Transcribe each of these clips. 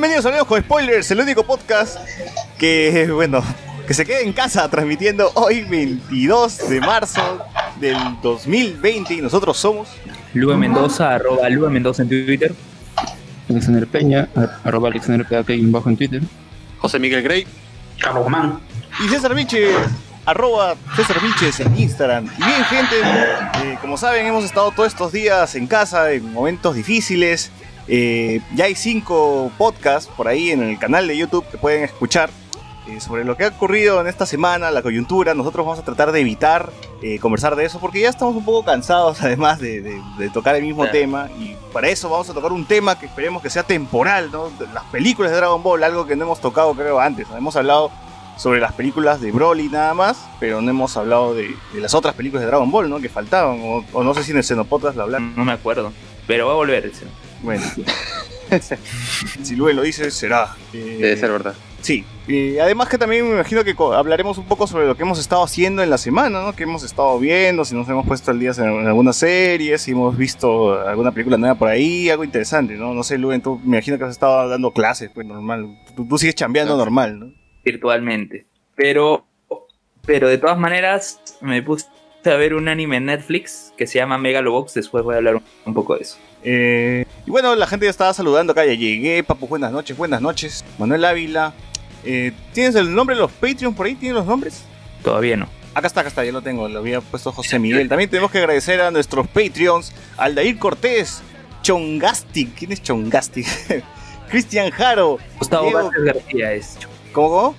Bienvenidos a Hablemos con Spoilers, el único podcast que, bueno, que se queda en casa transmitiendo hoy 22 de marzo del 2020 y nosotros somos... Lube Mendoza, arroba Lube Mendoza en Twitter. Alexander Peña, ar- arroba Alexander PAK bajo en Twitter. José Miguel Grey. Carlos Román. Y César Vinches, arroba César Vinches en Instagram. Y bien gente, eh, como saben hemos estado todos estos días en casa en momentos difíciles. Eh, ya hay cinco podcasts por ahí en el canal de YouTube que pueden escuchar eh, sobre lo que ha ocurrido en esta semana, la coyuntura. Nosotros vamos a tratar de evitar eh, conversar de eso porque ya estamos un poco cansados además de, de- de tocar el mismo Claro. tema. Y para eso vamos a tocar un tema que esperemos que sea temporal, ¿no? Las películas de Dragon Ball, algo que no hemos tocado creo antes. Hemos hablado sobre las películas de Broly nada más, pero no hemos hablado de, de las otras películas de Dragon Ball, ¿no? Que faltaban, o, o no sé si en el Xenopodcast lo hablaron. No me acuerdo. Pero va a volver. ese. Bueno, si Luen lo dice, será. Eh, Debe ser verdad. Sí, y además que también me imagino que hablaremos un poco sobre lo que hemos estado haciendo en la semana, ¿no? Que hemos estado viendo, si nos hemos puesto al día en, en algunas series, si hemos visto alguna película nueva por ahí, algo interesante, ¿no? No sé, Luen, tú me imagino que has estado dando clases, pues normal. Tú, tú sigues chambeando normal, ¿no? Virtualmente. Pero, pero de todas maneras, me puse a ver un anime en Netflix que se llama Megalobox. Después voy a hablar un, un poco de eso. Eh, y bueno, la gente ya estaba saludando acá, ya llegué, Papu, buenas noches, buenas noches. Manuel Ávila. Eh, ¿Tienes el nombre de los Patreons por ahí? ¿Tienes los nombres? Todavía no. Acá está, acá está, ya lo tengo, lo había puesto José Miguel. También tenemos que agradecer a nuestros Patreons, Aldair Cortés, Chongastic, ¿quién es Chongastic? Cristian Jaro, Gustavo Diego- Vázquez García es. ¿cómo? cómo?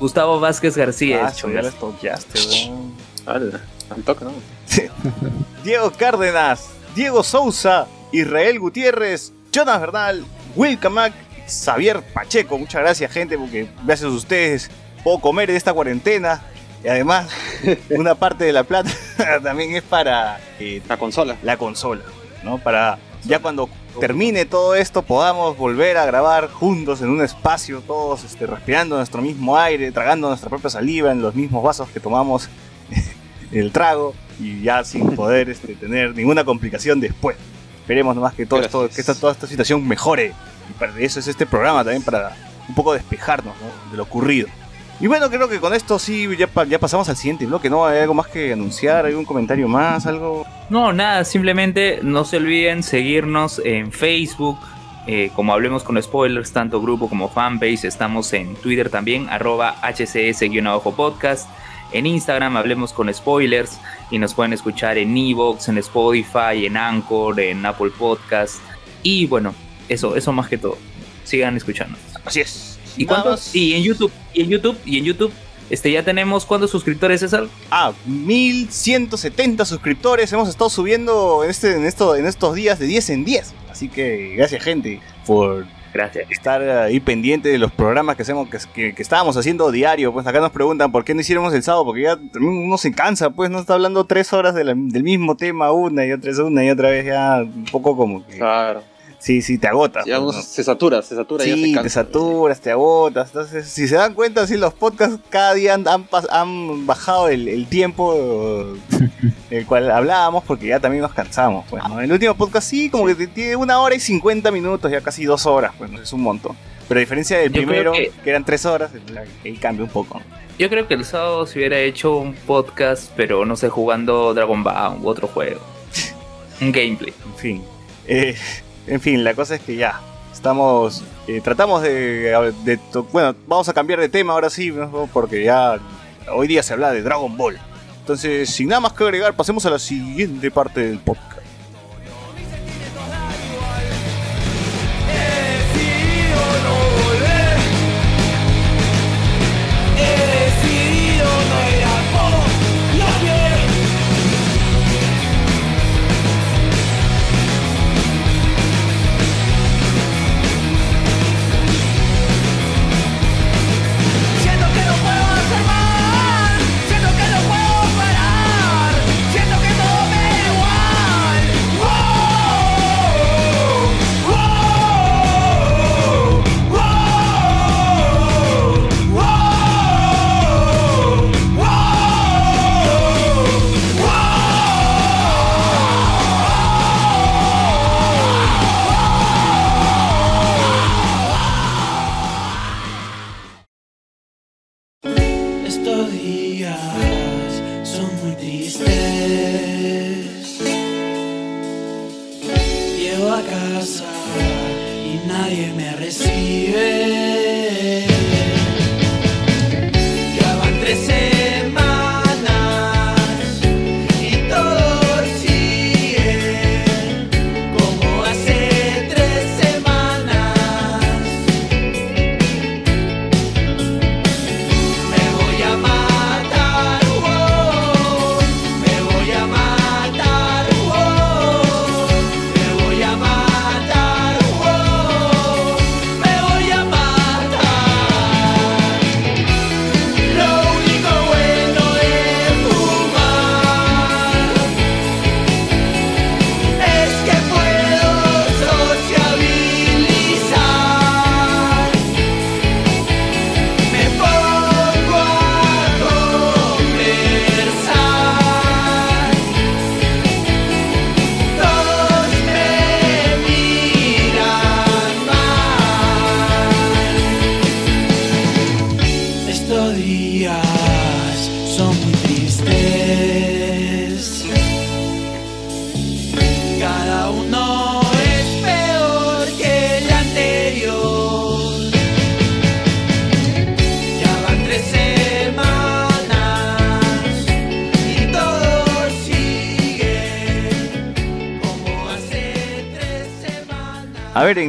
Gustavo Vázquez García Ah, es. eso ya lo chongas. toqueaste, weón. Al, al toque, ¿no? Diego Cárdenas, Diego Sousa, Israel Gutiérrez, Jonas Bernal, Will Camac, Xavier Pacheco. Muchas gracias, gente, porque gracias a ustedes puedo comer en esta cuarentena. Y además, una parte de la plata también es para eh, La consola. la consola, ¿no? Para ya cuando termine todo esto podamos volver a grabar juntos en un espacio, todos este, respirando nuestro mismo aire, tragando nuestra propia saliva en los mismos vasos que tomamos el trago y ya sin poder este, tener ninguna complicación después. Esperemos nomás que todo esto, que esta, toda esta situación mejore. Y para eso es este programa también, para un poco despejarnos ¿no? de lo ocurrido. Y bueno, creo que con esto sí, ya, pa- ya pasamos al siguiente bloque, ¿no? ¿Hay algo más que anunciar? ¿Algún comentario más? ¿Algo? No, nada, simplemente no se olviden seguirnos en Facebook, eh, como hablemos con spoilers, tanto grupo como fanbase, estamos en Twitter también, arroba hcs-podcast, en Instagram hablemos con spoilers y nos pueden escuchar en Evox, en Spotify, en Anchor, en Apple Podcast y bueno, eso, eso más que todo, sigan escuchando. Así es. ¿Y cuántos? Y en YouTube, y en YouTube, y en YouTube, este ya tenemos cuántos suscriptores César? Ah, 1170 suscriptores. Hemos estado subiendo en, este, en, esto, en estos días de 10 en 10. Así que gracias, gente, por Gracias. estar ahí pendiente de los programas que hacemos, que, que- que estábamos haciendo diario. Pues acá nos preguntan por qué no hiciéramos el sábado, porque ya uno se cansa, pues no está hablando tres horas de la- del mismo tema una y otra vez, una y otra vez, ya un poco como que. Claro. Sí, sí, te agotas. Ya pues, uno ¿no? se satura, se satura y ya se Sí, cansa. te saturas, te agotas. Entonces, si se dan cuenta, sí, los podcasts cada día han, han pas- han bajado el, el tiempo el cual hablábamos porque ya también nos cansamos. Pues, ¿no? El último podcast sí, como que tiene una hora y 50 minutos, ya casi dos horas, pues ¿no? es un montón. Pero a diferencia del Yo primero, que- que... eran tres horas, ahí cambia un poco. Yo creo que el sábado se hubiera hecho un podcast, pero no sé, jugando Dragon Ball u otro juego. Un gameplay. En fin. Eh, en fin, la cosa es que ya. Estamos, eh, tratamos de, de bueno, vamos a cambiar de tema ahora sí, porque ya hoy día se habla de Dragon Ball. Entonces, sin nada más que agregar, pasemos a la siguiente parte del podcast.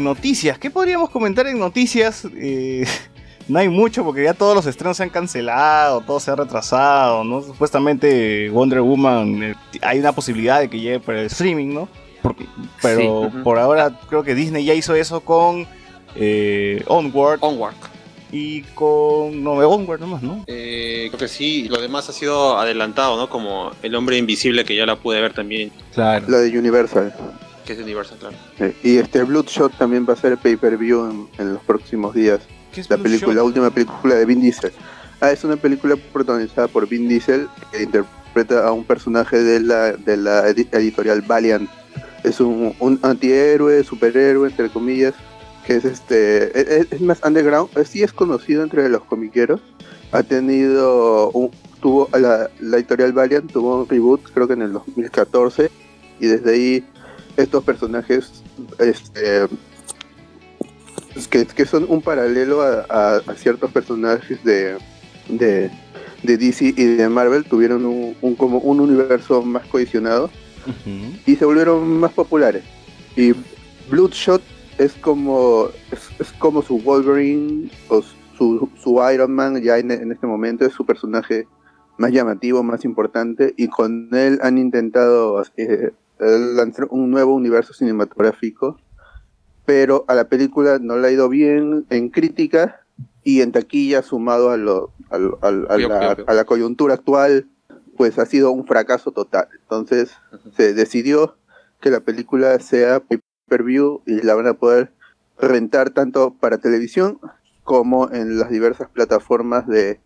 En noticias, ¿qué podríamos comentar en noticias? Eh, no hay mucho porque ya todos los estrenos se han cancelado, todo se ha retrasado, ¿no? Supuestamente Wonder Woman, eh, hay una posibilidad de que llegue para el streaming, ¿no? Porque- pero Sí. Por ahora creo que Disney ya hizo eso con eh, Onward Onward. y con... No, Onward nomás, ¿no? Eh, creo que sí, lo demás ha sido adelantado, ¿no? Como El Hombre Invisible, que ya la pude ver también, Claro. La de Universal. Que es de Universal, claro. Y este Bloodshot también va a ser pay-per-view en, en los próximos días. ¿Qué es La película, la última película de Vin Diesel. Ah, es una película protagonizada por Vin Diesel que interpreta a un personaje de la, de la edi- editorial Valiant. Es un, un antihéroe, superhéroe, entre comillas, que es este e- e- es, más underground. Sí es conocido entre los comiqueros. Ha tenido un, tuvo la, la editorial Valiant tuvo un reboot creo que en el 2014 y desde ahí estos personajes este que, que son un paralelo a, a- a ciertos personajes de, de, de DC y de Marvel tuvieron un, un- como un universo más cohesionado y se volvieron más populares. Y Bloodshot es como es, es como su Wolverine o su, su Iron Man ya en, en este momento es su personaje más llamativo más importante y con él han intentado eh, un nuevo universo cinematográfico pero a la película no le ha ido bien en crítica y en taquilla sumado a, lo, a, lo- a- a la, pio. a la coyuntura actual pues ha sido un fracaso total entonces se decidió que la película sea pay-per-view y la van a poder rentar tanto para televisión como en las diversas plataformas de,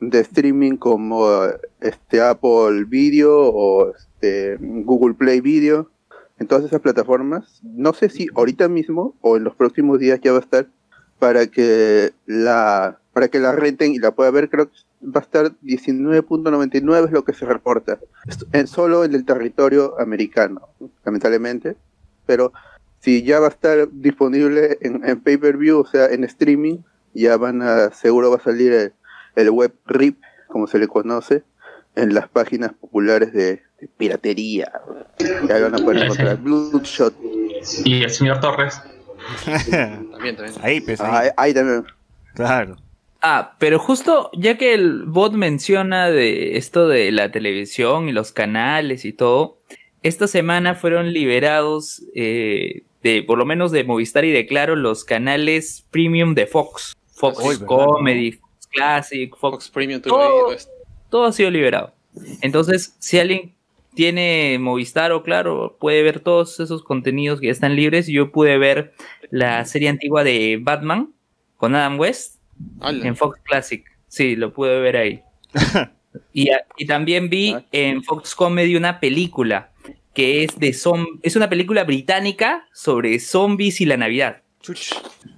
de streaming como este Apple Video o este Google Play Video en todas esas plataformas. No sé si ahorita mismo o en los próximos días ya va a estar para que la para que la renten y la pueda ver. Creo que va a estar 19.99 es lo que se reporta. En- solo en el territorio americano lamentablemente. Pero si ya va a estar disponible en, en pay-per-view, o sea, en streaming, ya van a, seguro va a salir el, el web RIP, como se le conoce, en las páginas populares de, de piratería. Ya van a poder encontrar Bloodshot. Y el señor Torres. También, también. ahí, pues, ahí. Ah, ahí también. Claro. Ah, pero justo ya que el bot menciona de esto de la televisión y los canales y todo, esta semana fueron liberados eh, de, por lo menos de Movistar y de Claro, los canales premium de Fox. Fox. Comedy, Fox Classic, Fox, Fox Premium todo, todo ha sido liberado. Entonces, si alguien tiene Movistar o Claro, puede ver todos esos contenidos que ya están libres. Yo pude ver la serie antigua de Batman con Adam West en Fox Classic. Sí, lo pude ver ahí. y, también vi Ah. en Fox Comedy una película que es de zom es una película británica sobre zombies y la Navidad. Chuch.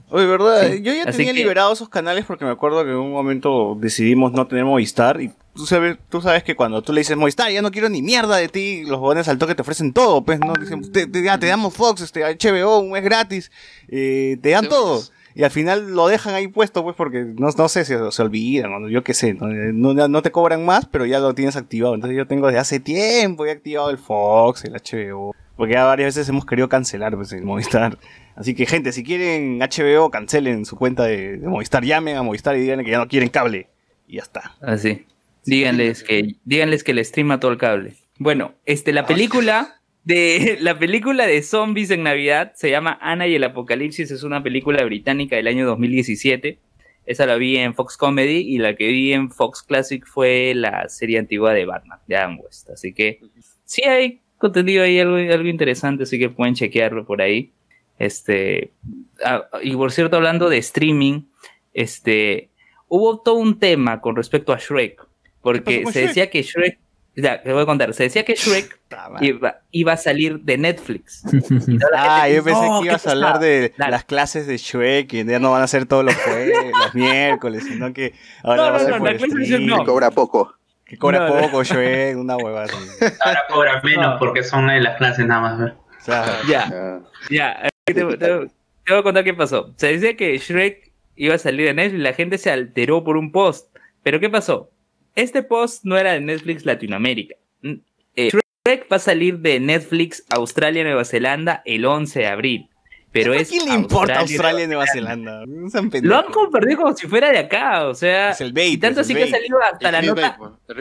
Oye, ¿verdad? Sí. Yo ya Así tenía que- liberados esos canales porque me acuerdo que en un momento decidimos no tener Movistar y tú sabes, tú sabes que cuando tú le dices Movistar, ya no quiero ni mierda de ti, los jóvenes al toque te ofrecen todo, pues, ¿no? Dicen, te, te- ya te damos Fox, este, HBO, un mes gratis, eh, te dan todo. Y al final lo dejan ahí puesto, pues, porque no, no sé si se, se olvidan, o yo qué sé, ¿no? Eh, No, no te cobran más, pero ya lo tienes activado. Entonces yo tengo desde hace tiempo ya activado el Fox, el HBO, porque ya varias veces hemos querido cancelar, pues, el Movistar. Así que, gente, si quieren HBO, cancelen su cuenta de, de Movistar, llamen a Movistar y díganle que ya no quieren cable. Y ya está. Así. Díganles que díganles que le streama todo el cable. Bueno, este la película de la película de zombies en Navidad se llama Ana y el Apocalipsis, es una película británica del año 2017. Esa la vi en Fox Comedy y la que vi en Fox Classic fue la serie antigua de Batman, de Adam West. Así que sí hay contenido ahí, algo, algo interesante, así que pueden chequearlo por ahí. Este, ah, y por cierto, hablando de streaming, este, hubo todo un tema con respecto a Shrek, porque se Shrek? decía que Shrek, ya, te voy a contar, se decía que Shrek iba, iba a salir de Netflix. Y Ah, yo pensé "No, que ¿qué ibas a pasa?". hablar de Dale. las clases de Shrek, que ya no van a ser todos los jueves, los miércoles, sino que ahora No, va a no, ser no, por streaming, no. Que cobra poco. que cobra poco Shrek, una hueva así. Ahora cobra menos No. porque son una de las clases nada más. ¿ver? O sea, Ya, ya, te, te- te voy a contar qué pasó. Se decía que Shrek iba a salir de Netflix y la gente se alteró por un post. Pero ¿qué pasó? Este post no era de Netflix Latinoamérica. Mm, eh, Shrek va a salir de Netflix Australia Nueva Zelanda el 11 de abril. Pero ¿a es quién le importa Australia, y Nueva Zelanda? Lo han compartido como si fuera de acá, o sea, Es el bait, y tanto así que ha salido hasta la nota,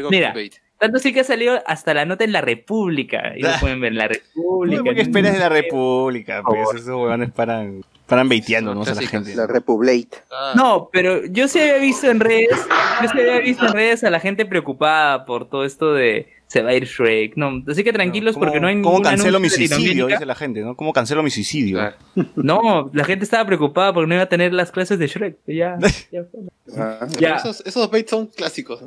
Mira, tanto así que ha salido hasta la nota en la República, y lo pueden ver en la República. ¿Por qué esperas de la República? Pues esos huevones paran, paran baiteando, ¿no? A la gente. La Republic. Ah, No, pero yo sí había visto en redes, yo sí había visto en redes a la gente preocupada por todo esto de se va a ir Shrek. No, así que tranquilos ¿Cómo- porque no hay ¿Cómo ningún cancelo mi suicidio? Dice la gente, ¿no? ¿Cómo cancelo mi suicidio? claro. No, la gente estaba preocupada porque no iba a tener las clases de Shrek. Ya, ya fue. Ah, Ya. Esos, esos baits son clásicos.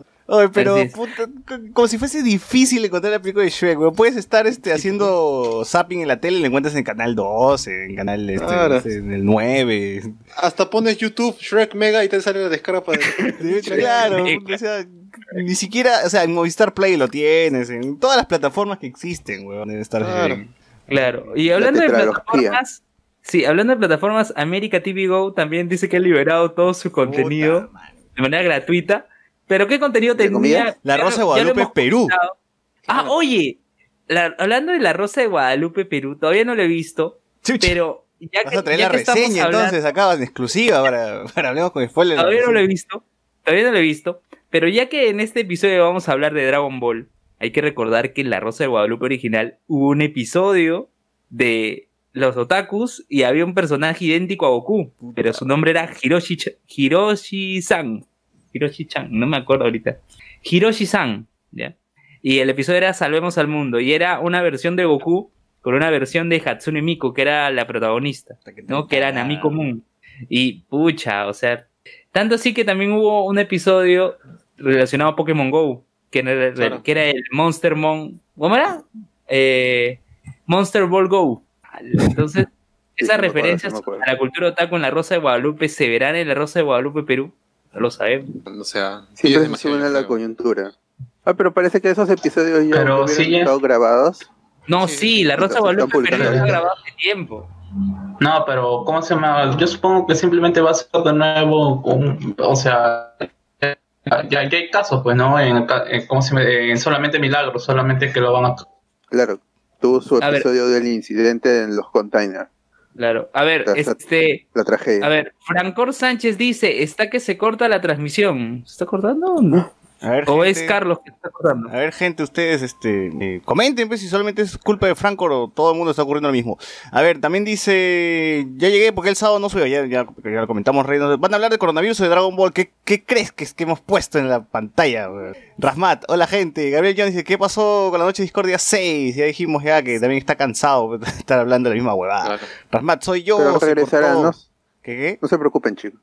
Pero puta, como si fuese difícil encontrar la película de Shrek, weón. Puedes estar este, haciendo zapping en la tele y la encuentras en Canal 12, en Canal este, Claro. en el 9. Hasta pones YouTube, Shrek Mega y te sale la descarga para... De hecho, claro, o sea, ni siquiera, o sea, en Movistar Play lo tienes, en todas las plataformas que existen, weón, debe estar Claro. Shrek. Claro. Y hablando de plataformas, sí, hablando de plataformas, América TV Go también dice que ha liberado todo su contenido Puta de manera gratuita. Pero ¿qué contenido ¿De comida? tenía? La Rosa de Guadalupe, Perú. comentado. Ah, oye, la- hablando de la Rosa de Guadalupe, Perú, todavía no lo he visto, Chucha, pero ya vas que, a traer ya la reseña hablando- entonces acá en exclusiva para, para hablemos con spoilers. Todavía no lo he visto. Todavía no lo he visto. Pero ya que en este episodio vamos a hablar de Dragon Ball, hay que recordar que en La Rosa de Guadalupe original hubo un episodio de los otakus y había un personaje idéntico a Goku, pero su nombre era Hiroshi Ch- Hiroshi-san. Hiroshi-chan, no me acuerdo ahorita. Hiroshi-san, ¿ya? Y el episodio era Salvemos al Mundo y era una versión de Goku con una versión de Hatsune Miku, que era la protagonista. ¿no? Que era Namiko Moon. Y pucha, o sea, tanto así que también hubo un episodio relacionado a Pokémon Go, que era, Claro. que era el Monster Mon. ¿Cómo era? Eh, Monster Ball Go. Entonces, esas sí referencias acuerdo. a la cultura otaku en la Rosa de Guadalupe se verán en la Rosa de Guadalupe, Perú. No lo sabemos. O sea, Siempre se a la coyuntura. Ah, pero parece que esos episodios ya Pero hubieran sí, ya- estado grabados. No, Sí, sí, la Rosa Guadalupe está ahorita. grabado hace tiempo. No, pero ¿cómo se llama? Yo supongo que simplemente va a ser de nuevo, con- o sea, ya, ya hay casos, pues, ¿no? En, ca- en- ¿cómo se llama? En solamente Milagros, solamente que lo van a... Claro, tuvo su A ver. episodio del incidente en los containers, Claro. A ver, está. este. la tragedia. A ver, Francor Sánchez dice: ¿Está que se corta la transmisión? ¿Se está cortando o no? A ver, ¿O es gente, Carlos que está cortando? A ver, gente, ustedes este, eh, comenten pues, si solamente es culpa de Franco o todo el mundo está ocurriendo lo mismo. A ver, también dice, ya llegué porque el sábado no soy, ya, ya, ya lo comentamos, Rey. Van a hablar de coronavirus o de Dragon Ball. ¿Qué, qué crees que, es que hemos puesto en la pantalla? Rasmat, hola gente. Gabriel John dice, ¿qué pasó con la noche de Discordia 6? Ya dijimos ya que también está cansado de estar hablando de la misma huevada. Claro. Rasmat, soy yo. Pero se regresará, cortó. ¿no? ¿Qué, qué? No se preocupen, chicos.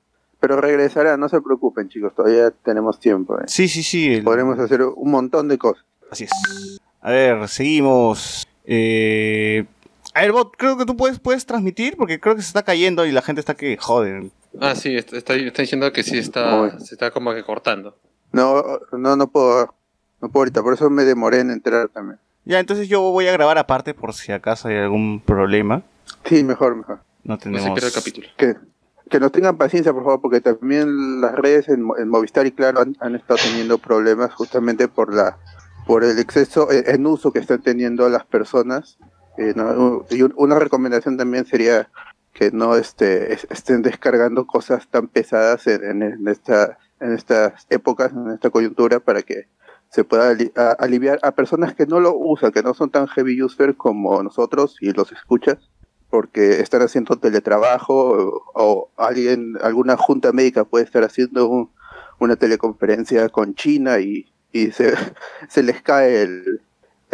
Pero regresará, no se preocupen, chicos. Todavía tenemos tiempo. ¿eh? Sí, sí, sí. el- Podremos hacer un montón de cosas. Así es. A ver, seguimos. Eh... A ver, Bot, creo que tú puedes, puedes transmitir porque creo que se está cayendo y la gente está que joder. Ah, sí, está, está, está diciendo que sí está, se está como que cortando. No, no, no puedo. No puedo ahorita, por eso me demoré en entrar también. Ya, entonces yo voy a grabar aparte por si acaso hay algún problema. Sí, mejor, mejor. No No tenemos. se pierde el capítulo. Que, que nos tengan paciencia, por favor, porque también las redes en, Mo- en Movistar y Claro han, estado teniendo problemas justamente por la por el exceso eh, en uso que están teniendo las personas. Eh, no, y un- una recomendación también sería que no este, es- estén descargando cosas tan pesadas en, en- en esta, en estas épocas, en esta coyuntura, para que se pueda aliviar a personas que no lo usan, que no son tan heavy user como nosotros y los escuchas porque están haciendo teletrabajo o, alguien, alguna junta médica puede estar haciendo un- una teleconferencia con China y, se, les cae el,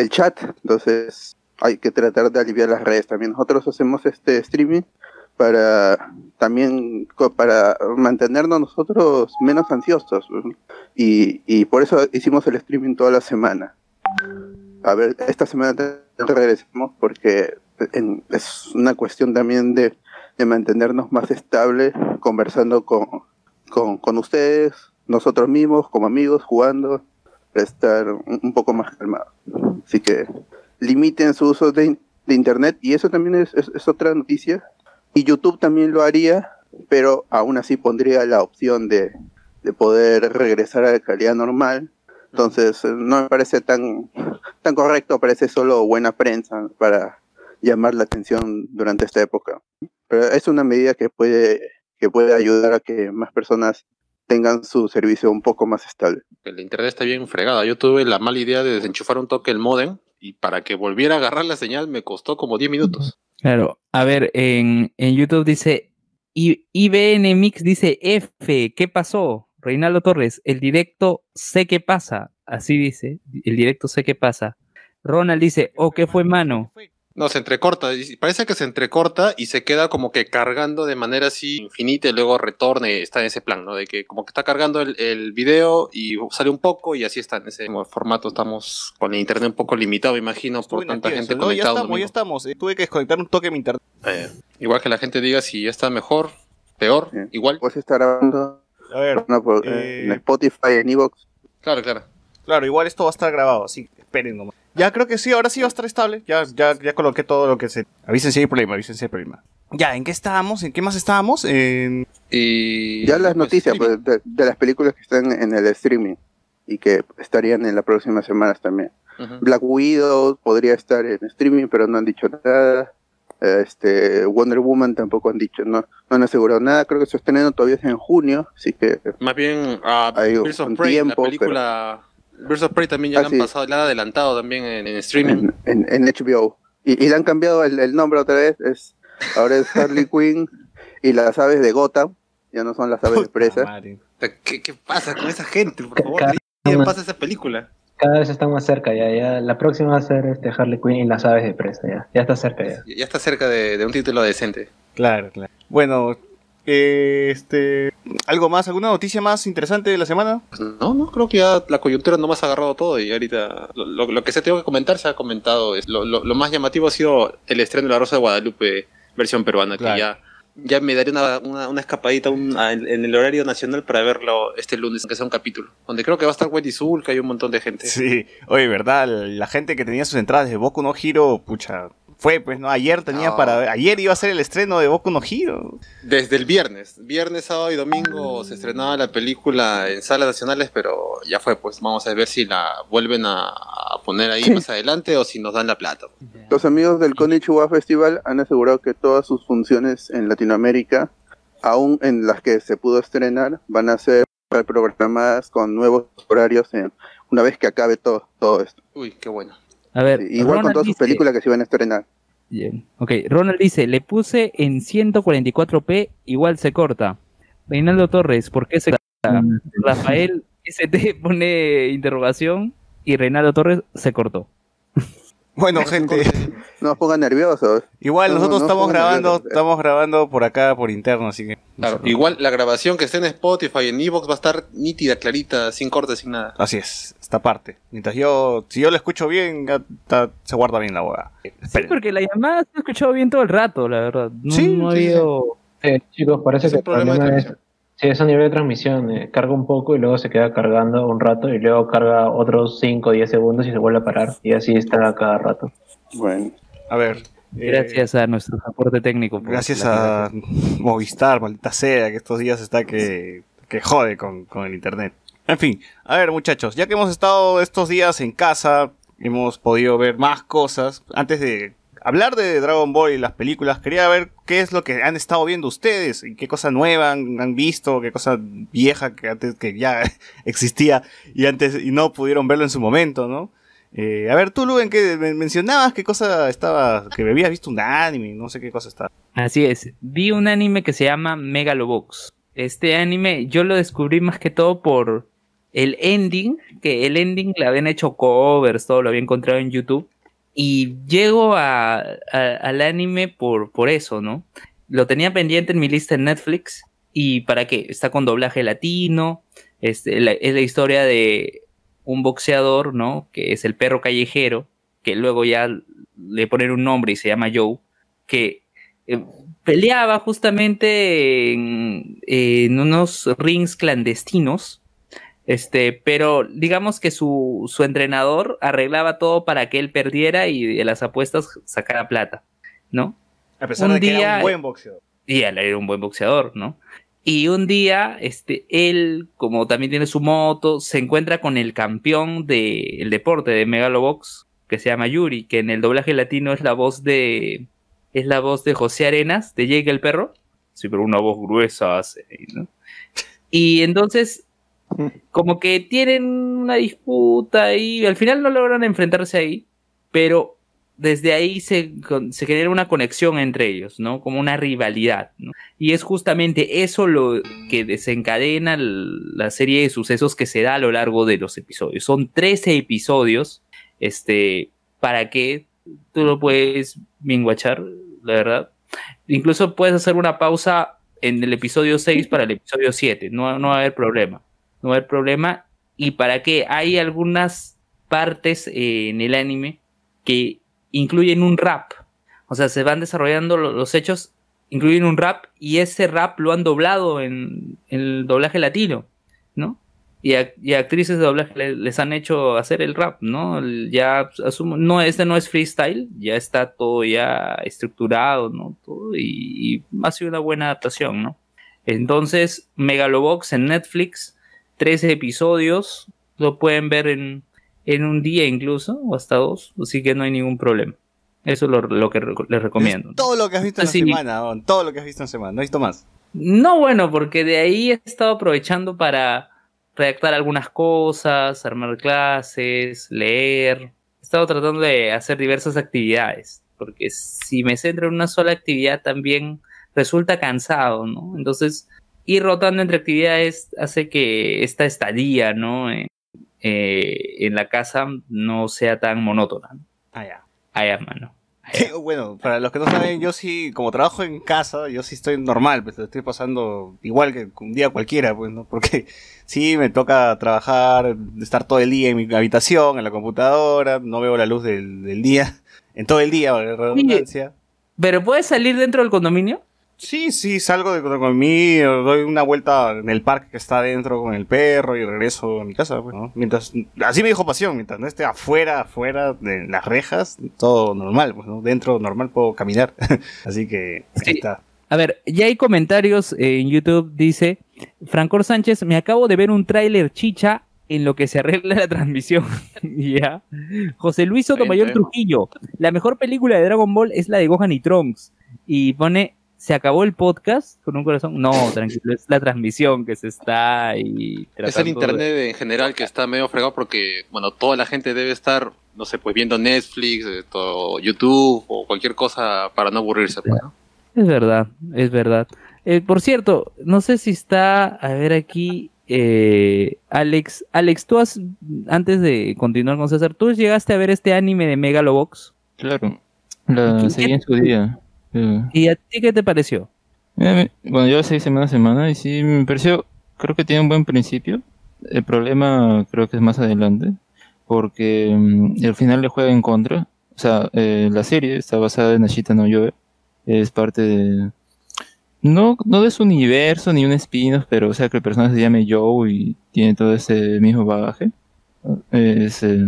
chat, entonces hay que tratar de aliviar las redes también. Nosotros hacemos este streaming para también para mantenernos nosotros menos ansiosos y, por eso hicimos el streaming toda la semana. A ver, esta semana regresamos porque en- es una cuestión también de, de mantenernos más estables, conversando con, con, con ustedes, nosotros mismos, como amigos, jugando, estar un, un poco más calmados. Así que limiten su uso de, de Internet y eso también es, es- es otra noticia. Y YouTube también lo haría, pero aún así pondría la opción de, de poder regresar a la calidad normal. Entonces, no me parece tan, tan correcto, parece solo buena prensa para llamar la atención durante esta época. Pero es una medida que puede, que puede ayudar a que más personas tengan su servicio un poco más estable. El internet está bien fregado. Yo tuve la mala idea de desenchufar un toque el modem y para que volviera a agarrar la señal me costó como 10 minutos. Claro. A ver, en, en YouTube dice. I- IBN Mix dice F, ¿qué pasó? Reinaldo Torres, el directo sé qué pasa. Así dice, el directo sé qué pasa. Ronald dice, oh, ¿qué fue mano? No, se entrecorta. y Parece que se entrecorta y se queda como que cargando de manera así infinita y luego retorna y está en ese plan, ¿no? De que como que está cargando el, el video y sale un poco y así está en ese formato. Estamos con el internet un poco limitado, imagino, por tanta gente. No, ya conectada. un estamos, ya estamos. Eh, tuve que desconectar un toque de mi internet. Eh, igual que la gente diga si ya está mejor, peor, Sí. igual. Puedes estar grabando A ver, ¿no? Por- eh, en Spotify, en Evox. Claro, claro. claro, igual esto va a estar grabado, así que esperen nomás. Ya creo que sí, ahora sí va a estar estable. Ya, ya, ya coloqué todo lo que se. Avisen si hay problema, avisen si hay problema. Ya, ¿en qué estábamos? ¿En qué más estábamos? En... Y Ya las pues, noticias pues, de, de las películas que están en el streaming y que estarían en las próximas semanas también. Black Widow podría estar en streaming, pero no han dicho nada. Este, Wonder Woman tampoco han dicho, no, no han asegurado nada. Creo que su estreno todavía es en junio, así que Más bien a Hay of Prey, tiempo, la película Birds of Prey también ya Ah, la han sí. pasado, la han adelantado también en, en streaming. en, en, en HBO. Y, y le han cambiado el, el nombre otra vez. Es, ahora es Harley Quinn y las aves de Gotham. Ya no son las aves de presa. ¿Qué, qué pasa con esa gente? Por favor, Cada- ¿qué pasa esa película? Cada vez está más cerca ya, ya. La próxima va a ser este Harley Quinn y las aves de presa, ya. Ya está cerca ya. Ya está cerca de, de un título decente. Claro, claro. Bueno, eh, este. ¿Algo más? ¿Alguna noticia más interesante de la semana? No, no, creo que ya la coyuntura no más ha agarrado todo y ahorita lo, lo- lo que se tengo que comentar se ha comentado. Es, lo, más llamativo ha sido el estreno de La Rosa de Guadalupe versión peruana, Claro. que ya, ya me daré una, una, una escapadita un- a- en, en el horario nacional para verlo este lunes, que sea un capítulo. Donde creo que va a estar Wendy Zulka y un montón de gente. Sí. Oye, ¿verdad? La gente que tenía sus entradas de Boku no Hiro, pucha, fue, pues, ¿no? Ayer tenía No. para... Ayer iba a ser el estreno de Boku no Hero. Desde el viernes, viernes, sábado y domingo se estrenaba la película en salas nacionales, pero ya fue, pues vamos a ver si la vuelven a, a poner ahí más adelante o si nos dan la plata. Los amigos del Konichiwa Festival han asegurado que todas sus funciones en Latinoamérica, aún en las que se pudo estrenar, van a ser programadas con nuevos horarios en- una vez que acabe todo, todo esto. Uy, qué bueno. A ver, Igual con Ronald todas sus películas que se iban a estrenar. Bien. Ok, Ronald dice, le puse en 144p, igual se corta. Reinaldo Torres, ¿por qué se corta? Rafael ST pone interrogación y Reinaldo Torres se cortó. Bueno, gente, No os pongan nerviosos. igual No, nosotros no estamos grabando, nerviosos. estamos grabando por acá, por interno, así que... Claro, igual la grabación que esté en Spotify, en Evox va a estar nítida, clarita, sin cortes, sin nada. Así es, esta parte. Mientras yo, si yo lo escucho bien, se guarda bien la boda. Sí, porque la llamada se ha escuchado bien todo el rato, la verdad. No, Sí, no ha sí, sí. habido... Eh, chicos, parece Es que un el problema de problema es, transmisión. Sí, es a nivel de transmisión. eh, carga un poco y luego se queda cargando un rato y luego carga otros 5 o 10 segundos y se vuelve a parar. Y así está cada rato. Bueno, A ver. eh, Gracias a nuestro soporte técnico. Gracias a Movistar, maldita sea, que estos días está que, que jode con, con el internet. En fin, a ver muchachos, ya que hemos estado estos días en casa, hemos podido ver más cosas. Antes de hablar de Dragon Ball y las películas, quería ver qué es lo que han estado viendo ustedes, y qué cosa nueva han, visto, qué cosa vieja que antes que ya existía y antes y no pudieron verlo en su momento, ¿no? Eh, a ver, tú, Luven, que men- mencionabas qué cosa estaba, que habías visto un anime, no sé qué cosa estaba. Así es, vi un anime que se llama Megalobox. Este anime yo lo descubrí más que todo por el ending, que el ending le habían hecho covers, todo lo había encontrado en YouTube. Y llego a, al anime por, por eso, ¿no? Lo tenía pendiente en mi lista en Netflix. ¿Y para qué? Está con doblaje latino. Este, es la historia de un boxeador, ¿no? Que es el perro callejero, que luego ya le ponen un nombre y se llama Joe, que eh, peleaba justamente en, en unos rings clandestinos, este, pero digamos que su, su entrenador arreglaba todo para que él perdiera y de las apuestas sacara plata, ¿no? A pesar Un de que era un buen boxeador. Y él era un buen boxeador, ¿no? Y un día, este, él, como también tiene su moto, se encuentra con el campeón del deporte de Megalobox, que se llama Yuri, que en el doblaje latino es la voz de. es la voz de José Arenas, de Jake el perro. Sí, pero una voz gruesa hace, ¿no? Y entonces, como que tienen una disputa y al final no logran enfrentarse ahí, pero desde ahí se, se genera una conexión entre ellos, ¿no? Como una rivalidad, ¿no? Y es justamente eso lo que desencadena la serie de sucesos que se da a lo largo de los episodios. Son 13 episodios, este, para que tú lo puedes binguachar, la verdad. Incluso puedes hacer una pausa en el episodio 6 para el episodio 7, no, no va a haber problema. No haber problema. Y para que hay algunas partes eh, en el anime que incluyen un rap. O sea, se van desarrollando lo- los hechos, incluyen un rap y ese rap lo han doblado en, el doblaje latino, ¿no? Y, y actrices de doblaje le- les han hecho hacer el rap, ¿no? Ya asumo, no, este no es freestyle, ya está todo ya estructurado, ¿no? Todo y, y ha sido una buena adaptación, ¿no? Entonces, Megalobox en Netflix, 13 episodios, lo pueden ver en, en un día incluso, o hasta dos, así que no hay ningún problema. Eso es lo, lo que les recomiendo. Todo lo que has visto en la semana, Don, todo lo que has visto en semana, no he visto más. No, bueno, porque de ahí he estado aprovechando para redactar algunas cosas, armar clases, leer. He estado tratando de hacer diversas actividades, porque si me centro en una sola actividad también resulta cansado, ¿no? Entonces, ir rotando entre actividades hace que esta estadía, ¿no? En, eh, en la casa no sea tan monótona. Ah, ya. Ah, ya, mano. Sí, bueno, para los que no saben, yo sí, como trabajo en casa, yo sí estoy normal, pues lo estoy pasando igual que un día cualquiera, pues, ¿no? Porque sí, me toca trabajar, estar todo el día en mi habitación, en la computadora, no veo la luz del, del día, en todo el día, la redundancia. ¿Pero puedes salir dentro del condominio? Sí, sí, salgo de, con mí, doy una vuelta en el parque que está adentro con el perro y regreso a mi casa, pues, ¿no? Mientras, así me dijo pasión, mientras no esté afuera, afuera de las rejas, todo normal, pues, ¿no? Dentro normal puedo caminar. así que ahí está. A ver, ya hay comentarios en YouTube, dice Francor Sánchez, me acabo de ver un tráiler chicha en lo que se arregla la transmisión. ya. José Luis Sotomayor. Trujillo, la mejor película de Dragon Ball es la de Gohan y Trunks. Y pone, ¿se acabó el podcast con un corazón? No, tranquilo, es la transmisión que se está ahí Es el de- internet en general que está medio fregado porque, bueno, toda la gente debe estar, no sé, pues viendo Netflix, eh, todo YouTube o cualquier cosa para no aburrirse. pues, ¿no? Es verdad, es verdad. Eh, por cierto, no sé si está, a ver aquí, eh, Alex, Alex, tú has, antes de continuar con César, ¿tú llegaste a ver este anime de Megalobox? Claro, la ¿Qué- seguí en su día. ¿Y a ti qué te pareció? Eh, Bueno, yo la seguí semana a semana y sí, me pareció, creo que tiene un buen principio. El problema creo que es más adelante, porque mm, el final le juega en contra. O sea, eh, la serie está basada en Ashita no Yoe, es parte de... No, no de su universo ni un spin-off, pero o sea que el personaje se llame Joe y tiene todo ese mismo bagaje. Es, eh,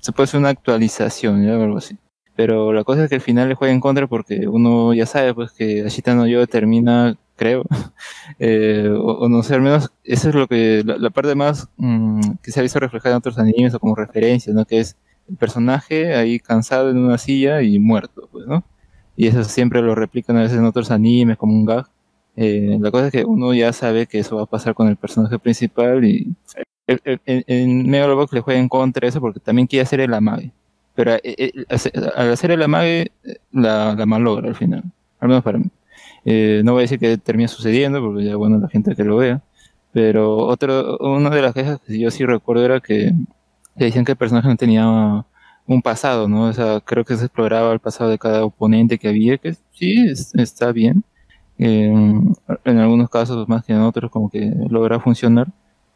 se puede hacer una actualización, ¿ya? o algo así. Pero la cosa es que al final le juega en contra porque uno ya sabe pues que Ashita no Yo termina, creo, eh, o, o no sé, al menos eso es lo que, la, la parte más mm, que se ha visto reflejada en otros animes o como referencia, ¿no? Que es el personaje ahí cansado en una silla y muerto, pues, ¿no? Y eso siempre lo replican a veces en otros animes como un gag. Eh, la cosa es que uno ya sabe que eso va a pasar con el personaje principal y el- en, en Megalobox le juega en contra eso porque también quiere hacer el amague. Pero eh, eh, al hacer el amague la, la malogra al final, al menos para mí. Eh, no voy a decir que termina sucediendo porque ya bueno la gente que lo vea. Pero otro, una de las quejas que yo sí recuerdo era que, que decían que el personaje no tenía un pasado, ¿no? O sea, creo que se exploraba el pasado de cada oponente que había, que sí, es- está bien. Eh, en algunos casos más que en otros como que logra funcionar.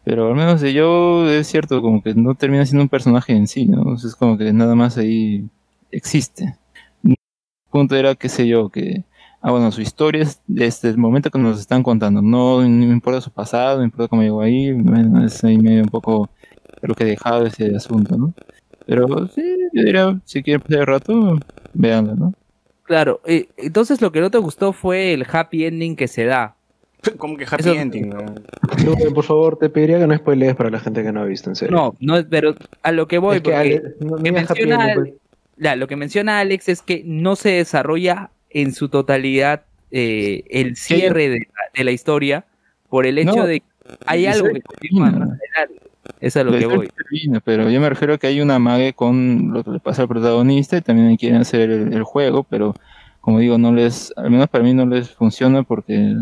Pero al menos de yo es cierto, como que no termina siendo un personaje en sí, ¿no? Es como que nada más ahí existe. El punto era, qué sé yo, que, ah, bueno, su historia es desde el momento que nos están contando, no, me importa su pasado, no me importa cómo llegó ahí, bueno, es ahí medio un poco lo que he dejado ese asunto, ¿no? Pero sí, yo diría, si quieren pasar el rato, véanla, ¿no? Claro, eh, entonces lo que no te gustó fue el happy ending que se da. Como que happy Eso- ending, weón. Luke, por favor, te pediría que no spoilees para la gente que no ha visto, en serio. No, no, pero a lo que voy, Es que porque Ale- no que digas happy menciona, ending, pues. ya, lo que menciona Alex es que no se desarrolla en su totalidad eh, el cierre de, la- de la historia por el hecho No, de que hay la algo historia que continúa termina. más adelante. Eso es a lo La que historia voy. termina, pero yo me refiero a que hay una mague con lo que le pasa al protagonista y también quieren hacer el, el juego, pero como digo, no les, al menos para mí no les funciona porque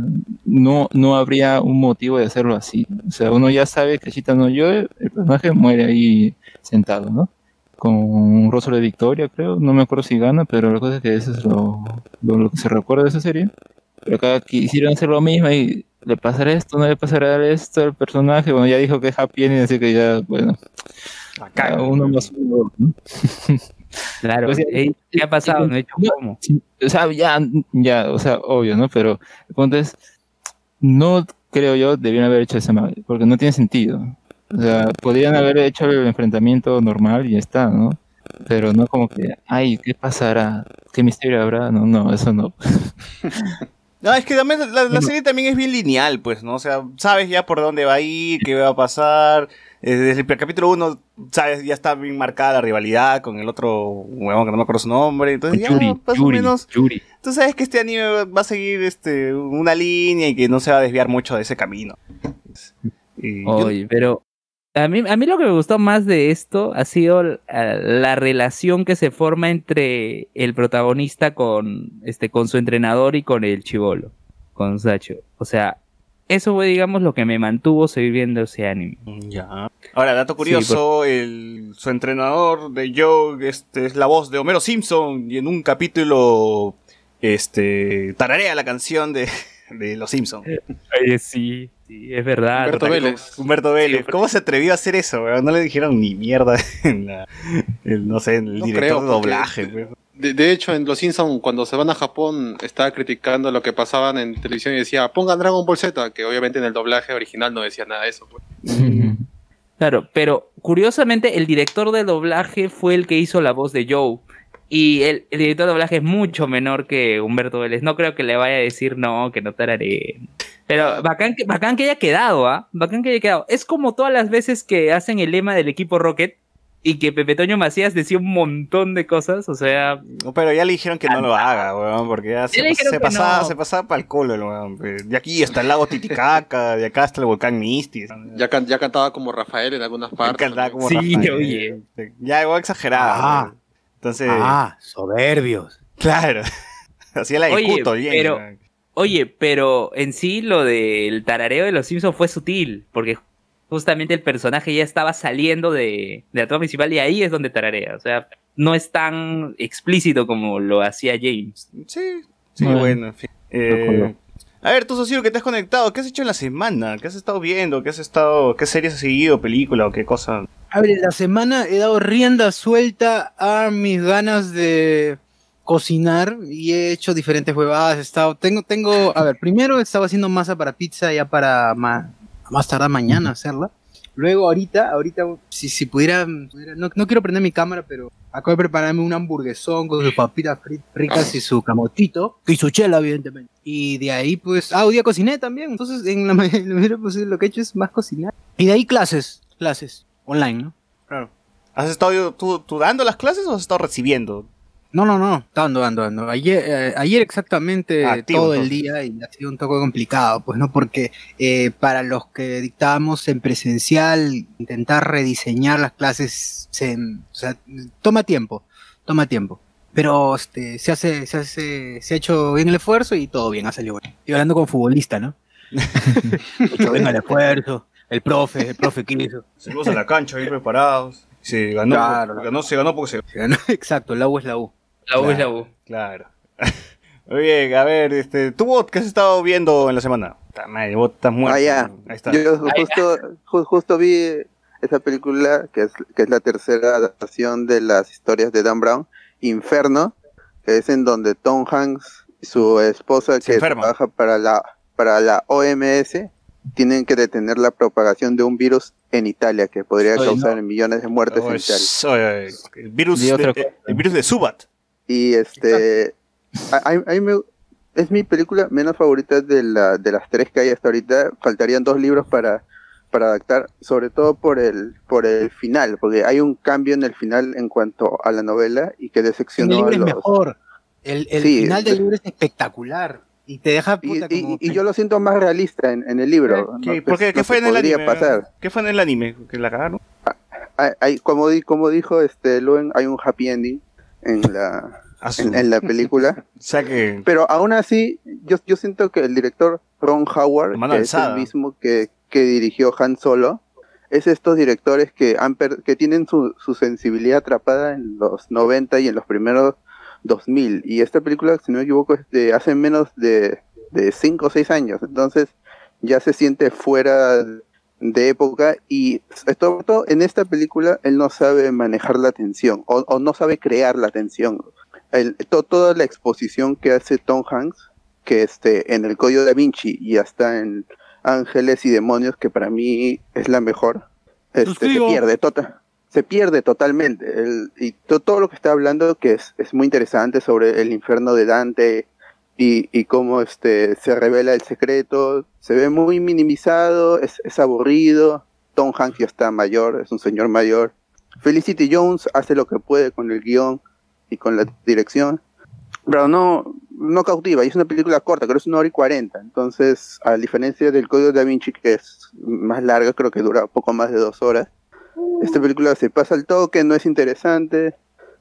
no, no habría un motivo de hacerlo así. O sea, uno ya sabe que Chita no yo, el personaje muere ahí sentado, ¿no? Con un rostro de victoria, creo. No me acuerdo si gana, pero la cosa es que eso es lo, lo, lo que se recuerda de esa serie. Pero acá quisieron hacer lo mismo y le pasará esto, no le pasará esto al personaje. Bueno, ya dijo que es happy ending, así que ya, bueno. Acá, uno más uno, ¿no? Claro, O sea, ey, ¿qué ha pasado? No he hecho cómo. O sea, ya, ya, o sea, obvio, ¿no? Pero el punto es, no creo yo debieron haber hecho esa madre, porque no tiene sentido. O sea, podrían haber hecho el enfrentamiento normal y ya está, ¿no? Pero no como que, ay, ¿qué pasará? ¿Qué misterio habrá? No, no, eso no. No, es que también la, la serie también es bien lineal, pues, ¿no? O sea, sabes ya por dónde va a ir, qué va a pasar. Eh, Desde el primer capítulo 1, sabes, ya está bien marcada la rivalidad con el otro huevón que no me acuerdo su nombre. Entonces, ya, Yuri, más Yuri, o menos. Yuri. Tú sabes que este anime va- a seguir este, una línea y que no se va a desviar mucho de ese camino. Y yo- Oye, pero a mí, a mí lo que me gustó más de esto ha sido l- a- la relación que se forma entre el protagonista con, este, con su entrenador y con el chivolo, con Sacho. O sea, eso fue, digamos, lo que me mantuvo seguir viendo ese anime. Ya. Ahora, dato curioso, el, su entrenador de Joe este, es la voz de Homero Simpson y en un capítulo este tararea la canción de, de Los Simpsons. Oye, sí, sí, es verdad. Humberto Vélez. Humberto Vélez. ¿Cómo se atrevió a hacer eso? weón? No le dijeron ni mierda en la, el, no sé, en el No director creo, de doblaje. De, de hecho, en Los Simpsons, cuando se van a Japón, estaba criticando lo que pasaban en televisión y decía, pongan Dragon Ball Z, que obviamente en el doblaje original no decía nada de eso. pues. Claro, pero curiosamente el director de doblaje fue el que hizo la voz de Joe. Y el, el director de doblaje es mucho menor que Humberto Vélez. No creo que le vaya a decir no, que no tararé. Pero bacán que, bacán que haya quedado, ¿ah? Bacán que haya quedado. Es como todas las veces que hacen el lema del equipo Rocket y que Pepe Toño Macías decía un montón de cosas. O sea, No, pero ya le dijeron que no lo haga, weón, porque ya se, Ya pasaba, no. se pasaba para el culo, el weón. De aquí hasta el lago Titicaca, de acá hasta el volcán Misty. Ya, can- ya cantaba como Rafael en algunas partes. Cantaba como Sí, Rafael. oye. Ya, igual exagerado. Ah. Entonces, Ah, soberbios. claro. Hacía la de Oye, bien. pero-. Oye, pero en sí lo del tarareo de los Simpsons fue sutil, porque justamente el personaje ya estaba saliendo de, de la toma principal y ahí es donde tararea. O sea, no es tan explícito como lo hacía James. Sí, sí, Bueno. bueno, en fin. Eh, a ver, tú, socio, que te has conectado, ¿qué has hecho en la semana? ¿Qué has estado viendo? ¿Qué has estado, qué series has seguido, película o qué cosa? A ver, en la semana he dado rienda suelta a mis ganas de cocinar y he hecho diferentes huevadas. He estado, tengo, tengo, a ver, primero estaba haciendo masa para pizza ya para ma- más tardar mañana hacerla. Luego ahorita, ahorita, si, si pudiera, no, no quiero prender mi cámara, pero acabo de prepararme un hamburguesón con sus papitas ricas y su camotito y su chela, evidentemente. Y de ahí, pues, ah, hoy día cociné también. Entonces, en la, en la medida posible, lo que he hecho es más cocinar. Y de ahí clases, clases, online, ¿no? Claro. ¿Has estado tú, tú dando las clases o has estado recibiendo? No, no, no, dando, dando, dando. Ayer, eh, ayer exactamente Activo, todo el día y ha sido un toque complicado, pues no, porque eh, para los que dictábamos en presencial, intentar rediseñar las clases, se, o sea, toma tiempo, toma tiempo. Pero este, se hace, se hace, se ha hecho bien el esfuerzo y todo bien, ha salido bueno. Estoy hablando con futbolista, ¿no? hecho bien el esfuerzo, el profe, el profe quiso. Saludos a la cancha, bien preparados. Se ganó, Claro. ganó, se ganó porque se... Se ganó- Exacto, la U es la U. La U es la U. Claro. Muy bien, a ver, este, ¿tú, Bot, qué has estado viendo en la semana? Madre, Bot, estás muerto. Ah, ya. Ahí está. Yo justo, ju- justo vi esa película, que es, que es la tercera adaptación de las historias de Dan Brown, Inferno, que es en donde Tom Hanks y su esposa, que enferma. trabaja para la, para la OMS, tienen que detener la propagación de un virus en Italia que podría Oye, causar millones de muertes Oh, en Italia. oye, el virus, Di de, otra el virus de Subat. Y este, a- a- a me- es mi película menos favorita de, la, de las tres que hay hasta ahorita. Faltarían dos libros para, para adaptar, sobre todo por el, por el final, porque hay un cambio en el final en cuanto a la novela y que En el decepcionó a libro es los... mejor. El, el Sí, final del libro es espectacular. Y te deja Y, puta y- como... y yo lo siento más realista en, en el libro. ¿Qué, No, ¿Por qué? pues, ¿Qué no fue se en el anime? pasar. ¿Qué fue en el anime? ¿Que la cagaron? Hay, hay- como, di- como dijo este Luen, hay un happy ending en la, en, en la película. O sea que... Pero aún así, yo, yo siento que el director Ron Howard, que es el mismo que, que dirigió Han Solo, es estos directores que, han per- que tienen su, su sensibilidad atrapada en los 90 y en los primeros 2000. Y esta película, si no me equivoco, es de hace menos de, de 5 o 6 años. Entonces ya se siente fuera de época y sobre todo en esta película él no sabe manejar la tensión o, o no sabe crear la tensión. El- to- toda la exposición que hace Tom Hanks, que este, en el Código da Vinci y hasta en Ángeles y Demonios, que para mí es la mejor, este, se Suscribo. pierde tota- se pierde totalmente. El- y to- todo lo que está hablando, que es, es muy interesante sobre el infierno de Dante y, y cómo este, se revela el secreto, se ve muy minimizado, es, aburrido. Tom Hanks ya está mayor, es un señor mayor. Felicity Jones hace lo que puede con el guion y con la dirección, pero no, no cautiva. Y es una película corta, creo que es una hora y cuarenta. Entonces, a diferencia del Código da Vinci, que es más larga, creo que dura poco más de dos horas, esta película se pasa al toque, no es interesante,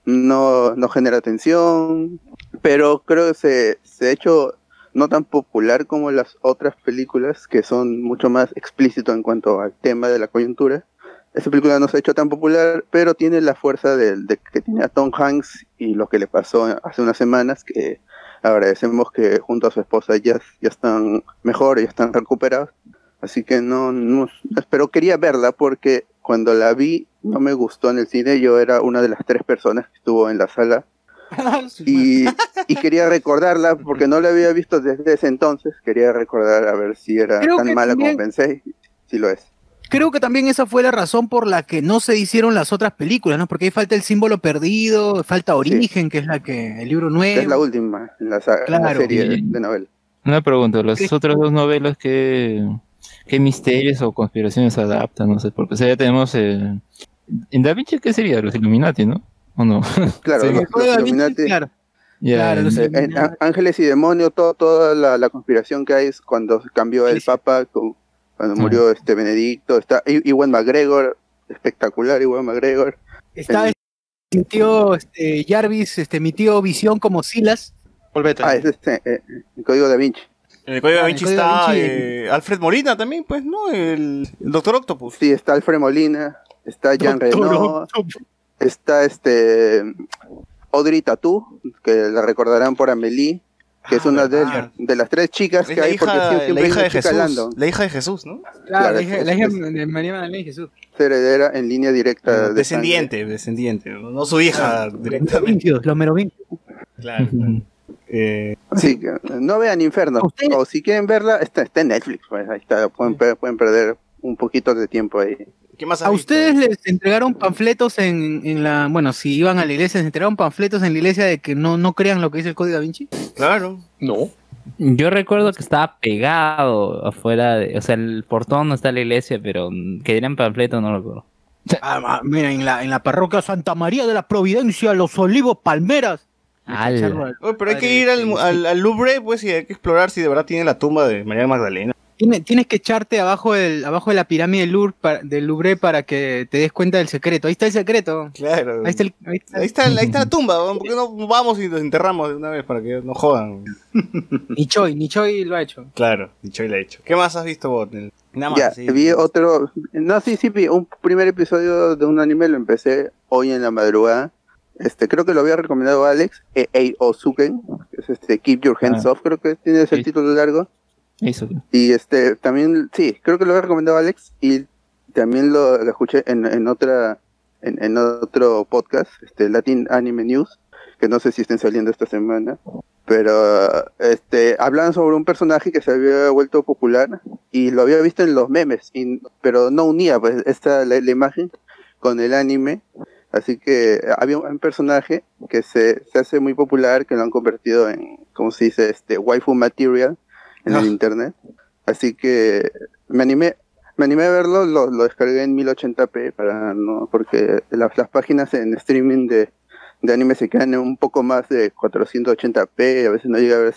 no, no genera tensión, pero creo que se, se ha hecho no tan popular como las otras películas, que son mucho más explícito en cuanto al tema de la coyuntura. Esta película no se ha hecho tan popular, pero tiene la fuerza de, de que tiene a Tom Hanks y lo que le pasó hace unas semanas, que agradecemos que junto a su esposa ya, ya están mejor, ya están recuperados. Así que no, no, pero quería verla porque cuando la vi no me gustó en el cine, yo era una de las tres personas que estuvo en la sala y, y quería recordarla porque no la había visto desde ese entonces. Quería recordar a ver si era Creo tan que mala también- como pensé. Sí lo es. Creo que también esa fue la razón por la que no se hicieron las otras películas, ¿no? Porque ahí falta el símbolo perdido, falta Origen, que es la que el libro nuevo. Es la última en la, saga- en la Claro. serie de, Y- de novela. Una pregunta, las ¿Qué? otras dos novelas, ¿qué, qué misterios o conspiraciones adaptan? No sé, porque o sea, ya tenemos... eh, en Da Vinci, ¿qué sería? Los Illuminati, ¿no? ¿O no? Claro, Sí. los, Da Vinci, Illuminati, claro. Ya, Claro, los en- eh, en Á- Ángeles y Demonios, todo, toda la, la conspiración que hay es cuando cambió el Sí, sí. Papa, con- cuando Ah. murió este Benedicto. Está Iwan McGregor, espectacular Iwan McGregor. Está El- mi tío este, Jarvis, este, mi tío Visión como Silas. Bettany. Ah, es este, eh, el Código Da Vinci. En el Código Ah, en el Vinci está Vinci. eh, Alfred Molina también, pues, ¿no? El, el Doctor Octopus. Sí, está Alfred Molina, está Jean Reno, está este Audrey Tatu, que la recordarán por Amelie, que es Ah, una de, de las tres chicas Es que la hay, porque hija, la siempre hay hija de Jesús. La hija de Jesús, ¿no? Claro, Claro, la hija, la hija de María Magdalena y Jesús. es heredera en línea directa de descendiente, descendiente. No su hija directamente. Merovingios, los merovingios. Claro. Eh. Sí, que no vean Inferno, Usted- o si quieren verla, está, está en Netflix, pues ahí está, pueden, pueden perder un poquito de tiempo ahí. ¿Qué más has ¿A visto? ustedes les entregaron panfletos en, en la... Bueno, si iban a la iglesia, les entregaron panfletos en la iglesia de que no, no crean lo que dice el Código Da Vinci? Claro. No. Yo recuerdo que estaba pegado afuera, de, o sea, el portón no está la iglesia, pero que dieran panfleto no lo recuerdo. Ah, mira, en la, en la parroquia Santa María de la Providencia, Los Olivos Palmeras. Al- Oye, pero hay que ir al, al, al Louvre, pues, y hay que explorar si de verdad tiene la tumba de María Magdalena. Tiene- tienes que echarte abajo, del, abajo de la pirámide del Louvre, para, del Louvre para que te des cuenta del secreto. Ahí está el secreto. Claro. Ahí está, el, ahí está Ahí está, ahí está la tumba. ¿por qué no vamos y nos enterramos de una vez para que no jodan? Nichoy, Nichoy lo ha hecho. Claro, dicho y lo ha hecho. ¿Qué más has visto vos? Nada más. Ya, sí. vi otro, no, sí, sí, vi un primer episodio de un anime, lo empecé hoy en la madrugada. Este, creo que lo había recomendado Alex, E Osuken, que es este Keep Your Hands Ah. Off, creo que tiene ese Sí. título largo. Eso. Y este, también, sí, creo que lo había recomendado Alex y también lo, lo escuché en, en otra, en, en otro podcast, este, Latin Anime News, que no sé si estén saliendo esta semana, pero este, hablan sobre un personaje que se había vuelto popular y lo había visto en los memes, y, pero no unía pues esta la, la imagen con el anime. Así que había un personaje que se, se hace muy popular, que lo han convertido en, ¿cómo se dice? Este, waifu material en Ah. el internet. Así que me animé, me animé a verlo, lo, lo descargué en 1080p para no, porque las, las páginas en streaming de, de anime se quedan en un poco más de 480p, a veces no llega a ver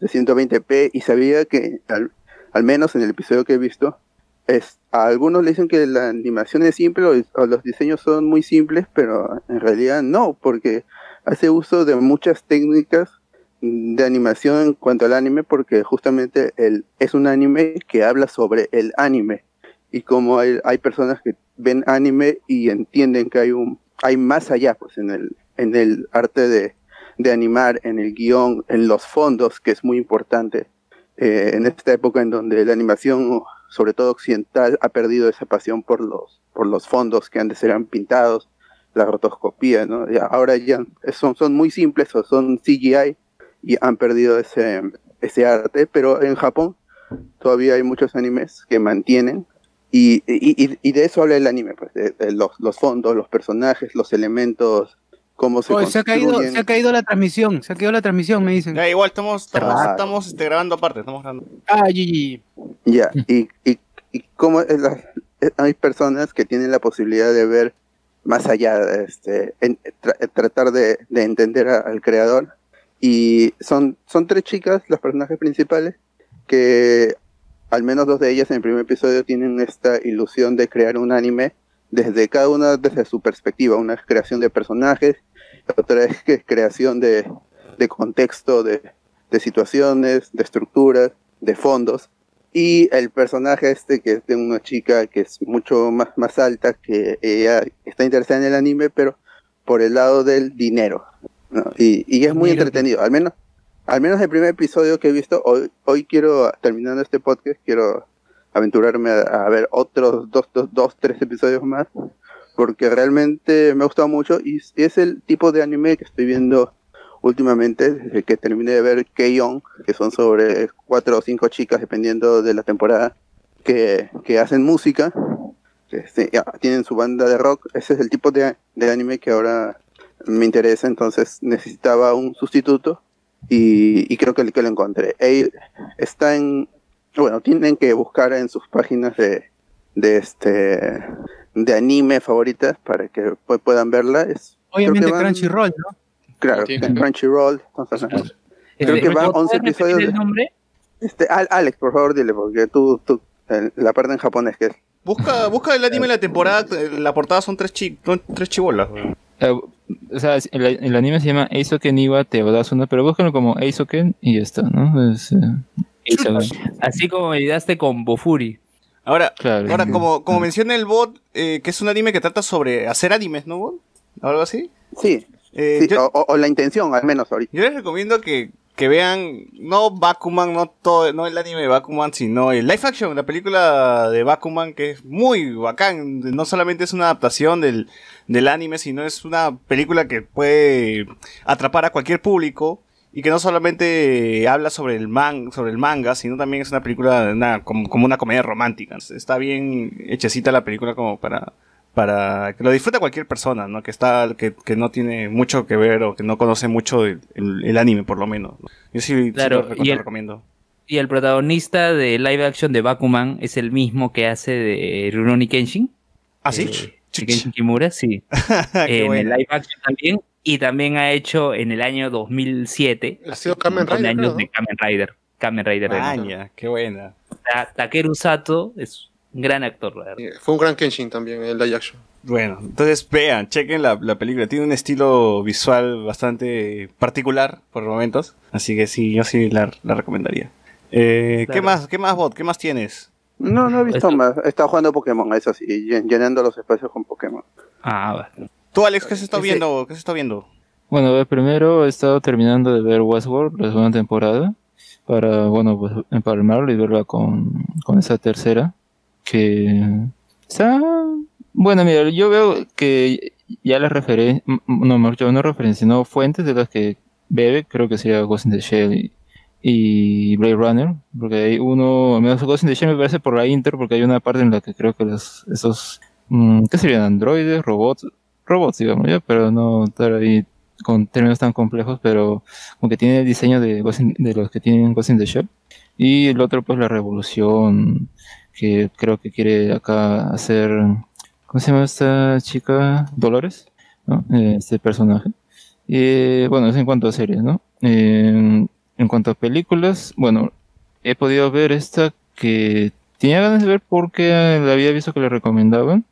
720p, y sabía que al, al menos en el episodio que he visto, es, a algunos le dicen que la animación es simple o, los diseños son muy simples, pero en realidad no, porque hace uso de muchas técnicas de animación en cuanto al anime, porque justamente el, es un anime que habla sobre el anime. Y como hay, hay personas que ven anime y entienden que hay un hay más allá pues en el, en el arte de, de animar, en el guion, en los fondos, que es muy importante. Eh, en esta época en donde la animación, sobre todo occidental, ha perdido esa pasión por los, por los fondos que antes eran pintados, la rotoscopía, ¿no? Ahora ya son, son muy simples son CGI y han perdido ese, ese arte, pero en Japón todavía hay muchos animes que mantienen y, y, de eso habla el anime, pues, de los, los fondos, los personajes, los elementos, cómo se Oye, se, ha caído, construyen. se ha caído la transmisión, se ha caído la transmisión, me dicen. Ya, igual estamos, estamos, estamos este, grabando aparte, estamos grabando. Ah, GG. Ya, y, y, y cómo es la- hay personas que tienen la posibilidad de ver más allá, este, en- tra- tratar de, de entender a- al creador. Y son, son tres chicas, los personajes principales, que al menos dos de ellas en el primer episodio tienen esta ilusión de crear un anime desde cada una desde su perspectiva. Una es creación de personajes, otra es que es creación de, de contexto, de, de situaciones, de estructuras, de fondos. Y el personaje este, que es de una chica que es mucho más, más alta, que ella está interesada en el anime, pero por el lado del dinero. ¿no? Y, y es muy Dinero. entretenido, al menos, al menos el primer episodio que he visto, hoy, hoy quiero, terminando este podcast, quiero aventurarme a, a ver otros dos, dos, dos, tres episodios más, porque realmente me ha gustado mucho y es- el tipo de anime que estoy viendo últimamente, desde que terminé de ver K-On, que son sobre cuatro o cinco chicas, dependiendo de la temporada, que, que hacen música, que ya, tienen su banda de rock. Ese es el tipo de, de anime que ahora me interesa, entonces necesitaba un sustituto y, y creo que, que lo encontré. Él está en, bueno, tienen que buscar en sus páginas de, de este de anime favoritas para que pu- puedan verla. Es, Obviamente van- Crunchyroll, ¿no? Claro, Sí. Crunchyroll. entonces, creo Este, que van ¿puedo 11 repetir episodios. el de- nombre? este, Al- Alex, por favor, dile, porque tú, tú la parte en japonés que es. Busca, busca el anime de la temporada, la portada son tres, chi, son tres chibolas. Eh, o sea, el, el anime se llama Eisoken Iwa Teodasuna, pero búsquenlo como Eisoken y ya está, ¿no? Es, eh. Así como me ayudaste con Bofuri. Ahora, Claro. ahora como, como menciona el bot, eh, que es un anime que trata sobre hacer animes, ¿no, bot? ¿Algo así? Sí, Eh, sí, yo, o, o- o la intención, al menos ahorita. yo les recomiendo que, que vean, no Bakuman, no todo, no el anime de Bakuman, sino el live action, la película de Bakuman, que es muy bacán. No solamente es una adaptación del, del anime, sino es una película que puede atrapar a cualquier público. Y que no solamente habla sobre el, man, sobre el manga, sino también es una película una- como, como una comedia romántica. Está bien hechecita la película como para, para que lo disfrute cualquier persona, ¿no? Que está, que, que no tiene mucho que ver o que no conoce mucho el, el- el anime, por lo menos. ¿no? Yo sí, sí Claro, lo recontra y el- recomiendo. Y el protagonista de live action de Bakuman es el mismo que hace de Rurouni Kenshin. ¿Ah, sí? Eh, de Kenshin Kimura, sí. Qué en el live action también. Y también ha hecho en el año 2007 Ha sido Kamen Rider, años creo, de ¿no? Kamen Rider. Kamen Rider. Maña, qué buena. Ta- Takeru Sato es un gran actor, la verdad. Eh, Fue un gran Kenshin también, el live action. Bueno, entonces vean, chequen la, la película. Tiene un estilo visual bastante particular por momentos. Así que sí, yo sí la, la recomendaría. Eh, ¿Qué más? ¿Qué más, bot? ¿Qué más tienes? No, no he visto Esto- más. He estado jugando Pokémon, eso sí, llen- llenando los espacios con Pokémon. Ah, va. Tú, Alex, ¿qué se está viendo? ¿Qué se está viendo? Bueno, primero he estado terminando de ver Westworld, la segunda temporada, para, bueno, pues empalmarlo y verla con, con esa tercera, que está... Bueno, mira, yo veo que ya las referencias, no, mejor dicho, no referencias, sino fuentes de las que bebe, creo que sería Ghost in the Shell y, y Blade Runner, porque hay uno, al menos Ghost in the Shell me parece por la intro, porque hay una parte en la que creo que los, esos, mm, ¿qué serían? Androides, robots, robots, digamos, ya, pero no estar ahí con términos tan complejos, pero como que tiene el diseño de, Ghost de los que tienen Ghost in the Shell. Y el otro, pues la revolución que creo que quiere acá hacer, ¿cómo se llama esta chica? Dolores, ¿no? Eh, Este personaje. Y bueno, es en cuanto a series, ¿no? Eh, en cuanto a películas, bueno, he podido ver esta que tenía ganas de ver porque la había visto que le recomendaban.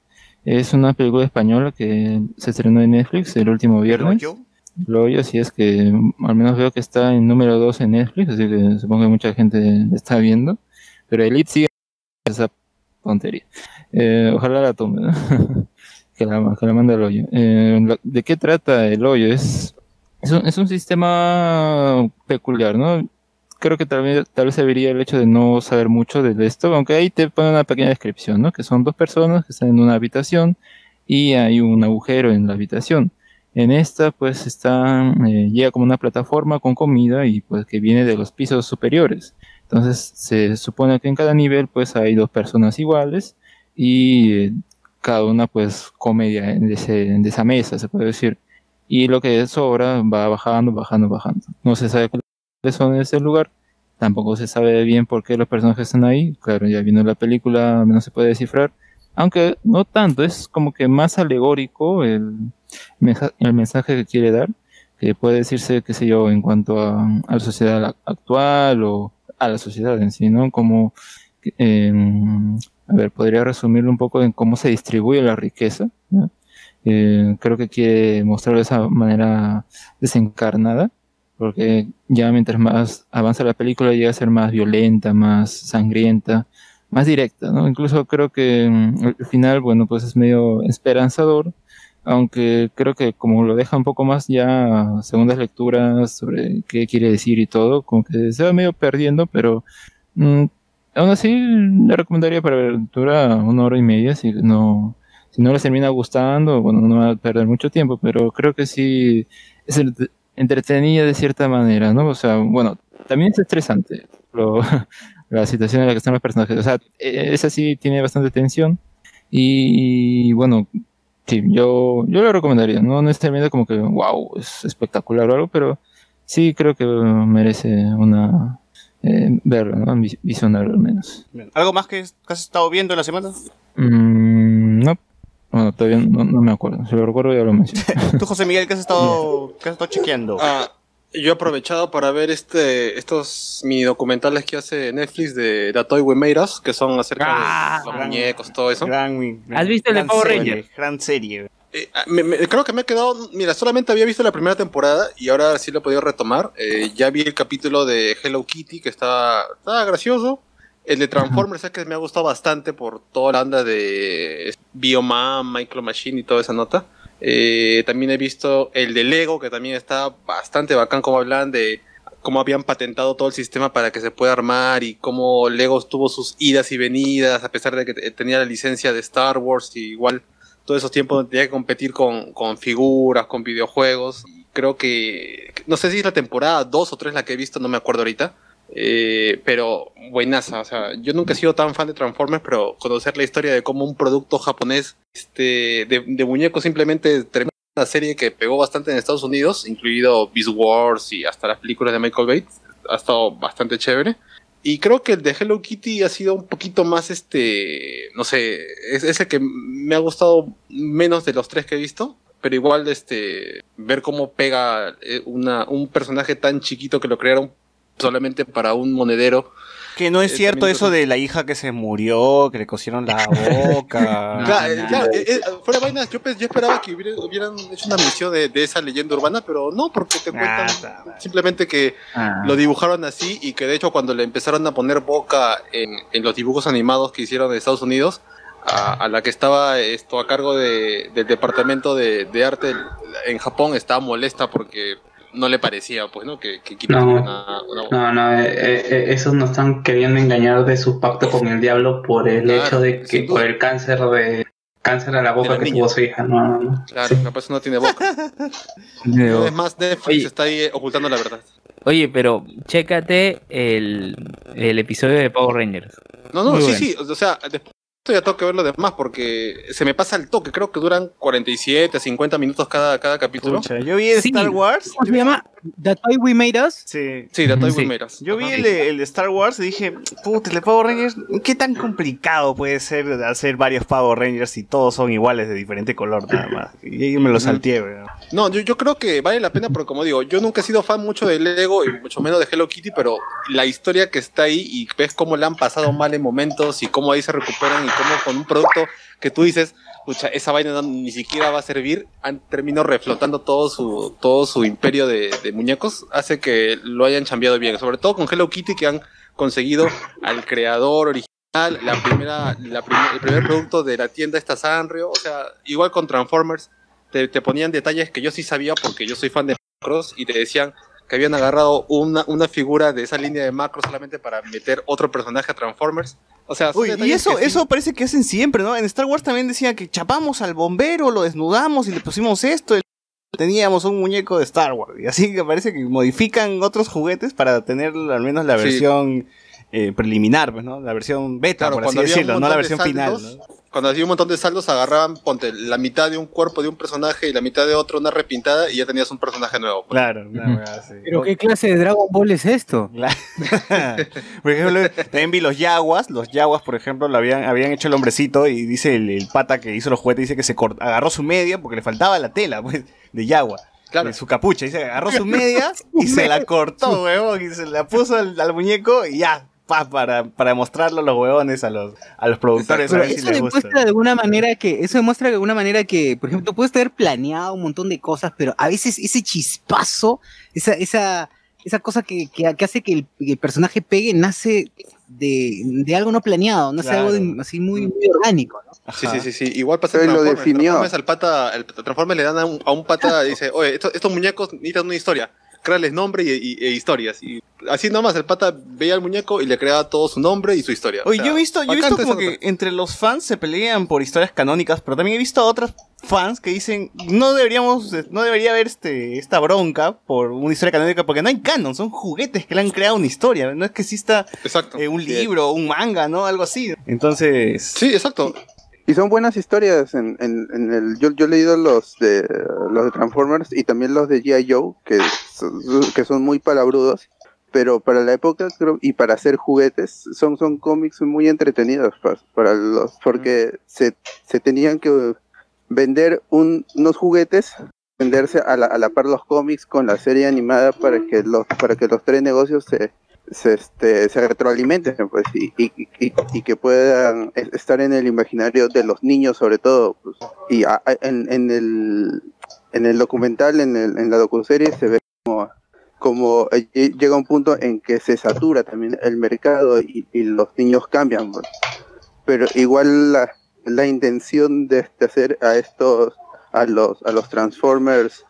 Es una película española que se estrenó en Netflix el último viernes. ¿Yo? Lo oyo, así es que al menos veo que está en número 2 en Netflix, así que supongo que mucha gente la está viendo. Pero Elite sigue esa tontería. Eh, ojalá la tome, ¿no? que, la, que la mande al hoyo. Eh, la- ¿De qué trata el hoyo? Es, es, un, es un sistema peculiar, ¿no? Creo que tal vez, tal vez se vería el hecho de no saber mucho de esto, aunque ahí te pone una pequeña descripción, ¿no? Que son dos personas que están en una habitación y hay un agujero en la habitación. En esta, pues, está, eh, llega como una plataforma con comida y pues que viene de los pisos superiores. Entonces, se supone que en cada nivel, pues, hay dos personas iguales y eh, cada una, pues, come de, ese- de esa mesa, se puede decir. Y lo que sobra va bajando, bajando, bajando. No se sabe cuáles son en ese lugar. Tampoco se sabe bien por qué los personajes están ahí. Claro, ya viendo la película, no se puede descifrar. Aunque no tanto, es como que más alegórico el, mensa- el mensaje que quiere dar, que puede decirse, qué sé yo, en cuanto a, a la sociedad ac- actual o a la sociedad en sí, ¿no? Como, eh, a ver, podría resumirlo un poco en cómo se distribuye la riqueza, ¿no? Eh, creo que quiere mostrarlo de esa manera desencarnada, porque ya mientras más avanza la película llega a ser más violenta, más sangrienta, más directa, ¿no? Incluso creo que mm, el final, bueno, pues es medio esperanzador, aunque creo que como lo deja un poco más ya segundas lecturas sobre qué quiere decir y todo, como que se va medio perdiendo, pero mm, aún así le recomendaría para ver, dura una hora y media, si no, si no les termina gustando, bueno, no va a perder mucho tiempo, pero creo que sí es entretenida de cierta manera, ¿no? O sea, bueno, también es estresante lo- la situación en la que están los personajes. O sea, eh, esa sí tiene bastante tensión. Y bueno, sí, yo, yo lo recomendaría. No necesariamente como que, wow, es espectacular o algo, pero sí creo que merece una. Eh, verlo, ¿no? Vi- Visionarlo al menos. Bien. ¿Algo más que, has estado viendo en la semana? Mm, bueno, todavía no, no me acuerdo. Si lo recuerdo ya lo menciono. Tú, José Miguel, ¿qué has estado, qué has estado chequeando? Ah, yo he aprovechado para ver este estos mini documentales que hace Netflix de The Toy We Made Us, que son acerca Ah, de los gran- muñecos, todo eso. Gran- ¿Has visto el de Power Rangers? Gran serie. Eh, ah, me- me- creo que me he quedado, mira, solamente había visto la primera temporada y ahora sí lo he podido retomar. Eh, ya vi el capítulo de Hello Kitty, que está, está gracioso. El de Transformers es que me ha gustado bastante por toda la onda de Bioman, Micro Machine y toda esa nota. Eh, también he visto el de Lego, que también está bastante bacán, como hablan de cómo habían patentado todo el sistema para que se pueda armar y cómo Lego tuvo sus idas y venidas, a pesar de que te- tenía la licencia de Star Wars, y igual todos esos tiempos donde tenía que competir con, con figuras, con videojuegos. Y creo que, no sé si es la temporada 2 o 3 la que he visto, no me acuerdo ahorita. Eh, pero buenaza, o sea, yo nunca he sido tan fan de Transformers, pero conocer la historia de cómo un producto japonés este, de, de muñecos simplemente una serie que pegó bastante en Estados Unidos, incluido Beast Wars y hasta las películas de Michael Bates, ha estado bastante chévere. Y creo que el de Hello Kitty ha sido un poquito más, este, no sé, es, es el que me ha gustado menos de los tres que he visto. Pero igual, este, ver cómo pega eh, una, un personaje tan chiquito que lo crearon solamente para un monedero. Que no es Eh, cierto eso creo- de la hija que se murió, que le cosieron la boca. Claro, eh, claro, eh, eh, fuera de vainas, yo, pe- yo esperaba que hubiera- hubieran hecho una misión de, de esa leyenda urbana, pero no, porque te cuentan simplemente que Ah. lo dibujaron así y que de hecho cuando le empezaron a poner boca en, en los dibujos animados que hicieron de Estados Unidos, a, a la que estaba esto a cargo de- del departamento de, de arte en Japón estaba molesta porque no le parecía, pues, ¿no? Que, que No. una, una- No, no, eh, eh, eh, esos nos están queriendo engañar de su pacto con el diablo por el Claro, hecho de que por el cáncer de cáncer a la boca que tuvo su hija. No, no, no. Claro, la persona no tiene boca. Es más, Netflix está ahí ocultando la verdad. Oye, pero chécate el, el episodio de Power Rangers. No, no, Muy sí, bueno. sí, o sea, después ya tengo que ver lo demás porque se me pasa el toque, creo que duran 47, 50 minutos cada, cada capítulo. Pucha, yo vi. Star Wars. ¿Cómo se llama? The Toy We Made Us. Sí. Sí, Toy Sí. Wimeras. Yo vi el de, el de Star Wars y dije, puta, el de Power Rangers, ¿qué tan complicado puede ser hacer varios Power Rangers si todos son iguales de diferente color nada más? Y yo me lo salteé, weón. No, yo, yo creo que vale la pena porque como digo, yo nunca he sido fan mucho de Lego y mucho menos de Hello Kitty, pero la historia que está ahí y ves cómo le han pasado mal en momentos y cómo ahí se recuperan y cómo con un producto que tú dices, pucha, esa vaina ni siquiera va a servir, han terminado reflotando todo su, todo su imperio de, de muñecos, hace que lo hayan cambiado bien, sobre todo con Hello Kitty que han conseguido al creador original, la primera, el primer producto de la tienda esta Sanrio, o sea, igual con Transformers, te, te ponían detalles que yo sí sabía porque yo soy fan de Macross y te decían que habían agarrado una, una figura de esa línea de Macross solamente para meter otro personaje a Transformers. O sea, Uy, y eso, sí- eso parece que hacen siempre, ¿no? En Star Wars también decía que chapamos al bombero, lo desnudamos y le pusimos esto. Teníamos un muñeco de Star Wars. Y así que parece que modifican otros juguetes para tener al menos la Sí. Eh, preliminar, pues, ¿no? La versión beta, Claro, por así decirlo, no la versión final. Cuando hacía un montón de saldos, agarraban, ponte, la mitad de un cuerpo de un personaje y la mitad de otro, una repintada, y ya tenías un personaje nuevo. pues. Claro, así. ¿Pero qué clase de Dragon Ball es esto? por ejemplo, también vi los yaguas. Los yaguas, por ejemplo, lo habían, habían hecho el hombrecito y dice el, el pata que hizo los juguetes, dice que se cort- agarró su media porque le faltaba la tela, pues, de yagua. De su capucha, dice, agarró su media y se la cortó, huevón, y se la puso al, al muñeco y ya, pa, para, para mostrarlo a los huevones, a los, a los productores, a si eso gusta. demuestra de alguna manera que, eso demuestra de alguna manera que, por ejemplo, tú puedes tener planeado un montón de cosas, pero a veces ese chispazo, esa, esa, esa cosa que, que, que hace que el, que el personaje pegue, nace de, de algo no planeado, nace Claro. algo de- así muy, muy orgánico, ¿no? Sí, sí, sí, sí. Igual pasa lo definió. Al pata, el Transformers le dan a un, a un pata y dice, oye, estos, estos muñecos necesitan una historia. Créales nombre y, y- e historias. Y así nomás el pata veía al muñeco y le creaba todo su nombre y su historia. O Oye, sea, yo he visto, yo he visto como que entre los fans se pelean por historias canónicas, pero también he visto a otras fans que dicen no deberíamos, no debería haber este, esta bronca por una historia canónica porque no hay canon, son juguetes que le han creado una historia, no es que exista eh, un libro, un manga, ¿no? Algo así. Entonces... Sí, exacto. Y son buenas historias en, en, en el yo, yo he leído los de los de Transformers y también los de G.I. Joe que son, que son muy palabrudos pero para la época creo y para hacer juguetes son son cómics muy entretenidos para, para los porque se, se tenían que vender un, unos juguetes venderse a la, a la par los cómics con la serie animada para que los para que los tres negocios se se, este, se retroalimenten pues, y, y, que puedan es- estar en el imaginario de los niños sobre todo pues. y a- en, en el en el documental en, el, en la docuserie se ve como eh, lle- llega un punto en que se satura también el mercado y, los niños cambian pues. pero igual la, la intención de, hacer a estos a los a los transformers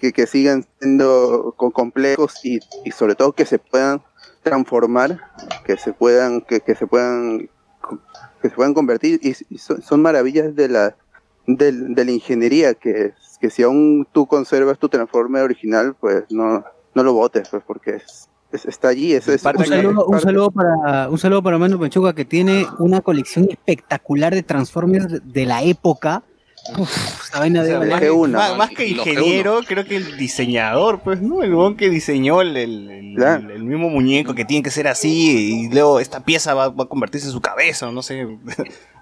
que, que sigan siendo co- complejos y sobre todo que se puedan transformar que se puedan que, que se puedan que se puedan convertir y, y son, son maravillas de la del- de la ingeniería que, que si aún tú conservas tu transforme original pues no no lo botes pues porque es- es- está allí es, es- Un saludo, un saludo para un saludo para Manu Penchuga que tiene una colección espectacular de Transformers de- de la época. Uf, esa vaina O de sea, más, G1, más- más que ingeniero, creo que el diseñador, pues, ¿no? El weón que diseñó el, el- el- Claro. el mismo muñeco que tiene que ser así y luego esta pieza va, va a convertirse en su cabeza, no sé.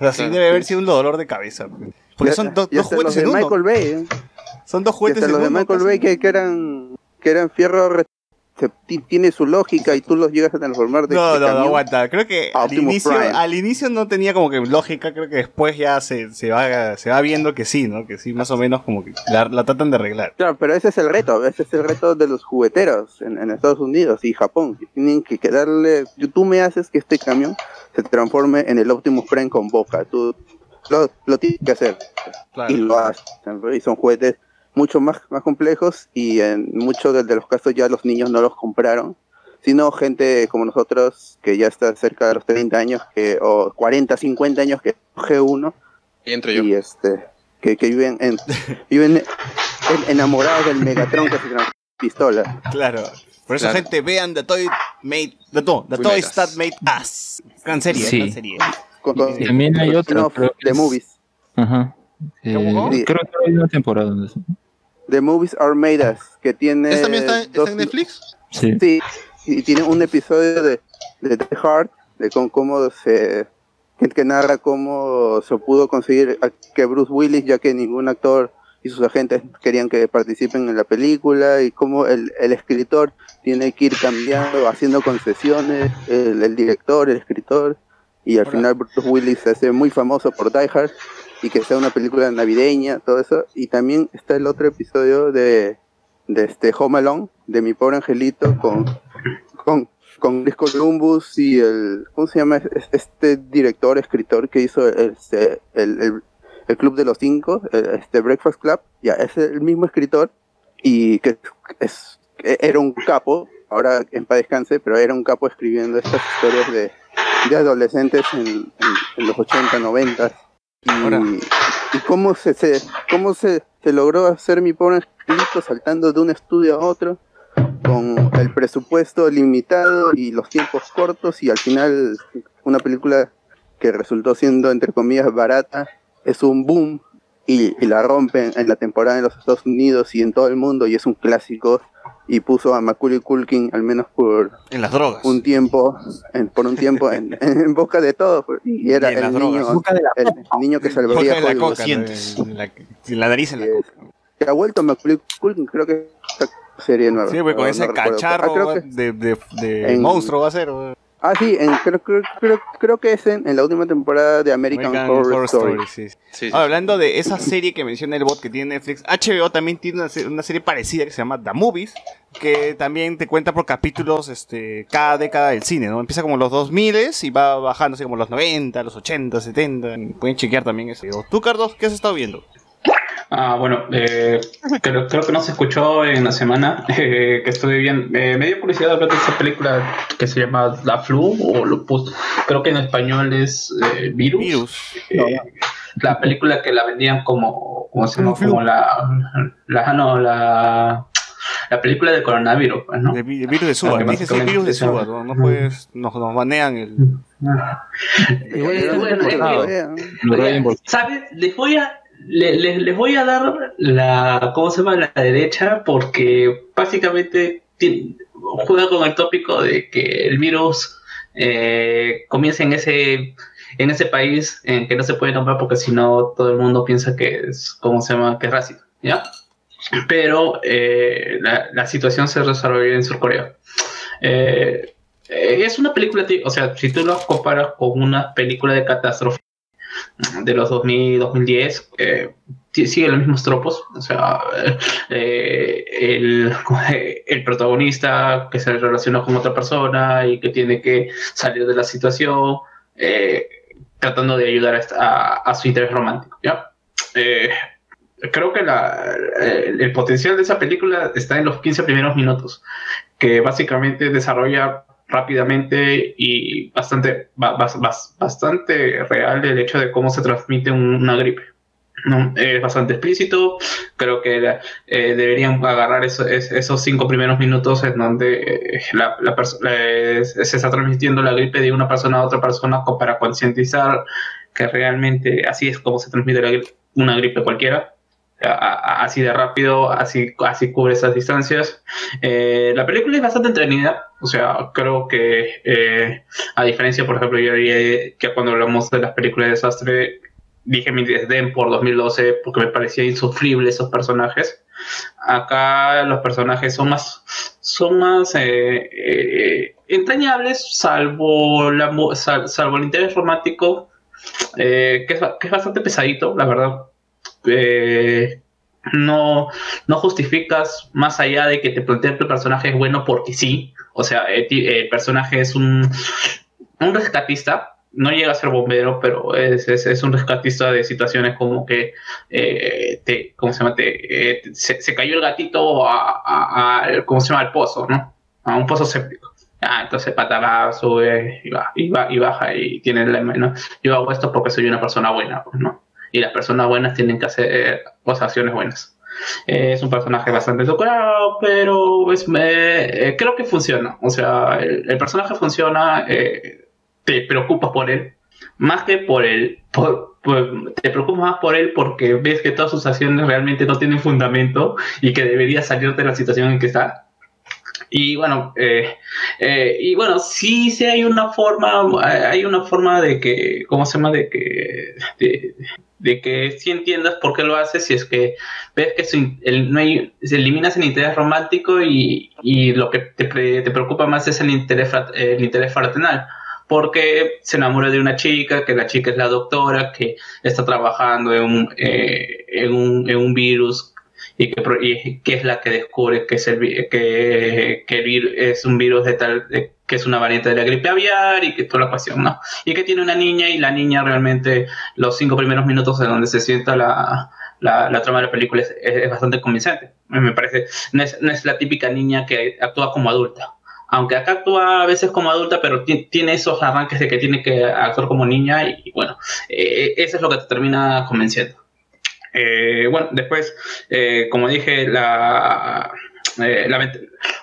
O sea, sí Claro. debe haber sido un dolor de cabeza. pues. Porque son do- dos juguetes de en uno. Michael Bay ¿eh? Son dos juguetes en los de. Michael. Bay que, que eran que eran fierro re- se- ti- tiene su lógica y tú los llegas a transformar de, No, no, no, aguanta. Creo que al inicio, al inicio no tenía como que lógica, creo que después ya se, se, va, se va viendo que sí, ¿no? Que sí, más o menos como que la, la tratan de arreglar. Claro, pero ese es el reto, ese es el reto de los jugueteros en, en Estados Unidos y Japón. que Tienen que darle, tú me haces que este camión se transforme en el Optimus Prime con boca. Tú lo, lo tienes que hacer Claro. y lo haces. Y son juguetes mucho más, más complejos y en muchos de, de los casos ya los niños no los compraron, sino gente como nosotros que ya está cerca de los 30 años que, o 40, 50 años que G1 Y entro yo. y este que, que viven en viven en- enamorados del Megatron que se transforma en pistola. Claro. Por eso, Claro. gente, vean The Toy Made. The, no, the We Toys Made Us. That Made Us. Gran serie, Sí. gran serie. Con, con- Y también hay que de es- movies. Ajá. Eh, ¿Cómo? creo que hay una temporada de eso. The Movies Are Made Us, que tiene ¿Esta también está, dos- en Netflix? Sí. Sí, y tiene un episodio de, de The Heart, de cómo, cómo se que, que narra cómo se pudo conseguir a- que Bruce Willis, ya que ningún actor y sus agentes querían que participen en la película, y cómo el, el escritor tiene que ir cambiando, haciendo concesiones, el, el director, el escritor, y al final Bruce Willis se hace muy famoso por Die Hard, y que sea una película navideña, todo eso, y también está el otro episodio de, de este Home Alone, de mi pobre angelito, con, con, con Chris Columbus y el, ¿cómo se llama? Es- Este director, escritor que hizo este, el, el, el Club de los Cinco, el- este Breakfast Club, ya, es el mismo escritor y que es, era un capo, ahora en paz descanse, pero era un capo escribiendo estas historias de, de adolescentes en, en- en los 80, 90. Y cómo se, se cómo se, se logró hacer mi pobre angelito saltando de un estudio a otro con el presupuesto limitado y los tiempos cortos y al final una película que resultó siendo entre comillas barata es un boom y, y la rompen en la temporada en los Estados Unidos y en todo el mundo y es un clásico y puso a Macaulay Culkin al menos por En las drogas. un tiempo en- por un tiempo en, en boca de todo pues, y era Y el niño, el niño que salvaría la coca, la, en la nariz en la Que- coca. que ha vuelto Macaulay Culkin creo que esta serie nueva. Sí, pues con pero ese no cacharro Ah, de, de, de en- monstruo va a ser. Ah, sí, en- creo, creo, creo, creo que es en, en la última temporada de American, American Horror, Horror Story. Story, sí. Sí, sí, Ahora, hablando de esa serie que menciona el bot que tiene Netflix, HBO también tiene una, una serie parecida que se llama The Movies, que también te cuenta por capítulos este, cada década del cine, ¿no? Empieza como los 2000 y va bajando así como los 90, los 80, 70. Pueden chequear también eso. ¿Tú, Carlos, qué has estado viendo? Ah, bueno, eh, creo, creo que no se escuchó en la semana eh, que estuve viendo. Eh, me dio curiosidad hablar de esta película que se llama La Flu, o lo pus- creo que en español es eh, Virus. Virus. Eh, la película que la vendían como como, se llama? como la, la, no, la, la película del coronavirus, pues, ¿no? El, el virus de Suba. Ah, Dices el virus de Suba. No, no puedes, nos, nos banean el. Eh, ¿Sabes? Les voy a le- le- les voy a dar la ¿cómo se llama? la derecha porque básicamente juega con el tópico de que el virus eh, comienza en ese en ese país que no se puede nombrar porque si no todo el mundo piensa que es cómo se llama que es racista ¿ya? pero eh, la, la situación se desarrolla en Surcorea Eh, eh, es una película, o sea, si tú lo comparas con una película de catástrofe de los 2000, 2010, eh, ti- sigue los mismos tropos. O sea, eh, el, el protagonista que se relaciona con otra persona y que tiene que salir de la situación, eh, tratando de ayudar a, su interés romántico. ¿ya? Eh, creo que el, el potencial de esa película está en los 15 primeros minutos, que básicamente desarrolla rápidamente y bastante, ba- bas- bas- bastante real el hecho de cómo se transmite un- una gripe. ¿no? Es bastante explícito, creo que eh, deberían agarrar eso- es- esos cinco primeros minutos en donde eh, la, se está transmitiendo la gripe de una persona a otra persona para concientizar que realmente así es como se transmite la una gripe cualquiera. Así de rápido, así, así cubre esas distancias. Eh, la película es bastante entretenida, o sea, creo que eh, a diferencia, por ejemplo, yo diría que cuando hablamos de las películas de desastre, dije mi desdén por 2012 porque me parecía insufrible esos personajes. Acá los personajes son más, son más eh, entrañables, salvo, la, sal- salvo el interés romántico, que es bastante pesadito, la verdad. Eh, no, no justificas más allá de que te planteen que el personaje es bueno porque sí. O sea, el, ti- el personaje es un, un rescatista. No llega a ser bombero, pero es, es, un rescatista de situaciones como que eh, te, ¿cómo se llama? Te, eh, se, cayó el gatito a, ¿cómo se llama? Al pozo, ¿no? A un pozo séptico. Ah, entonces pata sube y, va, y, va, y baja y tiene el ¿no? Yo hago esto porque soy una persona buena, pues, ¿no? Y las personas buenas tienen que hacer eh, cosas, acciones buenas. Eh, es un personaje bastante tocado, pero es, me- eh, creo que funciona. O sea, el, el personaje funciona, eh, te preocupas por él, más que por él. por- por- te preocupas más por él porque ves que todas sus acciones realmente no tienen fundamento y que debería salir de la situación en que está. Y bueno, eh, eh, y bueno, sí, sí hay una forma, hay una forma de que, ¿cómo se llama? De que, de, de que sí entiendas por qué lo haces si es que ves que su- el- no hay, se eliminas el interés romántico y, y lo que te, te preocupa más es el interés, el interés fraternal. Porque se enamora de una chica, que la chica es la doctora, que está trabajando en un, eh, en un, en un virus y que, y que es la que descubre que, es el, que, que es un virus de tal de- que es una variante de la gripe aviar y que toda la cuestión, ¿no? Y que tiene una niña y la niña realmente los cinco primeros minutos en donde se sienta la, la, trama de la película es, bastante convincente. Me parece, no es, no es la típica niña que actúa como adulta. Aunque acá actúa a veces como adulta, pero ti- tiene esos arranques de que tiene que actuar como niña y, bueno, eh, eso es lo que te termina convenciendo. Eh, bueno, después, eh, como dije, la, eh,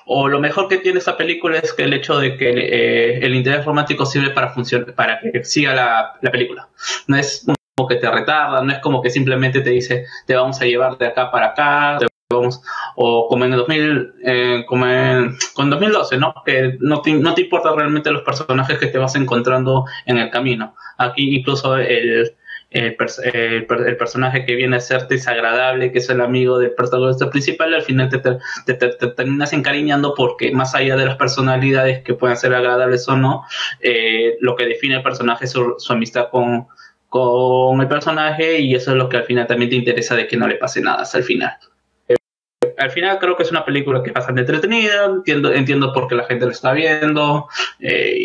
o lo mejor que tiene esta película es que el hecho de que eh, el interés romántico sirve para funcionar, para que siga la, la película. No es como que te retarda, no es como que simplemente te dice te vamos a llevar de acá para acá, te vamos, o como en el 2000, eh, como en, con 2012, ¿no? Que no te, no te importa realmente los personajes que te vas encontrando en el camino. Aquí incluso el, el, pers- el per- el personaje que viene a ser desagradable, que es el amigo del protagonista principal, al final te- te- te terminas encariñando porque más allá de las personalidades que puedan ser agradables o no, eh, lo que define el personaje es su, su amistad con, con el personaje y eso es lo que al final también te interesa de que no le pase nada hasta el final. Al final creo que es una película que es bastante entretenida, entiendo, entiendo por qué la gente lo está viendo eh,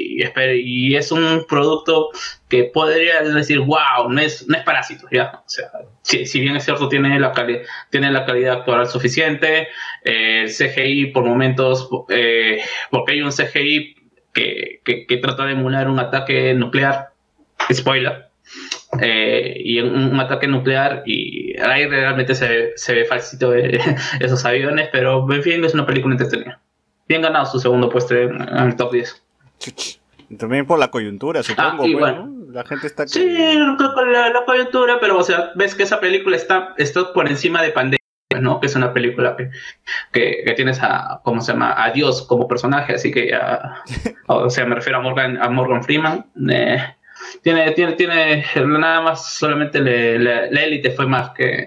y, es un producto que podría decir, wow, no es, no es parásito, ¿ya? O sea, si, si bien es cierto, tiene la, cali- tiene la calidad actual suficiente, eh, el CGI por momentos, eh, porque hay un CGI que, que, que trata de emular un ataque nuclear, spoiler, eh, y un, un ataque nuclear y ahí realmente se, ve- se ve falsito esos aviones, pero en fin, es una película entretenida. Bien ganado su segundo puesto en, en el top 10. También por la coyuntura, supongo. Ah, y pues, bueno. ¿no? La gente está... Sí, con la, la coyuntura, pero o sea, ves que esa película está, está por encima de pandemia, ¿no? Que es una película que, que, que tienes a, ¿cómo se llama? A Dios como personaje, así que ya, o sea, me refiero a Morgan, a Morgan Freeman. eh, tiene, tiene, tiene, nada más, solamente le- le- la élite fue más que,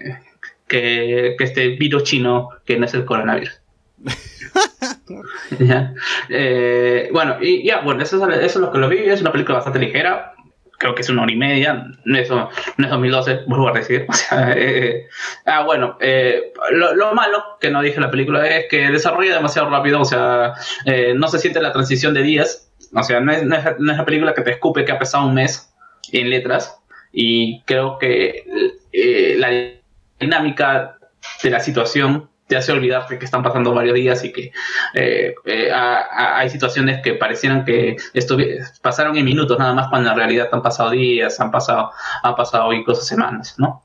que, que este virus chino que no es el coronavirus. Ya. Eh, bueno, y ya, bueno, eso es, eso es lo que lo vi. Es una película bastante ligera. Creo que es una hora y media. No es, no es 2012, vuelvo a decir. O sea, eh, ah, bueno, eh, lo, lo malo que no dije en la película es que desarrolla demasiado rápido. O sea, eh, no se siente la transición de días. O sea, no es, no, es, no es la película que te escupe que ha pesado un mes en letras. Y creo que eh, la dinámica de la situación te hace olvidarte que están pasando varios días y que eh, eh, hay situaciones que parecieran que pasaron en minutos nada más cuando en realidad han pasado días, han pasado, han pasado incluso semanas, ¿no?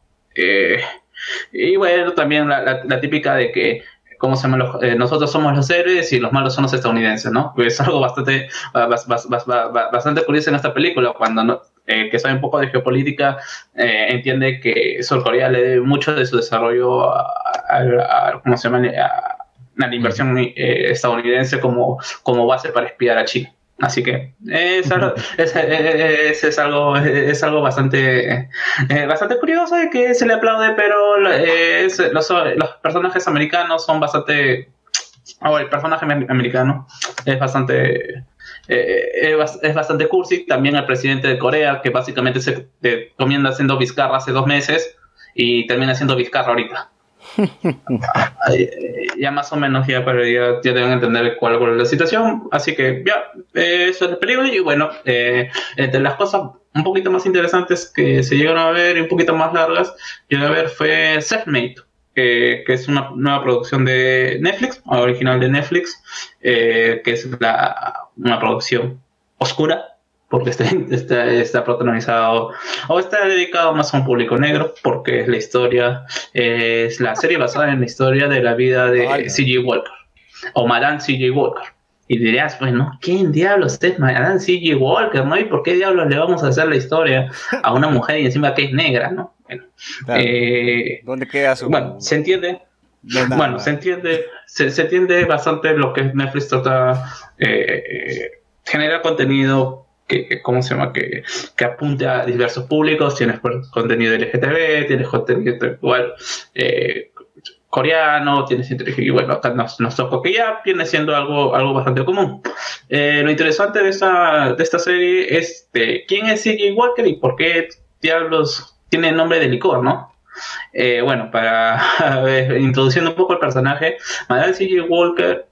Y bueno, también la típica de que ¿cómo se llama? Los- eh, nosotros somos los héroes y los malos son los estadounidenses, ¿no? Es algo bastante, ba- bas- bas- bas- ba- ba- bastante curioso en esta película, cuando no- eh, que sabe un poco de geopolítica, eh, entiende que Sur Corea le debe mucho de su desarrollo a, ¿cómo se llama? A la inversión eh, estadounidense como, como base para espiar a China. Así que es, algo, es, es- es algo, es algo bastante, eh, bastante curioso y que se le aplaude, pero es- los, los personajes americanos son bastante... o el personaje amer- americano es bastante... eh, es bas- es bastante cursi. También el presidente de Corea, que básicamente se eh, comienza haciendo Vizcarra hace dos meses y termina siendo Vizcarra ahorita. Eh, ya más o menos ya, pero ya, deben entender cuál, cuál es la situación. Así que ya, eh, eso es la película. Y bueno, eh, entre las cosas un poquito más interesantes que se llegaron a ver y un poquito más largas, llegué a ver fue Selfmade, que, que es una nueva producción de Netflix, original de Netflix, eh, que es la, una producción oscura, porque está, está, está protagonizado o está dedicado más a un público negro, porque es la historia, es la serie basada en la historia de la vida de C.J. Walker, o Madame C.J. Walker. Y dirías, bueno, ¿quién diablos es Madame C.J. Walker, no? ¿Y por qué diablos le vamos a hacer la historia a una mujer y encima que es negra, no? Bueno, eh, ¿Dónde queda su...? bueno, se entiende. nada. Bueno, se entiende, se, se entiende bastante lo que Netflix trata, eh, eh, genera contenido que, ¿cómo se llama? Que, que apunte a diversos públicos, tienes contenido LGTB, tienes contenido igual eh, coreano, tienes y bueno, acá nos, nos tocó que ya viene siendo algo, algo bastante común. Eh, lo interesante de esta, de esta serie es de quién es C.J. Walker y por qué diablos tiene nombre de licor, ¿no? Eh, bueno, para introduciendo un poco el personaje, Madame C.J. Walker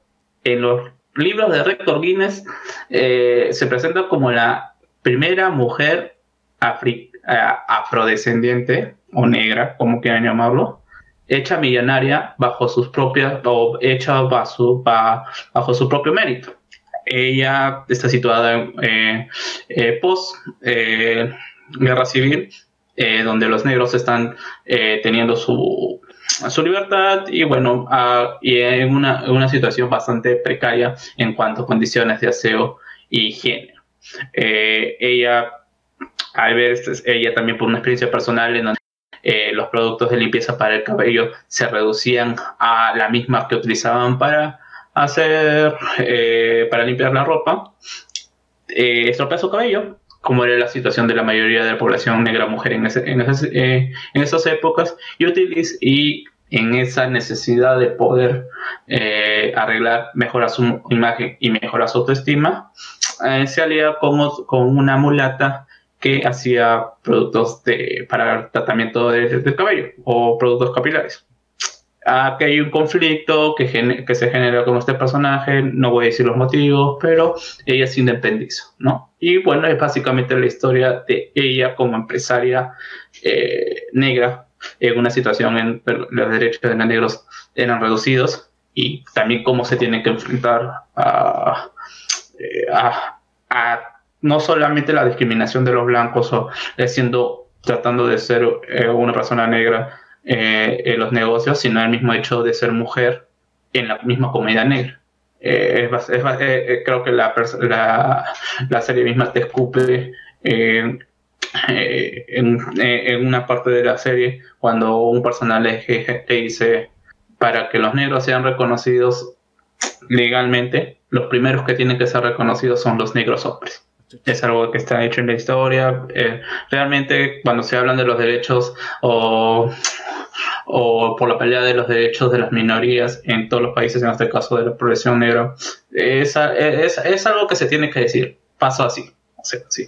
en los libros de récord Guinness eh, se presenta como la primera mujer a- afrodescendiente o negra, como quieran llamarlo, hecha millonaria bajo sus propias o hecha bajo, ba- bajo su propio mérito. Ella está situada en eh, eh, post eh, guerra civil, eh, donde los negros están eh, teniendo su, su libertad y bueno, y en una, una situación bastante precaria en cuanto a condiciones de aseo y higiene. Eh, ella, al ver, ella también por una experiencia personal en donde eh, los productos de limpieza para el cabello se reducían a la misma que utilizaban para hacer, eh, para limpiar la ropa, estropea su cabello, como era la situación de la mayoría de la población negra mujer en, ese- en esas, en esas épocas, y, utiliz- y en esa necesidad de poder eh, arreglar, mejorar su imagen y mejorar su autoestima, eh, se alía con, con una mulata que hacía productos de, para tratamiento de- del cabello o productos capilares. Aquí hay un conflicto que, gene- que se genera con este personaje, no voy a decir los motivos, pero ella se independiza, ¿no? Y bueno, es básicamente la historia de ella como empresaria eh, negra en una situación en los derechos de los negros eran reducidos y también cómo se tiene que enfrentar a, eh, a- a no solamente la discriminación de los blancos o eh, siendo tratando de ser eh, una persona negra eh, en los negocios, sino el mismo hecho de ser mujer en la misma comedia negra. Eh, es es eh, creo que la, la, la serie misma te escupe eh, eh, en, una parte de la serie cuando un personaje te dice para que los negros sean reconocidos legalmente, los primeros que tienen que ser reconocidos son los negros hombres. Es algo que está hecho en la historia. eh, realmente, cuando se hablan de los derechos o, o por la pelea de los derechos de las minorías en todos los países, en este caso de la población negra, es, es, es algo que se tiene que decir. Pasó así. Sí.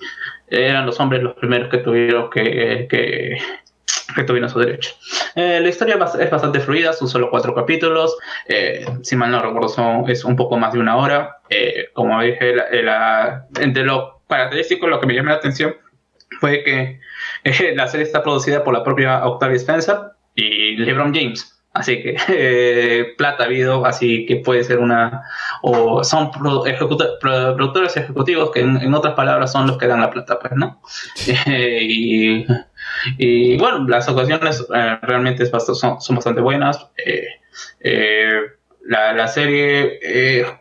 Eran los hombres los primeros que tuvieron que, que, que tuvieron su derecho. Eh, la historia es bastante fluida, son solo cuatro capítulos. eh, si mal no recuerdo, son, es un poco más de una hora. Eh, como dije, eh, entre lo característico, lo que me llamó la atención fue que eh, la serie está producida por la propia Octavia Spencer y LeBron James. Así que eh, plata ha habido, así que puede ser una. O son pro- ejecuta- pro- productores ejecutivos que, en, en otras palabras, son los que dan la plata, pues, ¿no? Eh, y, y bueno, las ocasiones eh, realmente es bast- son, son bastante buenas. Eh, eh, la, la serie,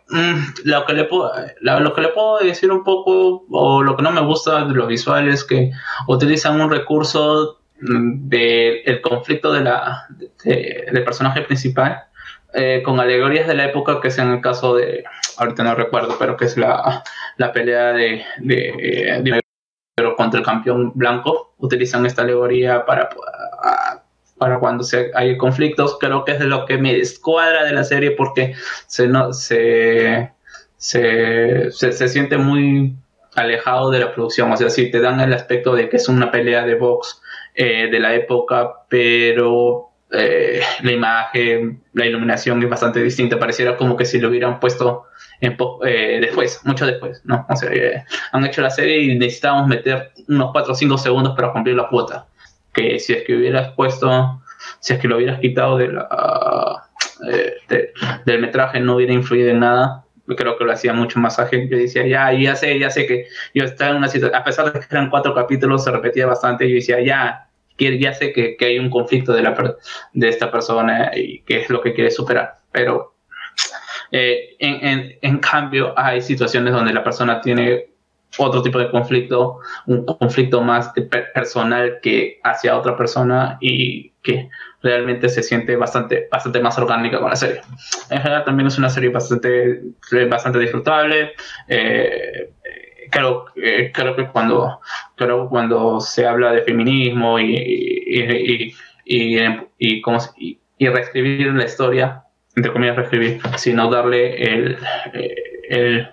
mm, lo, que le puedo, la- lo que le puedo decir un poco, o lo que no me gusta de lo visual es que utilizan un recurso mm, del conflicto de la, de- personaje principal eh, con alegorías de la época, que es en el caso de, ahorita no recuerdo, pero que es la, la pelea de, de, de pero contra el campeón blanco utilizan esta alegoría para, para cuando se, hay conflictos. Creo que es de lo que me descuadra de la serie porque se, no, se, se, se, se siente muy alejado de la producción. O sea, si te dan el aspecto de que es una pelea de box eh, de la época, pero eh, la imagen, la iluminación es bastante distinta. Pareciera como que si lo hubieran puesto en eh, después, mucho después, ¿no? O sea, eh, han hecho la serie y necesitábamos meter unos 4 o 5 segundos para cumplir la cuota. Que si es que hubieras puesto, si es que lo hubieras quitado de la, eh, de- del metraje, no hubiera influido en nada. Creo que lo hacía mucho más ágil. Yo decía, ya, ya sé, ya sé que yo estaba en una situación, a pesar de que eran cuatro capítulos, se repetía bastante. Yo decía, ya, ya sé que, que hay un conflicto de, la, per- de esta persona y que es lo que quiere superar. Pero eh, en- en cambio, hay situaciones donde la persona tiene otro tipo de conflicto, un conflicto más personal que hacia otra persona y que realmente se siente bastante, bastante más orgánica con la serie. En general también es una serie bastante, bastante disfrutable. eh, eh, creo, eh, creo que cuando, creo cuando se habla de feminismo y, y, y, y, se- y- y reescribir la historia, entre comillas reescribir, sino darle el, eh, el-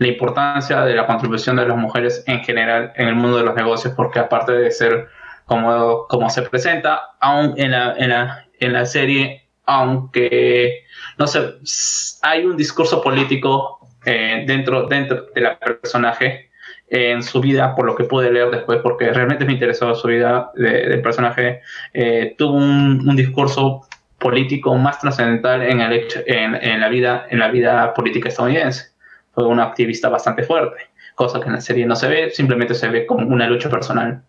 la importancia de la contribución de las mujeres en general en el mundo de los negocios, porque aparte de ser como, como se presenta, aún en la, en la, en la serie, aunque no sé, hay un discurso político eh, dentro, dentro de la personaje en su vida, por lo que pude leer después, porque realmente me interesó su vida de- del personaje, eh, tuvo un, un discurso político más trascendental en, el en, en la vida, en la vida política estadounidense. Fue una activista bastante fuerte, cosa que en la serie no se ve, simplemente se ve como una lucha personal.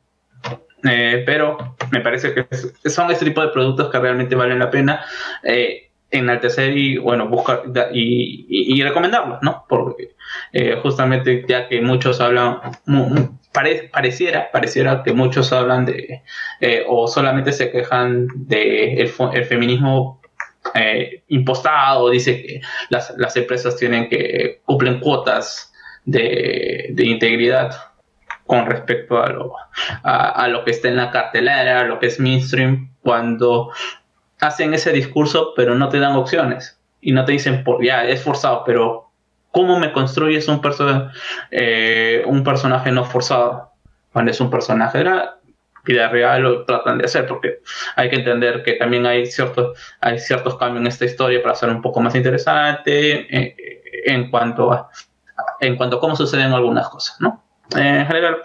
Eh, pero me parece que son este tipo de productos que realmente valen la pena eh, enaltecer y bueno buscar y, y- y recomendarlos, ¿no? Porque eh, justamente ya que muchos hablan, pare- pareciera, pareciera que muchos hablan de eh, o solamente se quejan de el feminismo eh, impostado, dice que las, las empresas tienen que cumplen cuotas de, de integridad con respecto a lo, a, lo que está en la cartelera, a lo que es mainstream, cuando hacen ese discurso, pero no te dan opciones y no te dicen, por, ya, es forzado, pero ¿cómo me construyes un, perso eh, un personaje no forzado? Cuando es un personaje de la vida real lo tratan de hacer, porque hay que entender que también hay ciertos, hay ciertos cambios en esta historia para hacer un poco más interesante eh, en cuanto a en cuanto a cómo suceden algunas cosas, ¿no? Eh, en general,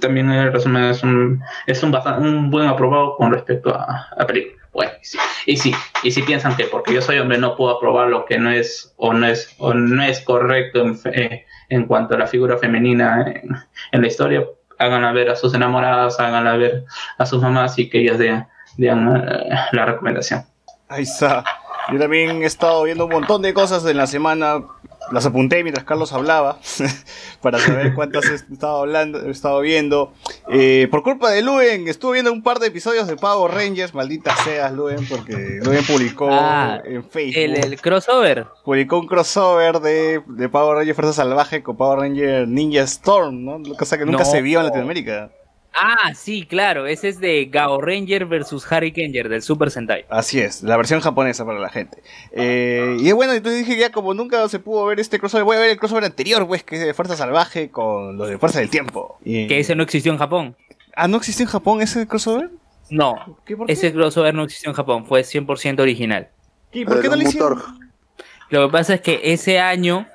también el resumen es un, es un, bastan- un buen aprobado con respecto a la película. Bueno, y sí, y sí, y si piensan que porque yo soy hombre no puedo aprobar lo que no es o no es o no es correcto en, eh, en cuanto a la figura femenina en, en la historia, háganla ver a sus enamoradas, háganla ver a sus mamás y que ellas den, den, eh, la recomendación. Ahí está. Yo también he estado viendo un montón de cosas en la semana. Las apunté mientras Carlos hablaba para saber cuántas he estado hablando, he estado viendo. Eh, por culpa de Luen, estuve viendo un par de episodios de Power Rangers, maldita seas Luen, porque Luen publicó Ah, en Facebook. El, el crossover. Publicó un crossover de, de Power Ranger Fuerza Salvaje con Power Ranger Ninja Storm, ¿no? Cosa que nunca No. se vio en Latinoamérica. Ah, sí, claro. Ese es de Gao Ranger versus Harry Kenger del Super Sentai. Así es, la versión japonesa para la gente. Eh, y bueno, entonces dije ya como nunca se pudo ver este crossover, voy a ver el crossover anterior, pues, que es de Fuerza Salvaje con los de Fuerza del Tiempo. Y- Que ese no existió en Japón. Ah, ¿no existió en Japón ese crossover? No, ¿Qué, por qué? ese crossover no existió en Japón. Fue 100% original. ¿Y por qué no lo hicieron? Lo que pasa es que ese año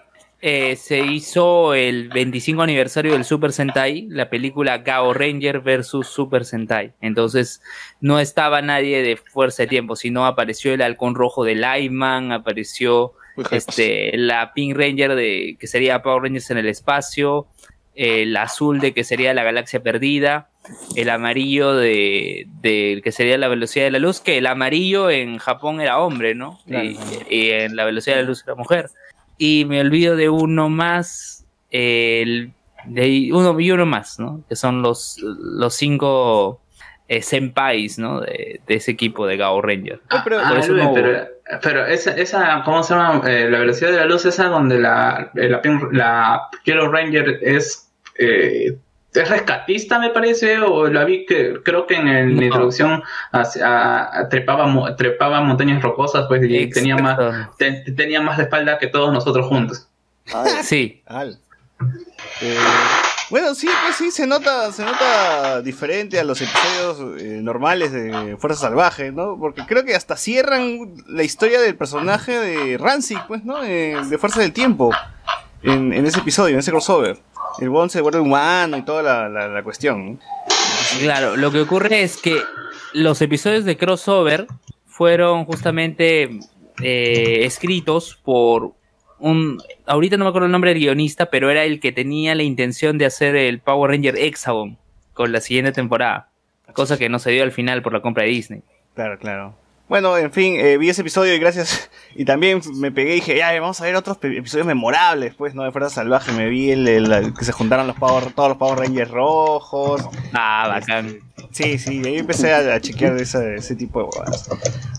eh, se hizo el 25 aniversario del Super Sentai, la película Gao Ranger versus Super Sentai. Entonces no estaba nadie de Fuerza de Tiempo, sino apareció el halcón rojo de Lyman, apareció este, la Pink Ranger de que sería Power Rangers en el espacio, el azul de que sería la galaxia perdida, el amarillo de, de que sería la velocidad de la luz, que el amarillo en Japón era hombre, ¿no? Y, y en la velocidad de la luz era mujer. Y me olvido de uno más, el, de uno y uno más, ¿no? Que son los, los cinco eh, senpais, ¿no? De, de ese equipo de Gao Ranger. pero, Ah, eso Luis, no hubo. pero, pero esa, esa, ¿cómo se llama? Eh, la velocidad de la luz, esa donde la, eh, la, la Yellow Ranger es, eh, es rescatista, me parece, o la vi que creo que en el- la introducción hacia- a- trepaba, mo- trepaba montañas rocosas, pues, y tenía más, te- tenía más de espalda que todos nosotros juntos. Sí. Al. Eh, bueno, sí, pues sí, se nota, se nota diferente a los episodios eh, normales de Fuerza Salvaje, ¿no? Porque creo que hasta cierran la historia del personaje de Rancid, pues, ¿no? Eh, de Fuerza del Tiempo. En, en ese episodio, en ese crossover. El Bond se vuelve humano y toda la, la- la cuestión. Claro, lo que ocurre es que los episodios de crossover fueron justamente eh, escritos por un... Ahorita no me acuerdo el nombre del guionista, pero era el que tenía la intención de hacer el Power Ranger Hexagon con la siguiente temporada. Cosa que no se dio al final por la compra de Disney. Claro, claro. Bueno, en fin, eh, vi ese episodio y gracias. Y también me pegué y dije, ya, vamos a ver otros episodios memorables, pues, ¿no? De Fuerza Salvaje. Me vi el, el- el que se juntaron los Power, todos los Power Rangers rojos. Ah, bacán. Sí, sí, y ahí empecé a, a chequear ese, ese tipo de huevadas.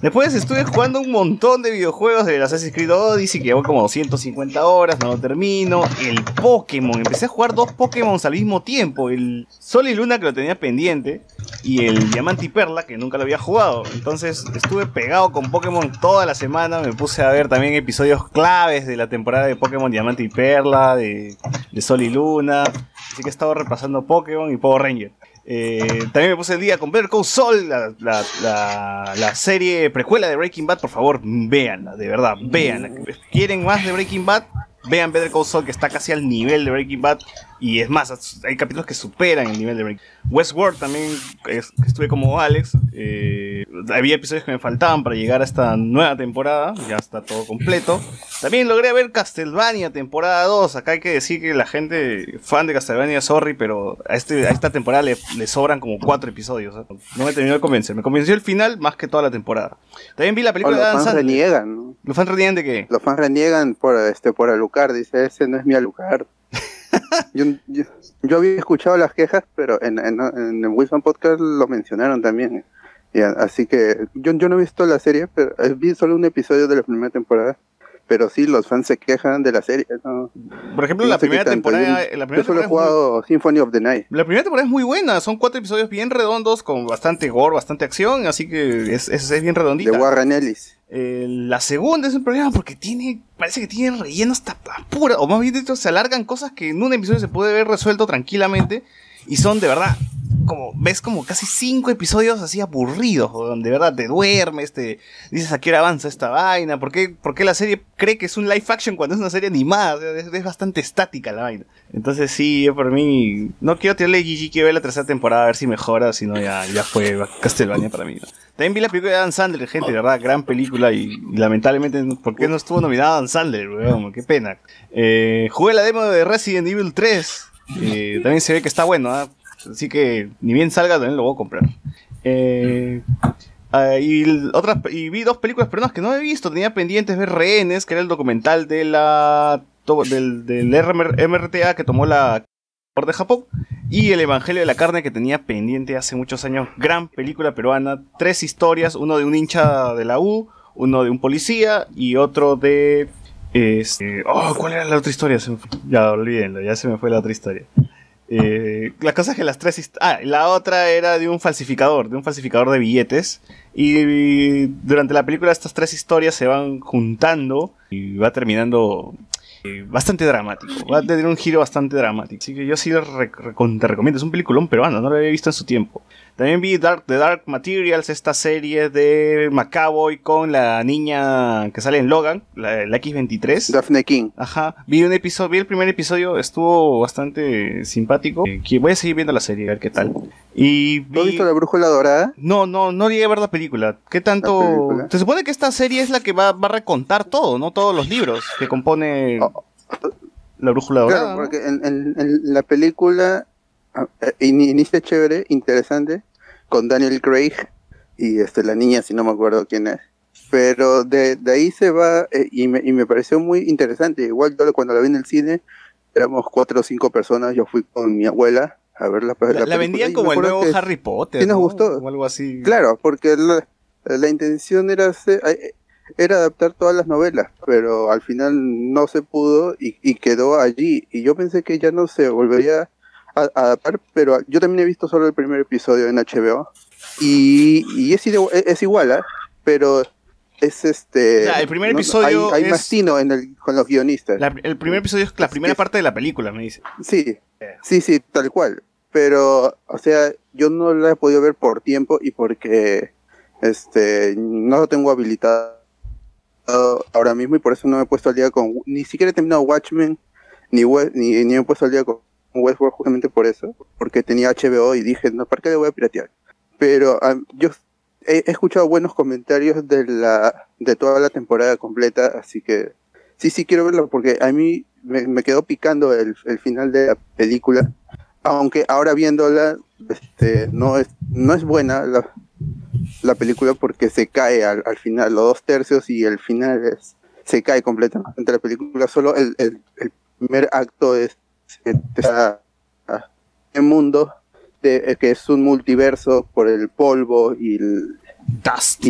Después estuve jugando un montón de videojuegos de Assassin's Creed Odyssey, que llevo como 150 horas, no lo termino. El Pokémon, empecé a jugar dos Pokémon al mismo tiempo. El Sol y Luna, que lo tenía pendiente, y el Diamante y Perla, que nunca lo había jugado. Entonces estuve pegado con Pokémon toda la semana. Me puse a ver también episodios claves de la temporada de Pokémon Diamante y Perla, de, Sol y Luna. Así que he estado repasando Pokémon y Power Ranger. Eh, también me puse el día con Better Call Saul, la, la- la- la serie precuela de Breaking Bad. Por favor, véanla, de verdad, véanla. ¿Quieren más de Breaking Bad? Vean Better Call Saul, que está casi al nivel de Breaking Bad. Y es más, hay capítulos que superan el nivel de Breaking Bad. Westworld también, es- estuve como Alex. eh, había episodios que me faltaban para llegar a esta nueva temporada. Ya está todo completo. También logré ver Castlevania temporada 2. Acá hay que decir que la gente fan de Castlevania, sorry, pero a, este, a esta temporada le, le sobran como cuatro episodios. ¿eh? No me terminó de convencer. Me convenció el final más que toda la temporada. También vi la película los de fans Sandler. reniegan, ¿no? ¿Los fans reniegan de qué? Los fans reniegan por este por Alucard, dice, ese no es mi Alucard. yo, yo, había escuchado las quejas, pero en, en, el Wilson Podcast lo mencionaron también. Así que yo, yo no he visto la serie, pero vi solo un episodio de la primera temporada. Pero sí, los fans se quejan de la serie. ¿no? Por ejemplo, No la primera temporada- Yo, la yo primera solo he temporada es jugado Symphony of the Night. La primera temporada es muy buena, son cuatro episodios bien redondos, con bastante gore, bastante acción, así que es, es, es bien redondita. De Warren Ellis. Eh, la segunda es un problema porque tiene, parece que tiene relleno hasta pura, o más bien dicho, se alargan cosas que en un episodio se puede ver resuelto tranquilamente y son de verdad, como ves como casi cinco episodios así aburridos, donde de verdad te duermes, te dices a qué hora avanza esta vaina, ¿por qué, la serie cree que es un live action cuando es una serie animada? Es, bastante estática la vaina. Entonces sí, yo por mí, no quiero tirarle Gigi, quiero ver la tercera temporada a ver si mejora, si no ya, ya fue Castlevania para mí. También vi la película de Dan Sandler, gente, de verdad, gran película y, lamentablemente, ¿por qué no estuvo nominada Dan Sandler? Qué pena. Eh, jugué la demo de Resident Evil 3, eh, también se ve que está bueno, ¿ah? Así que ni bien salga también lo voy a comprar. Eh, ah, y, otras, y vi dos películas peruanas que no he visto. Tenía pendientes ver Rehenes, que era el documental de la, del, del MRTA que tomó la de Japón. Y El Evangelio de la Carne que tenía pendiente hace muchos años. Gran película peruana. Tres historias. Uno de un hincha de la U, uno de un policía y otro de... Este, oh, ¿cuál era la otra historia? Ya, olvídenlo, ya se me fue la otra historia. Eh, la cosa es que las tres... Ah, la otra era de un falsificador, de un falsificador de billetes. Y durante la película estas tres historias se van juntando y va terminando eh, bastante dramático. Va a tener un giro bastante dramático. Así que yo sí te recomiendo. Es un peliculón peruano, no lo había visto en su tiempo. También vi Dark, The Dark Materials, esta serie de Macaboy con la niña que sale en Logan, la, la X23. Daphne King. Ajá. Vi un episodio, vi el primer episodio, estuvo bastante simpático. Eh, voy a seguir viendo la serie, a ver qué tal. Y ¿Tú has visto La Brújula Dorada? no, no, no llegué a ver la película. ¿Qué tanto? Se supone que esta serie es la que va, va a recontar todo, ¿no? Todos los libros que compone la brújula dorada. Claro, porque en, en- en la película ah, eh, in- inicia chévere, interesante, con Daniel Craig y este la niña, si no me acuerdo quién es. Pero de, de ahí se va eh, y, me, y me pareció muy interesante. Igual yo cuando la vi en el cine, éramos cuatro o cinco personas, yo fui con mi abuela a ver la, La, la vendían como el nuevo Harry Potter. sí nos ¿no? gustó. O algo así. Claro, porque la, la intención era era adaptar todas las novelas, pero al final no se pudo y, y quedó allí. Y yo pensé que ya no se volvería a, a adaptar, pero yo también he visto solo el primer episodio en HBO y, y es, ide- es igual, ¿ah? pero es este. El primer no- episodio hay, hay es- más tino en el, con los guionistas. La- el primer episodio es la primera parte de la película, me dice. Sí, sí, sí, tal cual. Pero, o sea, yo no la he podido ver por tiempo y porque este no lo tengo habilitado ahora mismo y por eso no me he puesto al día con ni siquiera he terminado Watchmen ni ni, ni me he puesto al día con Westworld justamente por eso, porque tenía HBO y dije, no, ¿para qué le voy a piratear? Pero ah, yo he, escuchado buenos comentarios de la de toda la temporada completa, así que sí, sí quiero verlo porque a mí me, me quedó picando el, el final de la película, aunque ahora viéndola este, no es no es buena la, la película porque se cae al, al final, los dos tercios y el final es, se cae completamente la película, solo el, el, el primer acto es en mundo de, eh, que es un multiverso por el polvo y, el-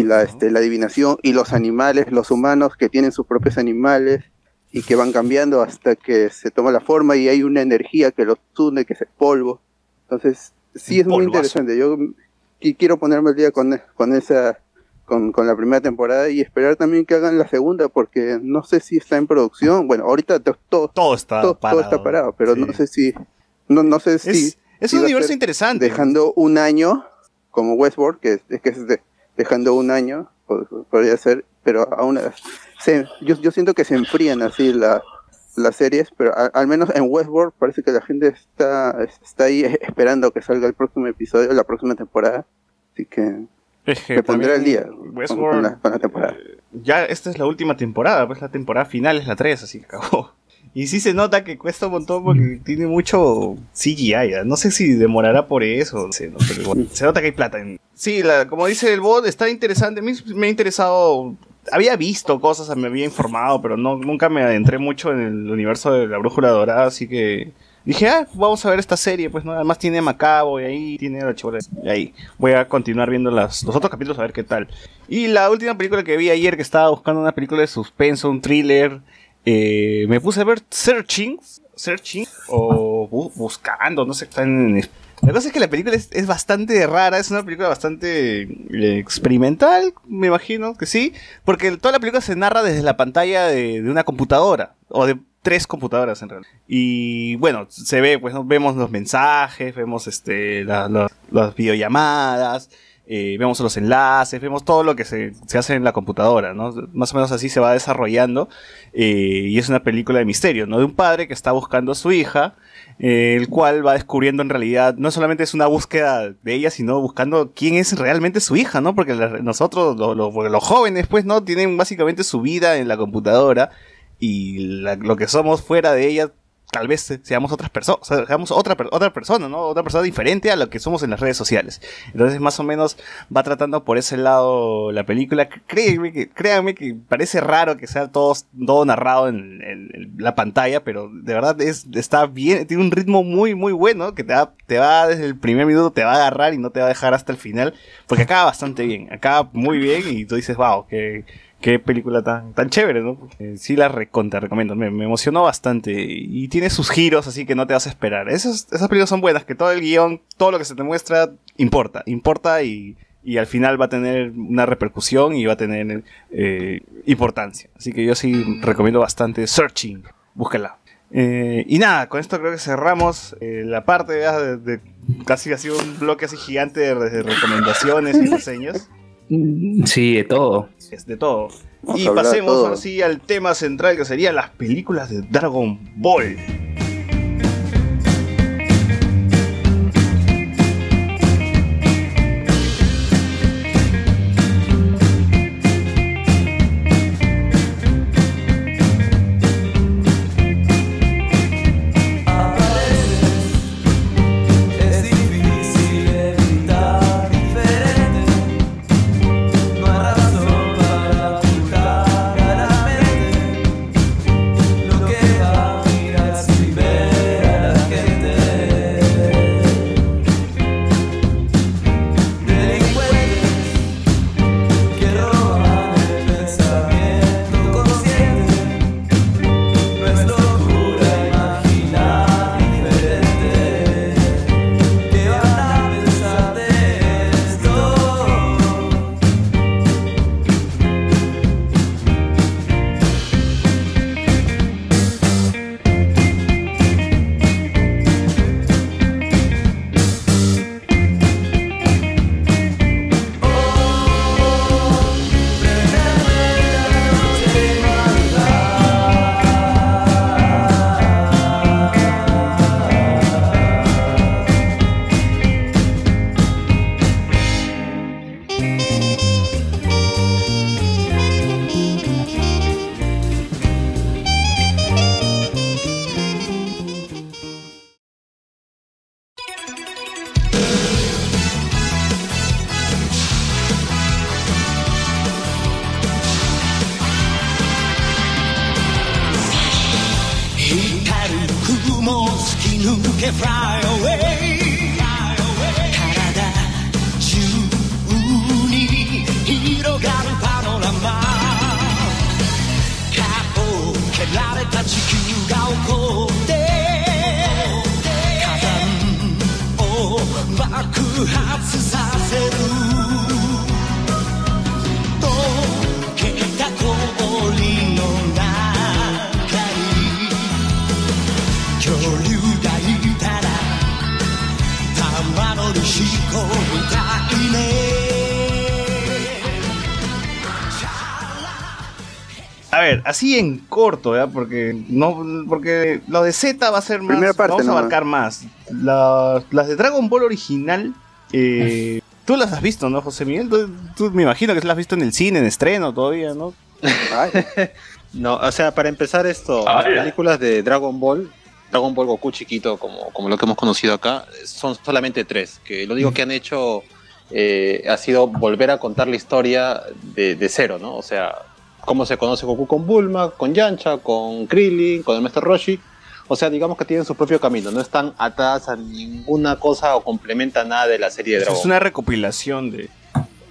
y la, este, la adivinación y los animales, los humanos que tienen sus propios animales y que van cambiando hasta que se toma la forma y hay una energía que los une, que es el polvo. Entonces, sí es muy interesante. Yo qui- quiero ponerme al día con, con esa con, con la primera temporada y esperar también que hagan la segunda porque no sé si está en producción. Bueno, ahorita to- todo, todo está todo, todo parado. está parado, pero no sé si no, no sé si Es, es si un universo interesante. dejando un año como Westworld que es que es de- dejando un año pod- podría ser, pero aún se, yo, yo siento que se enfrían así la, las series, pero a- al menos en Westworld parece que la gente está está ahí esperando que salga el próximo episodio, la próxima temporada, así que Es que me al también día Westworld, con, la, con la temporada. ya esta es la última temporada, pues la temporada final es la 3, así que acabó. Y sí se nota que cuesta un montón porque tiene mucho CGI, no sé si demorará por eso, no sé, no, pero igual, se nota que hay plata. En... Sí, la- como dice el bot, está interesante, a mí me ha interesado, había visto cosas, me había informado, pero no, nunca me adentré mucho en el universo de la brújula dorada, así que dije, ah, vamos a ver esta serie, pues no, además tiene Macabo y ahí tiene la chivola, y ahí voy a continuar viendo las, los otros capítulos a ver qué tal. Y la última película que vi ayer, que estaba buscando una película de suspenso, un thriller, eh, me puse a ver Searching, Searching, o bu- Buscando, no sé, está en... La cosa es que la película es, es bastante rara, es una película bastante eh, experimental, me imagino que sí, porque toda la película se narra desde la pantalla de, de una computadora, o de tres computadoras en realidad. Y bueno, se ve, pues ¿no? vemos los mensajes, vemos este, la- la- las videollamadas, eh, vemos los enlaces, vemos todo lo que se, se hace en la computadora, ¿no? Más o menos así se va desarrollando. eh, y es una película de misterio, ¿no? De un padre que está buscando a su hija, eh, el cual va descubriendo en realidad, no solamente es una búsqueda de ella, sino buscando quién es realmente su hija, ¿no? Porque la- nosotros, lo- lo- los jóvenes, pues, ¿no? Tienen básicamente su vida en la computadora y la- lo que somos fuera de ella tal vez se- seamos otras personas, seamos otra, otra persona, ¿no? Otra persona diferente a lo que somos en las redes sociales. Entonces, más o menos va tratando por ese lado la película. Créanme que, créanme que parece raro que sea todo, narrado en, la pantalla, pero de verdad es, está bien, tiene un ritmo muy, muy bueno que te va, te va desde el primer minuto, te va a agarrar y no te va a dejar hasta el final, porque acaba bastante bien, acaba muy bien y tú dices, wow, qué, qué película tan, tan chévere, ¿no? Sí la recontra recomiendo, me, emocionó bastante y tiene sus giros así que no te vas a esperar. Esas, esas películas son buenas, que todo el guion, todo lo que se te muestra importa, importa y, y al final va a tener una repercusión y va a tener eh, importancia. Así que yo sí recomiendo bastante Searching, búscala. Eh, y nada, con esto creo que cerramos eh, la parte de, casi ha sido un bloque así gigante de, de recomendaciones y reseñas. Sí, de todo. Es de todo. Vamos y pasemos todo. ahora sí al tema central que serían las películas de Dragon Ball. Así en corto, ¿ya? Porque no, porque lo de Z va a ser más. Primera parte vamos a abarcar más. La- las de Dragon Ball original, eh, tú las has visto, ¿no, José Miguel? Tú, tú me imagino que las has visto en el cine, en estreno todavía, ¿no? No, o sea, para empezar esto, las Ala. películas de Dragon Ball, Dragon Ball Goku chiquito, como, como lo que hemos conocido acá, son solamente tres, que lo único que han hecho eh, ha sido volver a contar la historia de, de cero, ¿no? O sea, cómo se conoce Goku con Bulma, con Yancha, con Krillin, con el Maestro Roshi. O sea, digamos que tienen su propio camino, no están atadas a ninguna cosa o complementan nada de la serie de Dragon Es una recopilación de,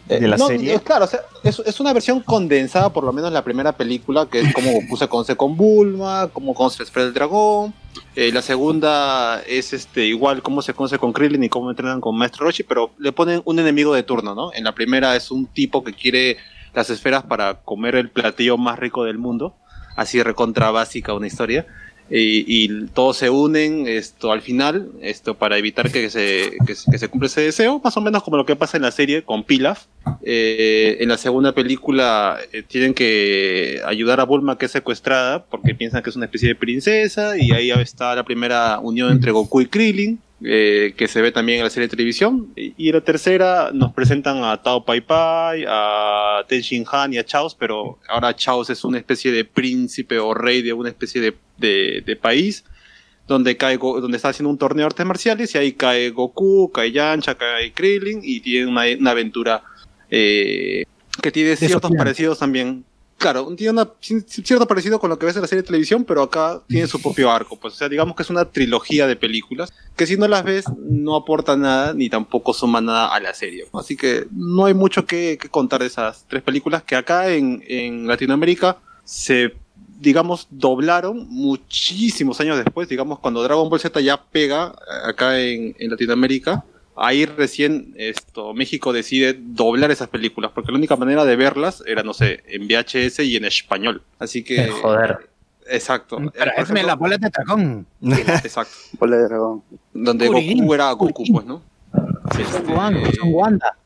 de la no, serie. es claro, o sea, es, es una versión condensada, por lo menos la primera película, que es como Goku se conoce con Bulma, cómo conoce esfera del dragón. Eh, la segunda es este igual cómo se conoce con Krillin y cómo entrenan con Maestro Roshi, pero le ponen un enemigo de turno, ¿no? En la primera es un tipo que quiere las esferas para comer el platillo más rico del mundo, así recontra básica una historia. Y, todos se unen esto al final esto para evitar que se, que, se- que se cumpla ese deseo, más o menos como lo que pasa en la serie con Pilaf. Eh, en la segunda película eh, tienen que ayudar a Bulma que es secuestrada porque piensan que es una especie de princesa y ahí está la primera unión entre Goku y Krillin. Eh, que se ve también en la serie de televisión y, la tercera nos presentan a Tao Pai Pai, a Ten Shin Han y a Chaos, pero ahora Chaos es una especie de príncipe o rey de una especie de, de- de país donde cae Go- donde está haciendo un torneo de artes marciales y ahí cae Goku, cae Yancha, cae Krillin y tiene una, una aventura eh, que tiene ciertos Desafiante. parecidos también. Claro, tiene una, ci- cierto parecido con lo que ves en la serie de televisión, pero acá tiene su propio arco. Pues, o sea, digamos que es una trilogía de películas que si no las ves no aporta nada ni tampoco suma nada a la serie. Así que no hay mucho que, contar de esas tres películas que acá en, Latinoamérica se, digamos, doblaron muchísimos años después. Digamos, cuando Dragon Ball Z ya pega eh, acá en Latinoamérica, ahí recién esto, México decide doblar esas películas, porque la única manera de verlas era, no sé, en VHS y en español. Así que... Joder. Exacto. Eh, Pero por hazme la bola de dragón. Exacto. Bola de dragón. Donde Kuririn, Goku era Goku, pues, ¿no? Son Wanda, son Wanda.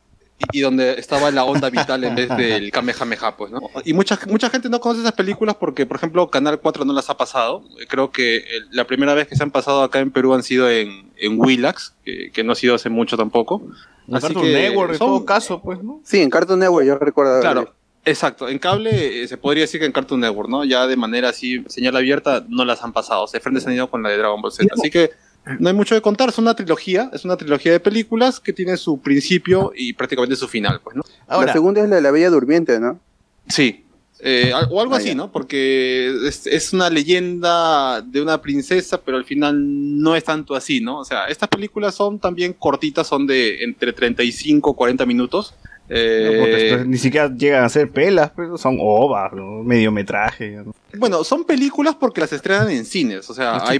y, donde estaba la onda vital en vez del Kamehameha, pues, ¿no? Y mucha, mucha gente no conoce esas películas porque, por ejemplo, Canal 4 no las ha pasado. Creo que el- la primera vez que se han pasado acá en Perú han sido en, en Willax, que, que no ha sido hace mucho tampoco. En Cartoon Network, en todo caso, pues, ¿no? Sí, en Cartoon Network yo recuerdo. Claro, exacto. En cable eh, se podría decir que en Cartoon Network, ¿no? Ya de manera así, señal abierta, no las han pasado. Se frente han ido con la de Dragon Ball Z. Así que no hay mucho que contar. Es una trilogía, es una trilogía de películas que tiene su principio y prácticamente su final, pues, ¿no? la segunda es la de la Bella Durmiente, ¿no? Sí. Eh, o algo así. ¿no? Porque es, es una leyenda de una princesa, pero al final no es tanto así, ¿no? O sea, estas películas son también cortitas, son de entre 35 y 40 minutos. Eh, No, ni siquiera llegan a ser pelas, pero son ovas, ¿no? mediometraje. ¿no? Bueno, son películas porque las estrenan en cines. O sea, Ah, hay, hay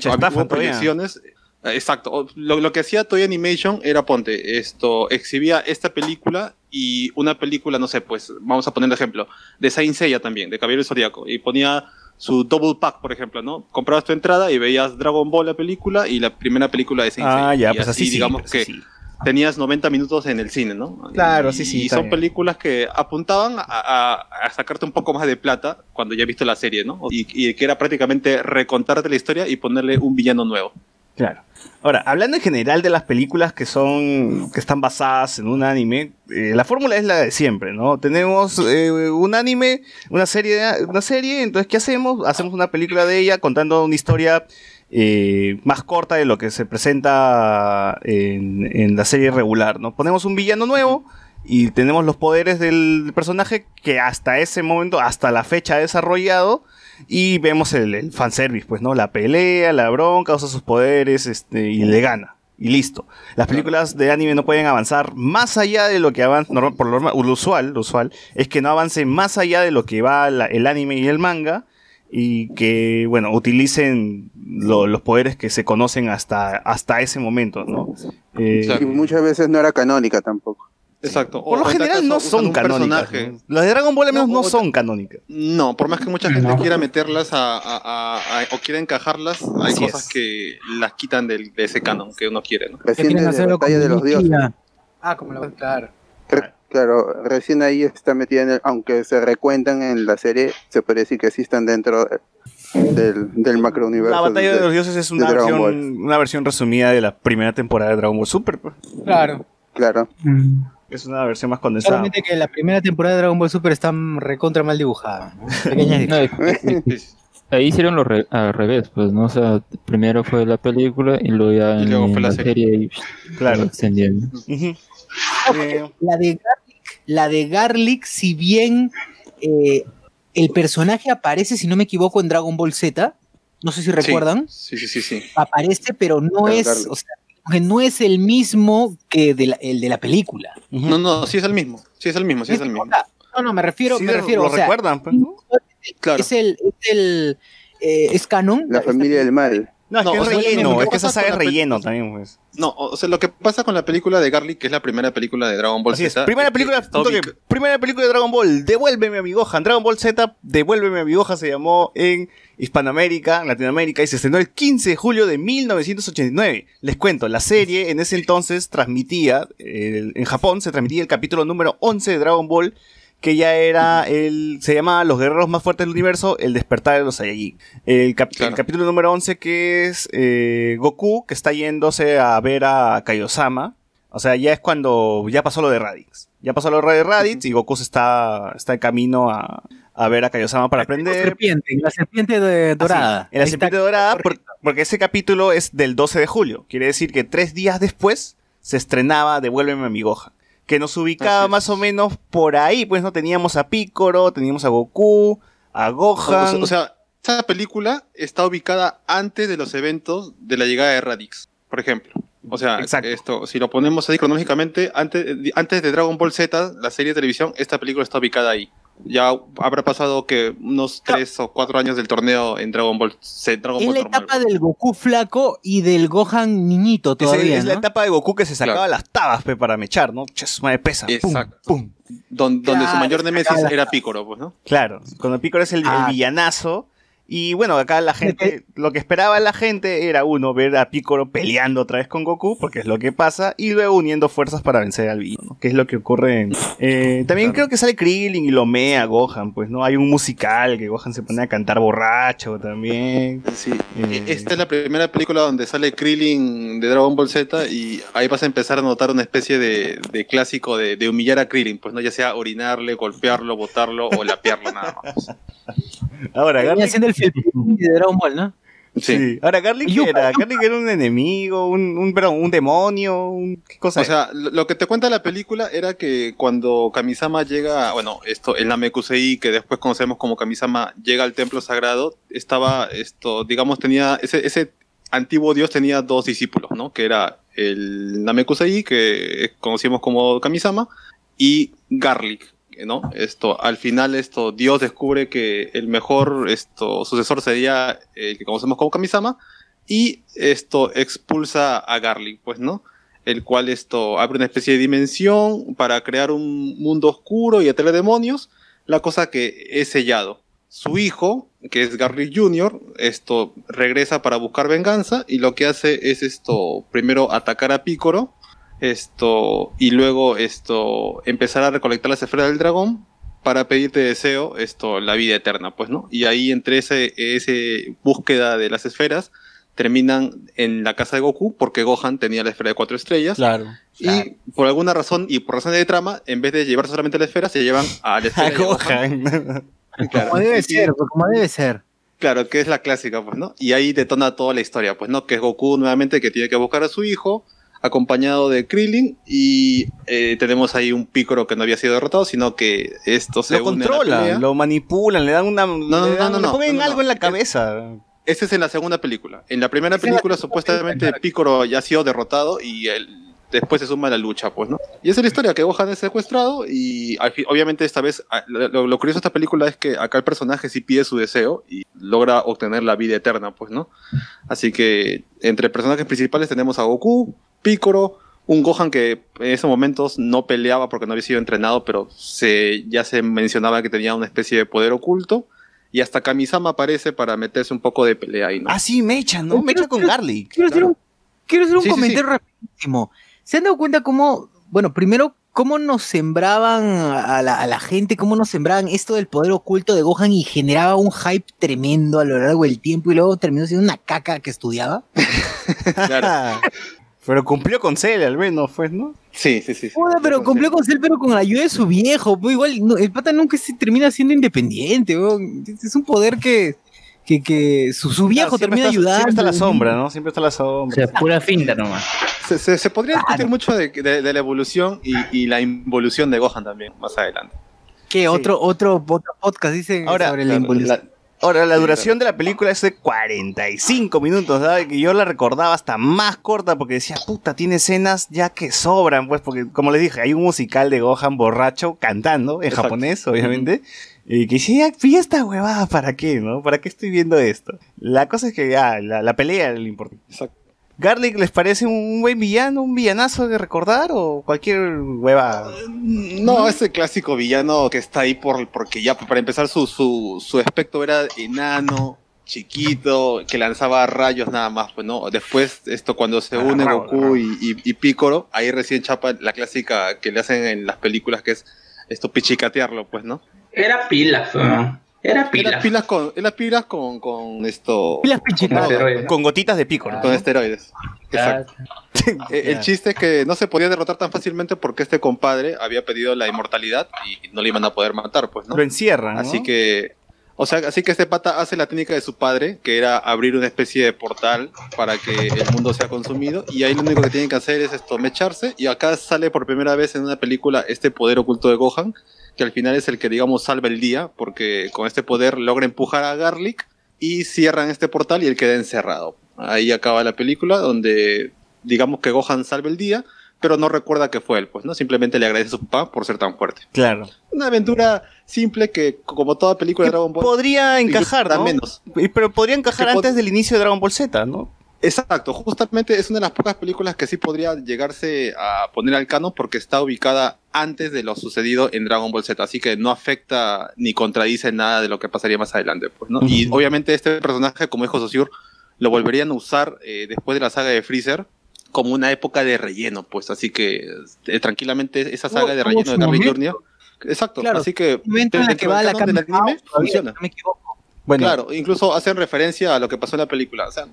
todavía. Exacto. Lo, lo que hacía Toy Animation era, ponte, esto, exhibía esta película y una película, no sé, pues, vamos a poner el ejemplo, de Saint Seiya también, de Caballero Zodíaco. Y ponía su double pack, por ejemplo, ¿no? Comprabas tu entrada y veías Dragon Ball la película y la primera película de Saint Ah, Seiya. ya, Y pues así sí, digamos pues que así. tenías 90 minutos en el cine, ¿no? Claro, Y- sí, sí, Y son bien. películas que apuntaban a, a- a sacarte un poco más de plata cuando ya viste la serie, ¿no? Y, y que era prácticamente recontarte la historia y ponerle un villano nuevo. Claro. Ahora, hablando en general de las películas que son, que están basadas en un anime, eh, la fórmula es la de siempre, ¿no? Tenemos eh, un anime, una serie, una serie, entonces ¿qué hacemos? Hacemos una película de ella contando una historia eh, más corta de lo que se presenta en, en la serie regular, ¿no? Ponemos un villano nuevo y tenemos los poderes del personaje que hasta ese momento, hasta la fecha ha desarrollado y vemos el, el fanservice, pues, ¿no? La pelea, la bronca, usa sus poderes este, y le gana. Y listo. Las películas de anime no pueden avanzar más allá de lo que avanza, normal- por lo, normal- lo usual, lo usual, es que no avance más allá de lo que va la- el anime y el manga y que, bueno, utilicen lo- los poderes que se conocen hasta, hasta ese momento, ¿no? Eh, Y muchas veces no era canónica tampoco. Exacto. por lo general no son canónicas. ¿no? Las de Dragon Ball al menos no, son canónicas. No, por más que mucha gente No. quiera meterlas a, a- a- a- o quiera encajarlas, hay Así cosas que las quitan del- de ese canon que uno quiere, ¿no? Recién quieren hacerlo Batalla de como los Dioses. Ah, como la claro. Claro, recién ahí está metida en el, aunque se recuentan en la serie, se puede decir que sí están dentro del, del macro universo. La batalla de los dioses es una de versión, una versión resumida de la primera temporada de Dragon Ball Super. pues. Claro. Claro. Es una versión más condensada. Solamente que la primera temporada de Dragon Ball Super está recontra mal dibujada. ¿no? Ahí hicieron lo re- al revés, pues, ¿no? O sea, primero fue la película y luego ya Y luego en fue la la serie. serie y Claro. extendieron. La de Garlic, la de Garlic, si bien eh, el personaje aparece, si no me equivoco, en Dragon Ball Z, no sé si recuerdan, Sí, sí, sí, sí. aparece, pero no Claro, es, Garlic. o sea, que no es el mismo que de la- el de la película. No, no, sí es el mismo. Sí es el mismo, sí es el mismo. No, no, me refiero, Sí, me refiero, lo o sea, recuerdan, pues, Claro. es el, es el, eh, es canon. La familia del mal. No, es No, que es relleno, es que esa saga es relleno también, pues. No, o sea, lo que pasa con la película de Garlic, que es la primera película de Dragon Ball Así es. Z. Primera que película, punto que- primera película de Dragon Ball, Devuélveme a mi Gohan. Dragon Ball Z, Devuélveme a mi Gohan se llamó en Hispanoamérica, en Latinoamérica y se estrenó el 15 de julio de 1989. Les cuento, la serie en ese entonces transmitía, eh, en Japón se transmitía el capítulo número 11 de Dragon Ball que ya era el, se llamaba Los Guerreros Más Fuertes del Universo, El Despertar de los Saiyajin. El, cap- el capítulo número 11 que es eh, Goku, que está yéndose a ver a Kaiosama. O sea, ya es cuando ya pasó lo de Raditz. Ya pasó lo de Raditz y Goku se está, está en camino a, a ver a Kaiosama para La aprender. serpiente, la serpiente de- dorada. Ah, sí, en la Ahí serpiente dorada, por- porque ese capítulo es del 12 de julio. Quiere decir que tres días después se estrenaba Devuélveme a mi Gohan. Que nos ubicaba más o menos por ahí, pues no teníamos a Picoro, teníamos a Goku, a Gohan. O sea, esa película está ubicada antes de los eventos de la llegada de Radix, por ejemplo. O sea, esto, si lo ponemos ahí cronológicamente, antes, antes de Dragon Ball Z, la serie de televisión, esta película está ubicada ahí. Ya habrá pasado que unos tres o cuatro años del torneo en Dragon Ball Z, Dragon Es Ball la normal. etapa del Goku flaco y del Gohan niñito todavía, es la ¿no? etapa de Goku que se sacaba Claro. las tabas pe, para mechar, ¿no? Che, su madre pesa. Exacto. pum. Don- donde su mayor las era. Piccolo, pues, ¿no? Claro, cuando Piccolo es el, el Ah. villanazo. Y bueno, acá la gente, lo que esperaba la gente era uno, ver a Piccolo peleando otra vez con Goku, porque es lo que pasa, y luego uniendo fuerzas para vencer al villano, ¿no? que es lo que ocurre. en- eh, también creo que sale Krillin y lo mea a Gohan, pues, ¿no? Hay un musical que Gohan se pone a cantar borracho también. Sí. Esta es la primera película donde sale Krillin de Dragon Ball Z y ahí vas a empezar a notar una especie de, de clásico de, de humillar a Krillin, pues no ya sea orinarle, golpearlo, botarlo o lapearlo nada más. Ahora, Garlic, haciendo el Felpín de Dragon Ball, ¿no? sí. Ahora, Garlic ¿qué era, Garlic era un enemigo, un, un, perdón, un demonio, un, ¿qué cosa O sea, lo lo que te cuenta la película era que cuando Kamisama llega, bueno, esto, el Namekusei, que después conocemos como Kamisama, llega al templo sagrado, estaba, esto, digamos, tenía, ese, ese antiguo dios tenía dos discípulos, ¿no? Que era el Namekusei, que conocimos como Kamisama, y Garlic, ¿no? Esto, al final esto, Dios descubre que el mejor esto, sucesor sería el que conocemos como Kamisama, y esto expulsa a Garlic, pues, ¿no? El cual esto abre una especie de dimensión para crear un mundo oscuro y atraer demonios, la cosa que es sellado. Su hijo, que es Garlic Jr., esto regresa para buscar venganza y lo que hace es esto, primero atacar a Picoro, esto, y luego esto, empezar a recolectar las esferas del dragón para pedirte deseo, esto, la vida eterna, pues, ¿no? Y ahí entre ese, ese búsqueda de las esferas, terminan en la casa de Goku, porque Gohan tenía la esfera de cuatro estrellas. Claro. Y por alguna razón, y por razones de trama, en vez de llevar solamente la esfera, se llevan a la esfera A de Gohan. Gohan. Claro. Como debe ser, pues, como debe ser. Claro, que es la clásica, pues, ¿no? Y ahí detona toda la historia, pues, ¿no? Que es Goku nuevamente que tiene que buscar a su hijo, acompañado de Krillin, y eh, tenemos ahí un Piccolo que no había sido derrotado, sino que esto se lo une a la pelea. lo manipulan, le dan una. no, le, no, dan- no, le no, ponen no, no, algo en la no. cabeza. Esta es en la segunda película. En la primera película, supuestamente, Piccolo ya ha sido derrotado y él después se suma a la lucha, pues, ¿no? Y esa es la historia, que Gohan es secuestrado y al fin- obviamente esta vez, ah, lo, lo curioso de esta película es que acá el personaje sí pide su deseo y logra obtener la vida eterna, pues, ¿no? Así que entre personajes principales tenemos a Goku, Piccolo, un Gohan que en esos momentos no peleaba porque no había sido entrenado, pero se, ya se mencionaba que tenía una especie de poder oculto. Y hasta Kamisama aparece para meterse un poco de pelea ahí, ¿no? Ah, sí, Mecha, ¿no? Mecha con Garlic. Quiero hacer un, quiero hacer un Sí, sí, comentario rapidísimo. ¿Se han dado cuenta cómo, bueno, primero, cómo nos sembraban a la, a la gente, cómo nos sembraban esto del poder oculto de Gohan y generaba un hype tremendo a lo largo del tiempo y luego terminó siendo una caca que estudiaba? Pero cumplió con Cell, al menos, pues, ¿no? Sí, sí, sí. Joder, pero cumplió con Cell, pero con la ayuda de su viejo. Pues igual, no, el pata nunca se termina siendo independiente. weón. Es un poder que, que, que su, su viejo termina está- ayudando. Siempre está la sombra, ¿no? Siempre está la sombra. pura finta nomás. Se, se- se podría discutir mucho de, de- de la evolución y, y la involución de Gohan también, más adelante. ¿Qué? Otro, otro, otro podcast dice Ahora, sobre la claro, involución. la- ahora, la duración de la película es de 45 minutos, ¿sabes? Que yo la recordaba hasta más corta porque decía, puta, tiene escenas ya que sobran, pues, porque, como les dije, hay un musical de Gohan borracho cantando, en Exacto. japonés, obviamente. Y que decía, ya, ¿y esta huevada para qué, no? ¿Para qué estoy viendo esto? La cosa es que ya, la, la pelea es lo importante. ¿Garlic les parece un buen villano, un villanazo de recordar o cualquier hueva? No, ese clásico villano que está ahí por, porque ya para empezar su, su, su aspecto era enano, chiquito, que lanzaba rayos nada más, pues no. Después, esto cuando se une Agarrado, Goku y, y, y Piccolo, ahí recién chapa la clásica que le hacen en las películas que es esto pichicatearlo, pues, ¿no? Era pila, fue. Era pilas. Era pilas con, era pilas con, con esto. Pilas con, pichitas. droga, Con gotitas de pico, ¿no? con esteroides. Exacto. El chiste es que no se podía derrotar tan fácilmente porque este compadre había pedido la inmortalidad y no le iban a poder matar, pues, ¿no? Lo encierran, ¿no? Así que, o sea, así que este pata hace la técnica de su padre, que era abrir una especie de portal para que el mundo sea consumido, y ahí lo único que tienen que hacer es esto, mecharse, y acá sale por primera vez en una película este poder oculto de Gohan, que al final es el que, digamos, salva el día, porque con este poder logra empujar a Garlic y cierran este portal y él queda encerrado. Ahí acaba la película, donde digamos que Gohan salva el día, pero no recuerda que fue él, pues, ¿no? Simplemente le agradece a su papá por ser tan fuerte. Claro. Una aventura simple que, como toda película de Dragon Ball, Podría encajar, ¿no? menos. Pero podría encajar Que pod- antes del inicio de Dragon Ball Z, ¿no? Exacto, justamente es una de las pocas películas que sí podría llegarse a poner al canon porque está ubicada antes de lo sucedido en Dragon Ball Z, así que no afecta ni contradice nada de lo que pasaría más adelante, pues, ¿no? Y obviamente este personaje, como dijo Sosur, lo volverían a usar eh, después de la saga de Freezer como una época de relleno, pues, así que eh, tranquilamente esa saga de relleno de momento. Jr. Exacto, Claro, así que momento en la que va a la del anime funciona. no me equivoco. Bueno, Claro, incluso hacen referencia a lo que pasó en la película. O sea,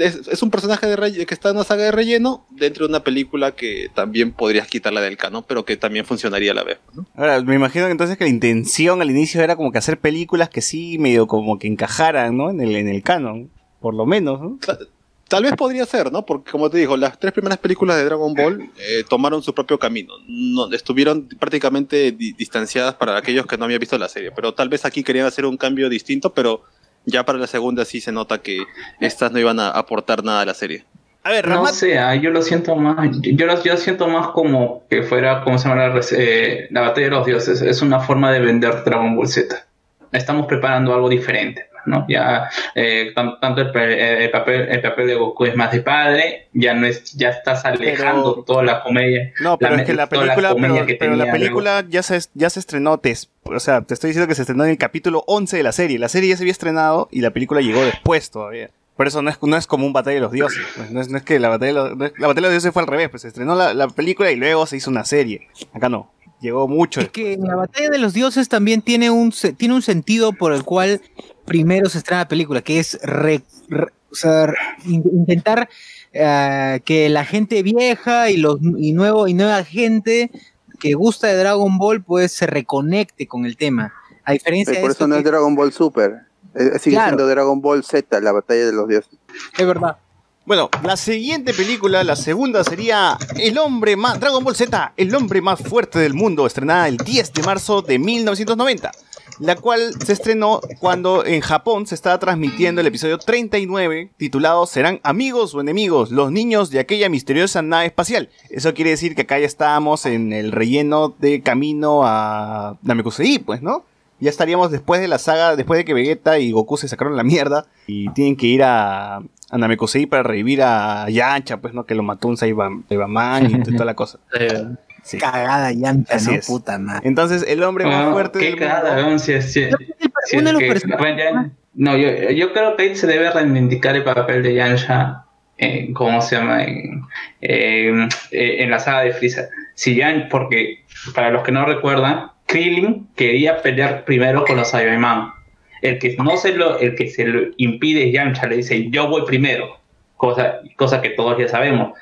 es, es un personaje de relle- que está en una saga de relleno dentro de una película que también podrías quitarla del canon, pero que también funcionaría a la vez. ¿no? Ahora, me imagino que entonces que la intención al inicio era como que hacer películas que sí medio como que encajaran, ¿no? En el, en el canon, por lo menos, ¿no? Tal vez podría ser, ¿no? Porque como te digo, las tres primeras películas de Dragon Ball eh, tomaron su propio camino. No, estuvieron prácticamente di- distanciadas para aquellos que no habían visto la serie. Pero tal vez aquí querían hacer un cambio distinto, pero ya para la segunda sí se nota que estas no iban a aportar nada a la serie. A ver, No sé, ah, yo lo siento más, yo lo, yo lo siento más como que fuera, ¿cómo se llama? La, eh, la batalla de los dioses. Es una forma de vender Dragon Ball Z. Estamos preparando algo diferente, ¿no? Ya, eh, tan- tanto el, pe- el papel, el papel de Goku es más de padre, ya no es, ya estás alejando toda la comedia. No, pero la- es que la película, pero, que pero la película ya se, ya se estrenó, te, o sea, te estoy diciendo que se estrenó en el capítulo 11 de la serie. La serie ya se había estrenado y la película llegó después todavía. Por eso no es, no es como un Batalla de los Dioses. pues, no, es, no es que la Batalla de los, no es- la Batalla de los Dioses fue al revés, pues se estrenó la, la película y luego se hizo una serie. Acá no, llegó mucho. Es que la batalla de los dioses también tiene un, tiene un sentido por el cual primero se estrena la película, que es re- re- o sea, re- in- intentar eh, que la gente vieja y, los, y, nuevo, y nueva gente que gusta de Dragon Ball pues se reconecte con el tema. A diferencia de por esto eso no que- es Dragon Ball Super. Eh, sigue Claro. siendo Dragon Ball Z, la batalla de los dioses. Es verdad. Bueno, la siguiente película, la segunda sería El hombre más, Dragon Ball Z, el hombre más fuerte del mundo, estrenada el 10 de marzo de 1990, la cual se estrenó cuando en Japón se estaba transmitiendo el episodio 39, titulado ¿Serán amigos o enemigos los niños de aquella misteriosa nave espacial? Eso quiere decir que acá ya estábamos en el relleno de camino a Namekusei, pues, ¿no? Ya estaríamos después de la saga, después de que Vegeta y Goku se sacaron la mierda y tienen que ir a, a Namekusei para revivir a Yancha, pues, ¿no? Que lo mató un Saiba- Saibaman y toda la cosa. Sí. Cagada Yancha, Así ¿no? es. Puta madre. Entonces, el hombre más Ah, fuerte qué del cagada, mundo... si- si- si uno que- bueno, no, yo, yo creo que ahí se debe reivindicar el papel de Yansha, en, ¿cómo se llama? En, en- en la saga de Freezer. Si Yan, porque para los que no recuerdan, Krillin quería pelear primero con los Saiyaman. El que no se lo, el que se lo impide es Yamcha, le dice yo voy primero, cosa, cosa que todos ya sabemos.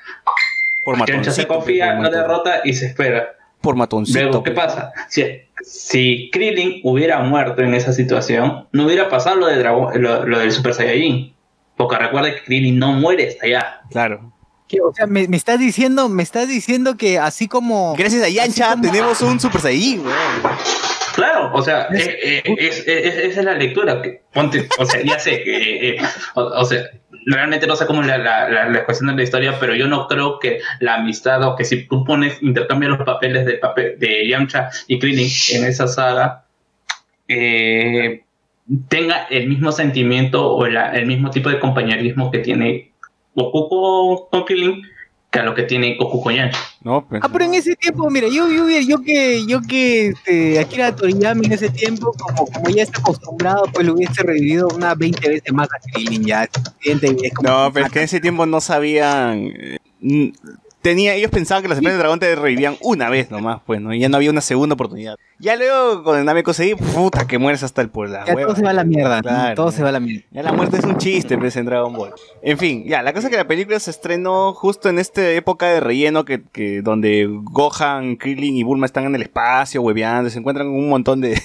Por se confía, no matón. derrota y se espera. Por matoncito. Luego, ¿qué pasa? Si, si Krillin hubiera muerto en esa situación, no hubiera pasado lo, de Dragon- lo, lo del Super Saiyajin. Porque recuerda que Krillin no muere hasta allá. Claro. ¿Qué? O sea, me, me estás diciendo, me estás diciendo que así como. Gracias a Yancha como- tenemos un Super Saiyajin, weón. Claro, o sea, eh, eh, es- es- es- esa es la lectura. Que, ponte, o sea, ya sé que, eh, o, o sea, realmente no sé cómo es la, la, la, la cuestión de la historia, pero yo no creo que la amistad o que si tú pones, intercambias los papeles de, papel, de Yamcha y Krillin en esa saga, eh, tenga el mismo sentimiento o el mismo tipo de compañerismo que tiene Goku con Krillin que a lo que tiene Goku. No, pues, Ah, pero en ese tiempo, mira, yo, yo, yo que, yo que este, Akira Toriyama en ese tiempo, como, como ya está acostumbrado, pues lo hubiese revivido unas 20 veces más a Krillin ya. es como- No, pero es que en ese tiempo no sabían. Tenía, ellos pensaban que las esferas de dragón te revivían una vez nomás, pues, ¿no? Y ya no había una segunda oportunidad. Ya luego con el Namekusei, puta, que mueres hasta el la Ya hueva. todo se va a la mierda, todo se va a la mierda. Ya la muerte es un chiste, pues, en Dragon Ball. En fin, ya, la cosa es que la película se estrenó justo en esta época de relleno que, que donde Gohan, Krillin y Bulma están en el espacio, hueveando, se encuentran con un montón de,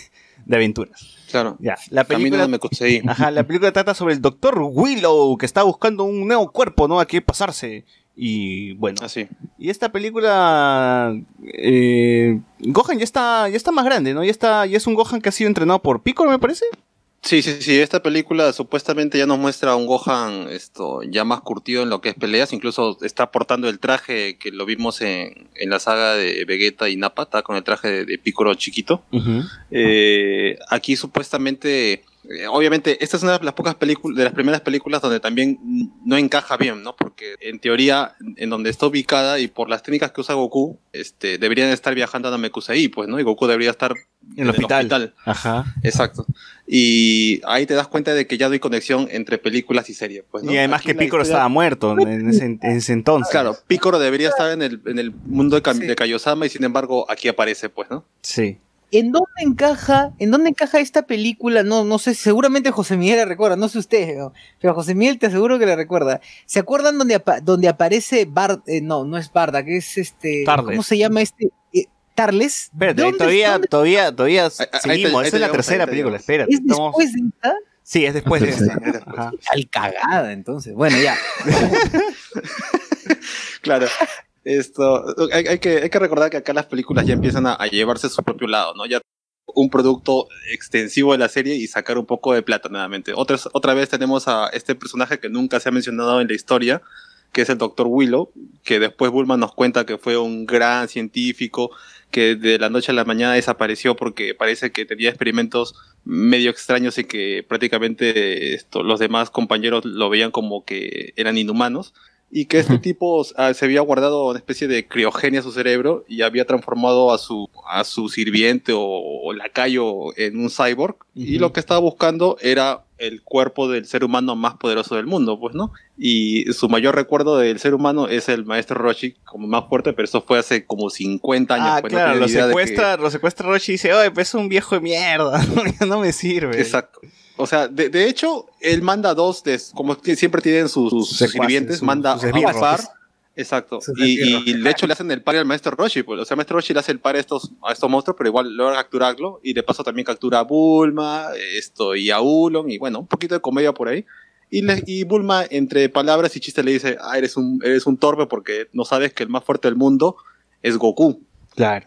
de aventuras. Claro. Ya, la Camino película... de Mekusei. Ajá, la película trata sobre el Doctor Willow que está buscando un nuevo cuerpo, ¿no? A qué pasarse. Y bueno. Así. Y esta película. Eh, Gohan ya está, ya está más grande, ¿no? Ya está, ya es un Gohan que ha sido entrenado por Piccolo, me parece. Sí, sí, sí. Esta película supuestamente ya nos muestra a un Gohan esto, ya más curtido en lo que es peleas. Incluso está portando el traje que lo vimos en, en la saga de Vegeta y Nappa. Está con el traje de, de Piccolo chiquito. Eh, aquí supuestamente, eh, obviamente, esta es una de las pocas películas, de las primeras películas donde también no encaja bien, ¿no? Porque en teoría, en donde está ubicada y por las técnicas que usa Goku, este, deberían estar viajando a Namekusei, pues, ¿no? Y Goku debería estar En el hospital. Ajá. Exacto. Y ahí te das cuenta de que ya no hay conexión entre películas y series, pues, ¿no? Y además Aquí que Piccolo historia- estaba muerto en ese, en ese entonces. Claro, Piccolo debería estar en el, en el mundo de, Cam- de Kaiosama y sin embargo aquí aparece, pues, ¿no? Sí. ¿En dónde encaja, en dónde encaja esta película? No, no sé, seguramente José Miguel la recuerda, no sé usted, ¿no? pero José Miguel te aseguro que la recuerda. ¿Se acuerdan donde, apa- donde aparece Bard, eh, no, no es Barda, que es este, Tarles. ¿cómo se llama este? Eh, Tarles. Espérate, ¿Dónde- todavía, dónde- todavía, todavía ahí te- seguimos. ahí te Esa es la tercera ahí película, espérate. ¿Es estamos- después de esta? Sí, es después de esta. Al cagada, entonces. Bueno, ya. Claro. Esto, hay, que, hay que recordar que acá las películas ya empiezan a, a llevarse su propio lado, ¿no? Ya un producto extensivo de la serie y sacar un poco de plata nuevamente. Otra, otra vez tenemos a este personaje que nunca se ha mencionado en la historia, que es el Dr. Willow, que después Bulma nos cuenta que fue un gran científico que de la noche a la mañana desapareció porque parece que tenía experimentos medio extraños y que prácticamente esto, los demás compañeros lo veían como que eran inhumanos y que este tipo ah, se había guardado una especie de criogenia a su cerebro y había transformado a su, a su sirviente o, o lacayo en un cyborg y lo que estaba buscando era el cuerpo del ser humano más poderoso del mundo, pues, ¿no? Y su mayor recuerdo del ser humano es el maestro Roshi como más fuerte, pero eso fue hace como 50 años. Ah, pues, claro, lo que- secuestra, lo secuestra Roshi y dice, oye, pues es un viejo de mierda, no me sirve. Exacto. O sea, de, de hecho, él manda dos, de, como siempre tienen sus, sus Secuaces, sirvientes, sus- manda sus a par. Exacto. Sus Y, y de hecho le hacen el par al maestro Roshi. Pues. O sea, el maestro Roshi le hace el par a estos, a estos monstruos, pero igual logra capturarlo. Y de paso también captura a Bulma esto, y a Ulon. Y bueno, un poquito de comedia por ahí. Y, le- y Bulma, entre palabras y chistes, le dice: Ah, eres un, eres un torpe porque no sabes que el más fuerte del mundo es Goku. Claro.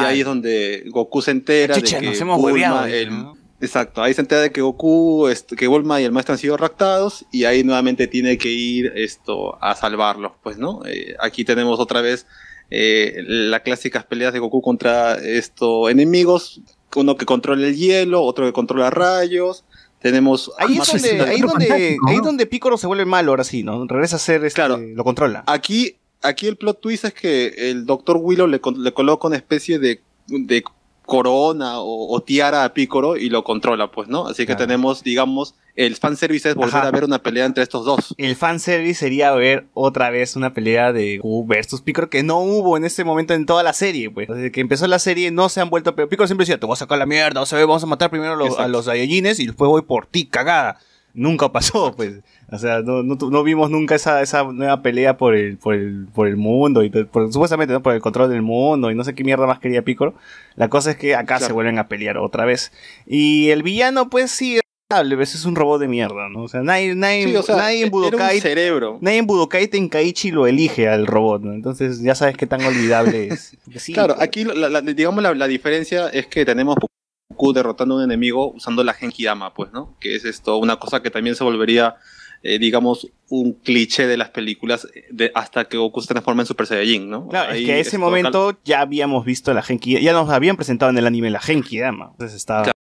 Y ahí es donde Goku se entera Chucha, de que nos hemos Bulma, hueveado, el- ¿no? Exacto, ahí se entera de que Goku, este, que Bulma y el maestro han sido raptados y ahí nuevamente tiene que ir esto a salvarlos, pues, ¿no? Eh, aquí tenemos otra vez eh, las clásicas peleas de Goku contra estos enemigos, uno que controla el hielo, otro que controla rayos. Tenemos Ahí es donde, ahí donde, ahí es donde Piccolo se vuelve malo ahora sí, ¿no? Regresa a ser, este, lo controla. Aquí, aquí el plot twist es que el Dr. Willow le, le coloca una especie de, de corona o, o tiara a Piccolo y lo controla, pues, ¿no? Así que Claro. tenemos, digamos, el fanservice es volver Ajá. a ver una pelea entre estos dos. El fanservice sería ver otra vez una pelea de Goku versus Piccolo que no hubo en ese momento en toda la serie, pues. Desde que empezó la serie no se han vuelto, pero Piccolo siempre decía, te voy a sacar la mierda, vamos a ver, vamos a matar primero a los, a los Saiyajines y después voy por ti, cagada. Nunca pasó, pues. O sea, no, no, vimos nunca esa, esa nueva pelea por el, por el, por el mundo y por- supuestamente, ¿no? Por el control del mundo y no sé qué mierda más quería Piccolo. La cosa es que acá se vuelven a pelear otra vez. Y el villano, pues sí, es pues, es un robot de mierda, ¿no? O sea, nadie, nadie, Sí, o sea, nadie en Budokai. cerebro. Nadie en Budokai Tenkaichi lo elige al robot, ¿no? Entonces ya sabes qué tan olvidable es. Sí, claro, aquí la- la- digamos la, la diferencia es que tenemos Goku derrotando a un enemigo usando la Genki Dama, pues, ¿no? Que es esto, una cosa que también se volvería, eh, digamos, un cliché de las películas eh, de, hasta que Goku se transforma en Super Saiyajin, ¿no? Claro, Ahí es que a ese momento ya habíamos visto la Genki, ya nos habían presentado en el anime la Genki Dama. Entonces estaba. En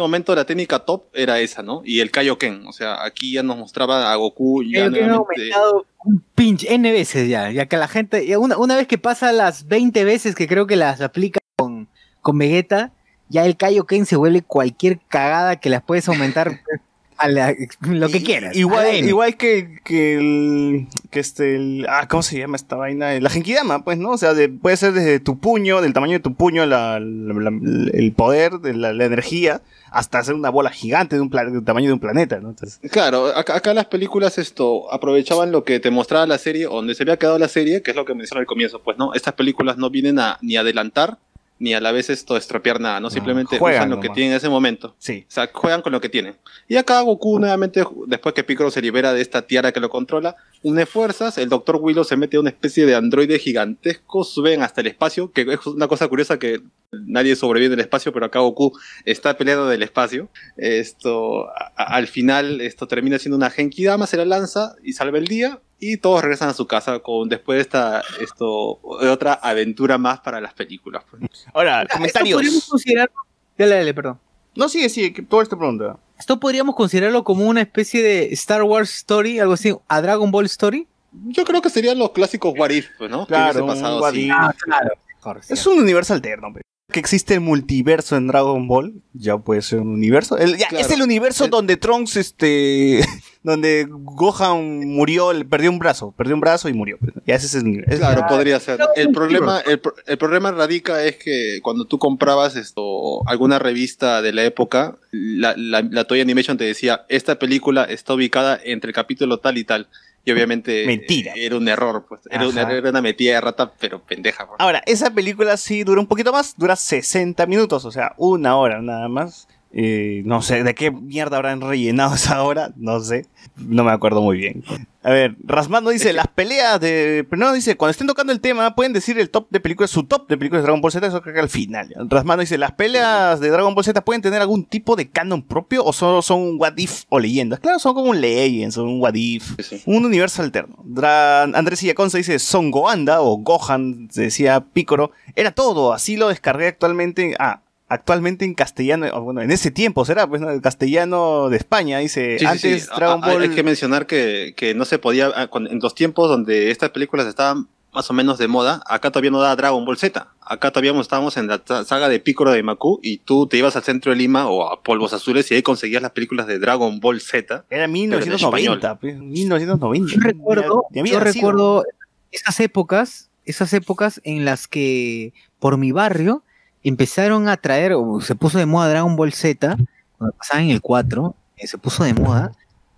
ese momento la técnica top era esa, ¿no? Y el Kaioken, o sea, aquí ya nos mostraba a Goku ya nuevamente- aumentado un pinche N veces ya, ya que la gente, una, una vez que pasa las 20 veces que creo que las aplica con, con Vegeta, ya el Kaioken se vuelve cualquier cagada que las puedes aumentar A la- lo que quieras. Igual, igual que, que el. Que este. El, ah, ¿cómo se llama esta vaina? La Genkidama, pues, ¿no? O sea, de- puede ser desde tu puño, del tamaño de tu puño, la, la- la- el poder, de la, la energía, hasta hacer una bola gigante de un plan- del tamaño de un planeta, ¿no? Entonces, Claro, acá, acá las películas esto aprovechaban lo que te mostraba la serie, o donde se había quedado la serie, que es lo que mencioné al comienzo, pues no, estas películas no vienen a ni adelantar ni a la vez esto estropear nada, no simplemente juegan usan lo que nomás. tienen en ese momento. Sí. O sea, juegan con lo que tienen. Y acá Goku nuevamente, después que Piccolo se libera de esta tiara que lo controla, une fuerzas, el Dr. Willow se mete a una especie de androide gigantesco, suben hasta el espacio, que es una cosa curiosa que nadie sobrevive del espacio, pero acá Goku está peleando del espacio. Esto, a- al final, esto termina siendo una Genkidama, se la lanza y salva el día. Y todos regresan a su casa con después de esta esto de otra aventura más para las películas. pues. Ahora, Esto comentarios. podríamos considerarlo. Dale, dale, perdón. No, sigue, sigue, todo esta pregunta. Esto podríamos considerarlo como una especie de Star Wars Story, algo así, a Dragon Ball Story. Yo creo que serían los clásicos What If, pues, ¿no? Que Claro, hubiese un pasado What. If. Ah, claro. Es un universo alterno, pe. Que existe el multiverso en Dragon Ball, ya puede ser un universo. El- ya, Claro. Es el universo donde Trunks, este, donde Gohan murió, le- perdió un brazo, perdió un brazo y murió. Ya ese es el universo. Claro, podría ser. El problema, el, pro- el problema radica es que cuando tú comprabas esto, alguna revista de la época, la, la, la Toy Animation te decía, esta película está ubicada entre el capítulo tal y tal. Y obviamente Mentira. era un error, pues. Era, una, era una metida de rata, pero pendeja. pues. Ahora, esa película sí dura un poquito más, dura 60 minutos, o sea, una hora nada más. Eh, no sé, ¿de qué mierda habrán rellenado esa hora? No sé, no me acuerdo muy bien. A ver, Rasmando dice, las peleas de... Pero no, dice, cuando estén tocando el tema, pueden decir el top de películas, su top de películas de Dragon Ball Z, eso creo que al final. Rasmando dice, ¿las peleas de Dragon Ball Z pueden tener algún tipo de canon propio o solo son un what if o leyendas? Claro, son como un legends, son un what if, un universo alterno. Dra- Andrés Illaconza dice, Son Goanda o Gohan, se decía Picoro, era todo, así lo descargué actualmente, ah, actualmente en castellano, bueno, en ese tiempo será, pues, ¿no? El castellano de España, dice, Sí, antes sí. Dragon hay- Ball... Hay que mencionar que, que no se podía, ah, en los tiempos donde estas películas estaban más o menos de moda, acá todavía no daba Dragon Ball Z. Acá todavía estábamos en la saga de Piccolo de Maku y tú te ibas al centro de Lima o a Polvos Azules y ahí conseguías las películas de Dragon Ball Z. Era pero en 1990, pues, 1990. Yo recuerdo, yo nacido. recuerdo esas épocas, esas épocas en las que por mi barrio empezaron a traer, se puso de moda Dragon Ball Z, cuando pasaba en el 4, eh, se puso de moda,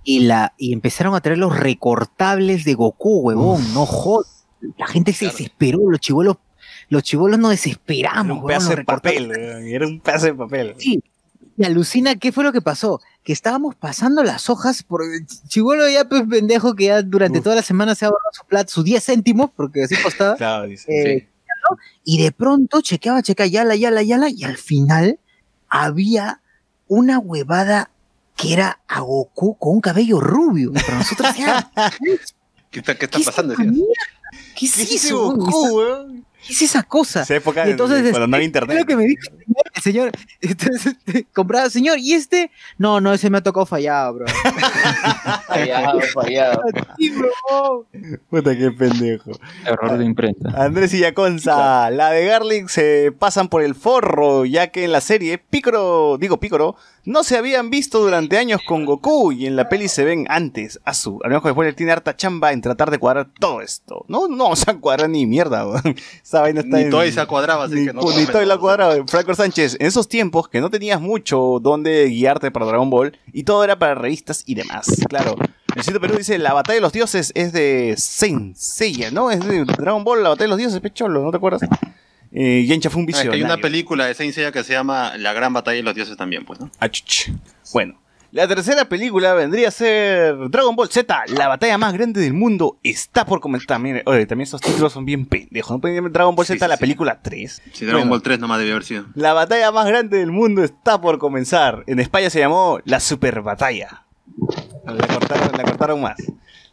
y la y empezaron a traer los recortables de Goku, huevón, no jodas. La gente se desesperó, los chivolos, los chivolos nos desesperamos, Era un huevón, pedazo de papel, era un pedazo de papel. Sí. Y alucina, ¿qué fue lo que pasó? Que estábamos pasando las hojas por Chivolo ya pues pendejo que ya durante toda la semana se ha ahorrado su plata, sus 10 céntimos, porque así costaba. Claro, dice. eh, ¿no? Y de pronto chequeaba, chequeaba, yala, yala, yala, y al final había una huevada que era a Goku con un cabello rubio. Para nosotros ¿Qué está, qué está pasando? ¿qué ¿Qué es eso? Goku, es esa cosa? Esa época Y entonces, de- cuando no había este, internet. es lo que me dijo el señor, entonces, compraba, señor, ¿y este? No, no, ese me ha tocado fallado, bro. Fallado, fallado. Sí, bro. Puta, qué pendejo. Error de imprenta. Andrés Illaconza, la de Garlic se pasan por el forro, ya que en la serie Picoro, digo Picoro, no se habían visto durante años con Goku y en la peli se ven antes. A su, a lo mejor después tiene harta chamba en tratar de cuadrar todo esto. No, no vamos a cuadrar ni mierda. Esa vaina está Ni en- Toy se ha cuadrado, así ni, que no ni. Toy la cuadrado. Franco Sánchez, en esos tiempos que no tenías mucho donde guiarte para Dragon Ball y todo era para revistas y demás. Claro. El sitio Perú dice, la batalla de los dioses es de Saint Seiya, ¿no? Es de Dragon Ball, la batalla de los dioses, pecholo, ¿no te acuerdas? Eh, Yencha fue un Ah, es que visionario. hay una película de Saint Seiya que se llama La Gran Batalla de los Dioses también, pues, ¿no? Ah, chuch. Bueno, la tercera película vendría a ser Dragon Ball Z, la batalla más grande del mundo, está por comentar. Mire, oye, también esos títulos son bien pendejos. ¿No pueden llamar Dragon Ball Z, la película 3? Sí, Dragon Bueno, Ball 3 nomás debió haber sido. La batalla más grande del mundo está por comenzar. En España se llamó la Super Batalla. La cortaron, la cortaron más.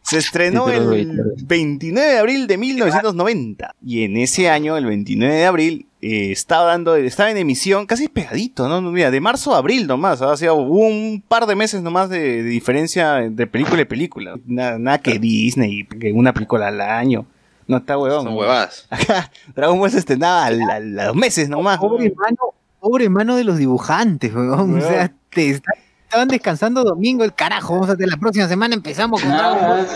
Se estrenó el reiterado. 29 de abril de 1990. Y en ese año, el 29 de abril, eh, estaba dando, estaba en emisión, casi pegadito, ¿no? Mira, de marzo a abril nomás. O sea, hubo un par de meses nomás de, de diferencia de película y película. Nada, nada que Disney, que una película al año. No está huevón. Son huevadas. Acá, Dragon Ball se estrenaba a los meses nomás. Pobre mano, pobre mano de los dibujantes, weón. O sea, te está, estaban descansando domingo, el carajo, vamos a hacer la próxima semana, empezamos con Ball.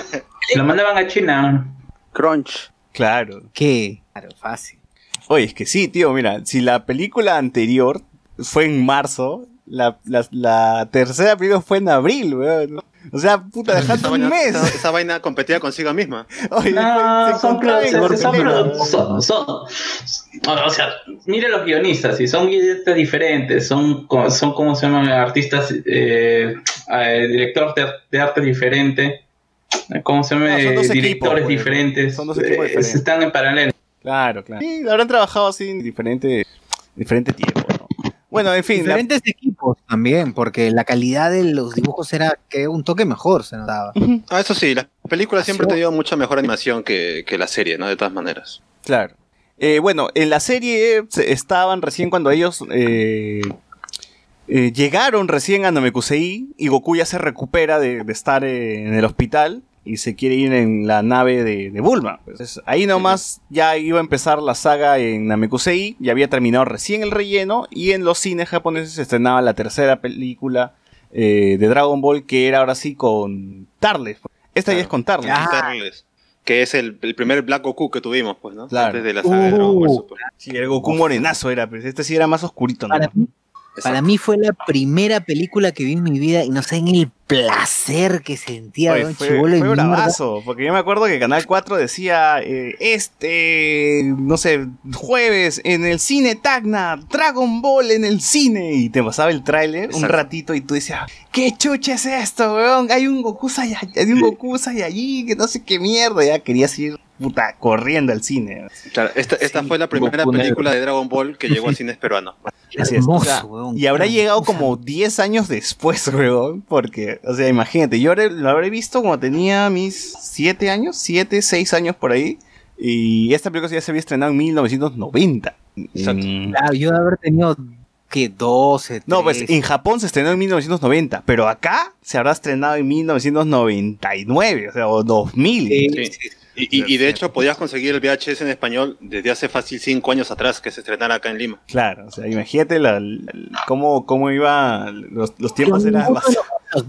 Lo mandaban a China. Crunch. Claro. ¿Qué? Claro, fácil. Oye, es que sí, tío, mira, si la película anterior fue en marzo, la, la, la tercera película fue en abril, weón. O sea, puta, Esa dejando un vaina, mes. esa, esa vaina competía consigo misma. Oye, No, se son, produ- son, son, son- o sea, mire los guionistas, y son guionistas diferentes, son, son como se llaman artistas, eh, eh, directores de, de arte diferente, eh, ¿cómo se llama? No, son dos Eh, equipos, directores pues. diferentes, Son dos equipos eh, diferentes. están en paralelo. Claro, claro. Sí, habrán trabajado así en diferente, diferente tiempo. Bueno, en fin. la- Diferentes equipos también, porque la calidad de los dibujos era que un toque mejor, se notaba. Ah, eso sí, las películas siempre te dio mucha mejor animación que, que la serie, ¿no? De todas maneras. Claro. Eh, bueno, en la serie se- estaban recién cuando ellos eh, eh, llegaron recién a Namekusei y Goku ya se recupera de, de estar eh, en el hospital y se quiere ir en la nave de, de Bulma. Entonces, ahí nomás ya iba a empezar la saga en Namekusei, ya había terminado recién el relleno y en los cines japoneses se estrenaba la tercera película eh, de Dragon Ball que era ahora sí con Tarles. Esta ya es con Tarles. Quitarles. Que es el, el primer Black Goku que tuvimos, pues, ¿no? Claro. Antes de la saga de Dragon Ball Uh. Super. Sí, el Goku morenazo era, pero este sí era más oscurito, ¿no? Para mí, para mí fue la primera película que vi en mi vida y no saben el placer que sentía Oye, fue, chibolo fue mierda. bravazo, porque yo me acuerdo que Canal 4 decía, eh, este, no sé, jueves en el cine Tacna, Dragon Ball en el cine, y te pasaba el tráiler un ratito y tú decías, ¿qué chucha es esto, weón? Hay un Goku Saiyajin, hay un Goku Saiyajin, que no sé qué mierda, ya querías ir, puta, corriendo al cine. Claro, esta, esta fue la primera Goku negro. película de Dragon Ball que llegó a cines peruanos. Así es, o sea, Hermoso, weón. y habrá llegado como 10 años después, weón, porque, o sea, imagínate, yo lo habré visto cuando tenía mis 7 años, 7, 6 años por ahí, y esta película ya se había estrenado en 1990. Mm, Claro, yo de haber tenido que 12, No, pues 13. en Japón se estrenó en 1990, pero acá se habrá estrenado en 1999, o sea, o 2000. Sí. Y, y- y de hecho podías conseguir el VHS en español desde hace fácil 5 años atrás que se estrenara acá en Lima. Claro, o sea, imagínate la, la- cómo, cómo iba, los, los tiempos eran ninguno,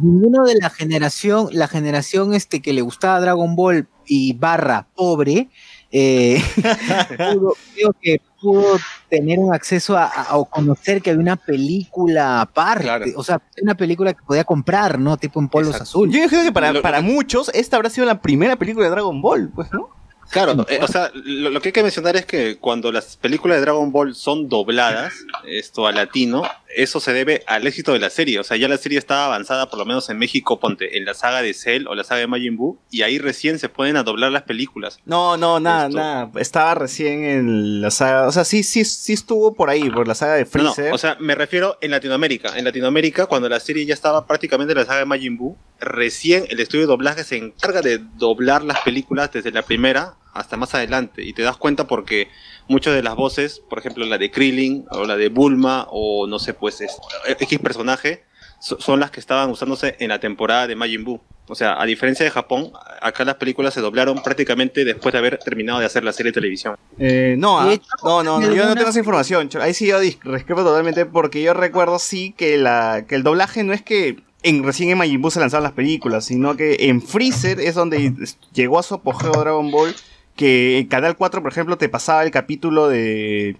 ninguno de la generación, la generación este que le gustaba Dragon Ball y barra pobre, eh, pudo, creo que pudo tener un acceso a, a- o conocer que había una película aparte, o sea, una película que podía comprar, ¿no? Tipo en polos azul. Yo imagino que para, para muchos esta habrá sido la primera película de Dragon Ball, pues, ¿no? Claro, eh, o sea, lo, lo que hay que mencionar es que cuando las películas de Dragon Ball son dobladas, esto a latino, eso se debe al éxito de la serie. O sea, ya la serie estaba avanzada, por lo menos en México, ponte, en la saga de Cell o la saga de Majin Buu, y ahí recién se pueden a doblar las películas. No, no, nada, nada. Estaba recién en la saga. O sea, sí, sí, sí estuvo por ahí, por la saga de No, no, Freezer. o sea, me refiero en Latinoamérica. En Latinoamérica, cuando la serie ya estaba prácticamente en la saga de Majin Buu, recién el estudio de doblaje se encarga de doblar las películas desde la primera hasta más adelante. Y te das cuenta porque muchas de las voces, por ejemplo, la de Krillin o la de Bulma o no sé, pues es- X personaje, so- son las que estaban usándose en la temporada de Majin Buu. O sea, a diferencia de Japón, acá las películas se doblaron prácticamente después de haber terminado de hacer la serie de televisión. Eh, no, ah, no, no, no, yo no tengo esa información. Cho- Ahí sí yo dis- discrepo totalmente porque yo recuerdo sí que, la, que el doblaje no es que en, recién en Majin Buu se lanzaron las películas, sino que en Freezer es donde llegó a su apogeo Dragon Ball, que en Canal 4, por ejemplo, te pasaba el capítulo de...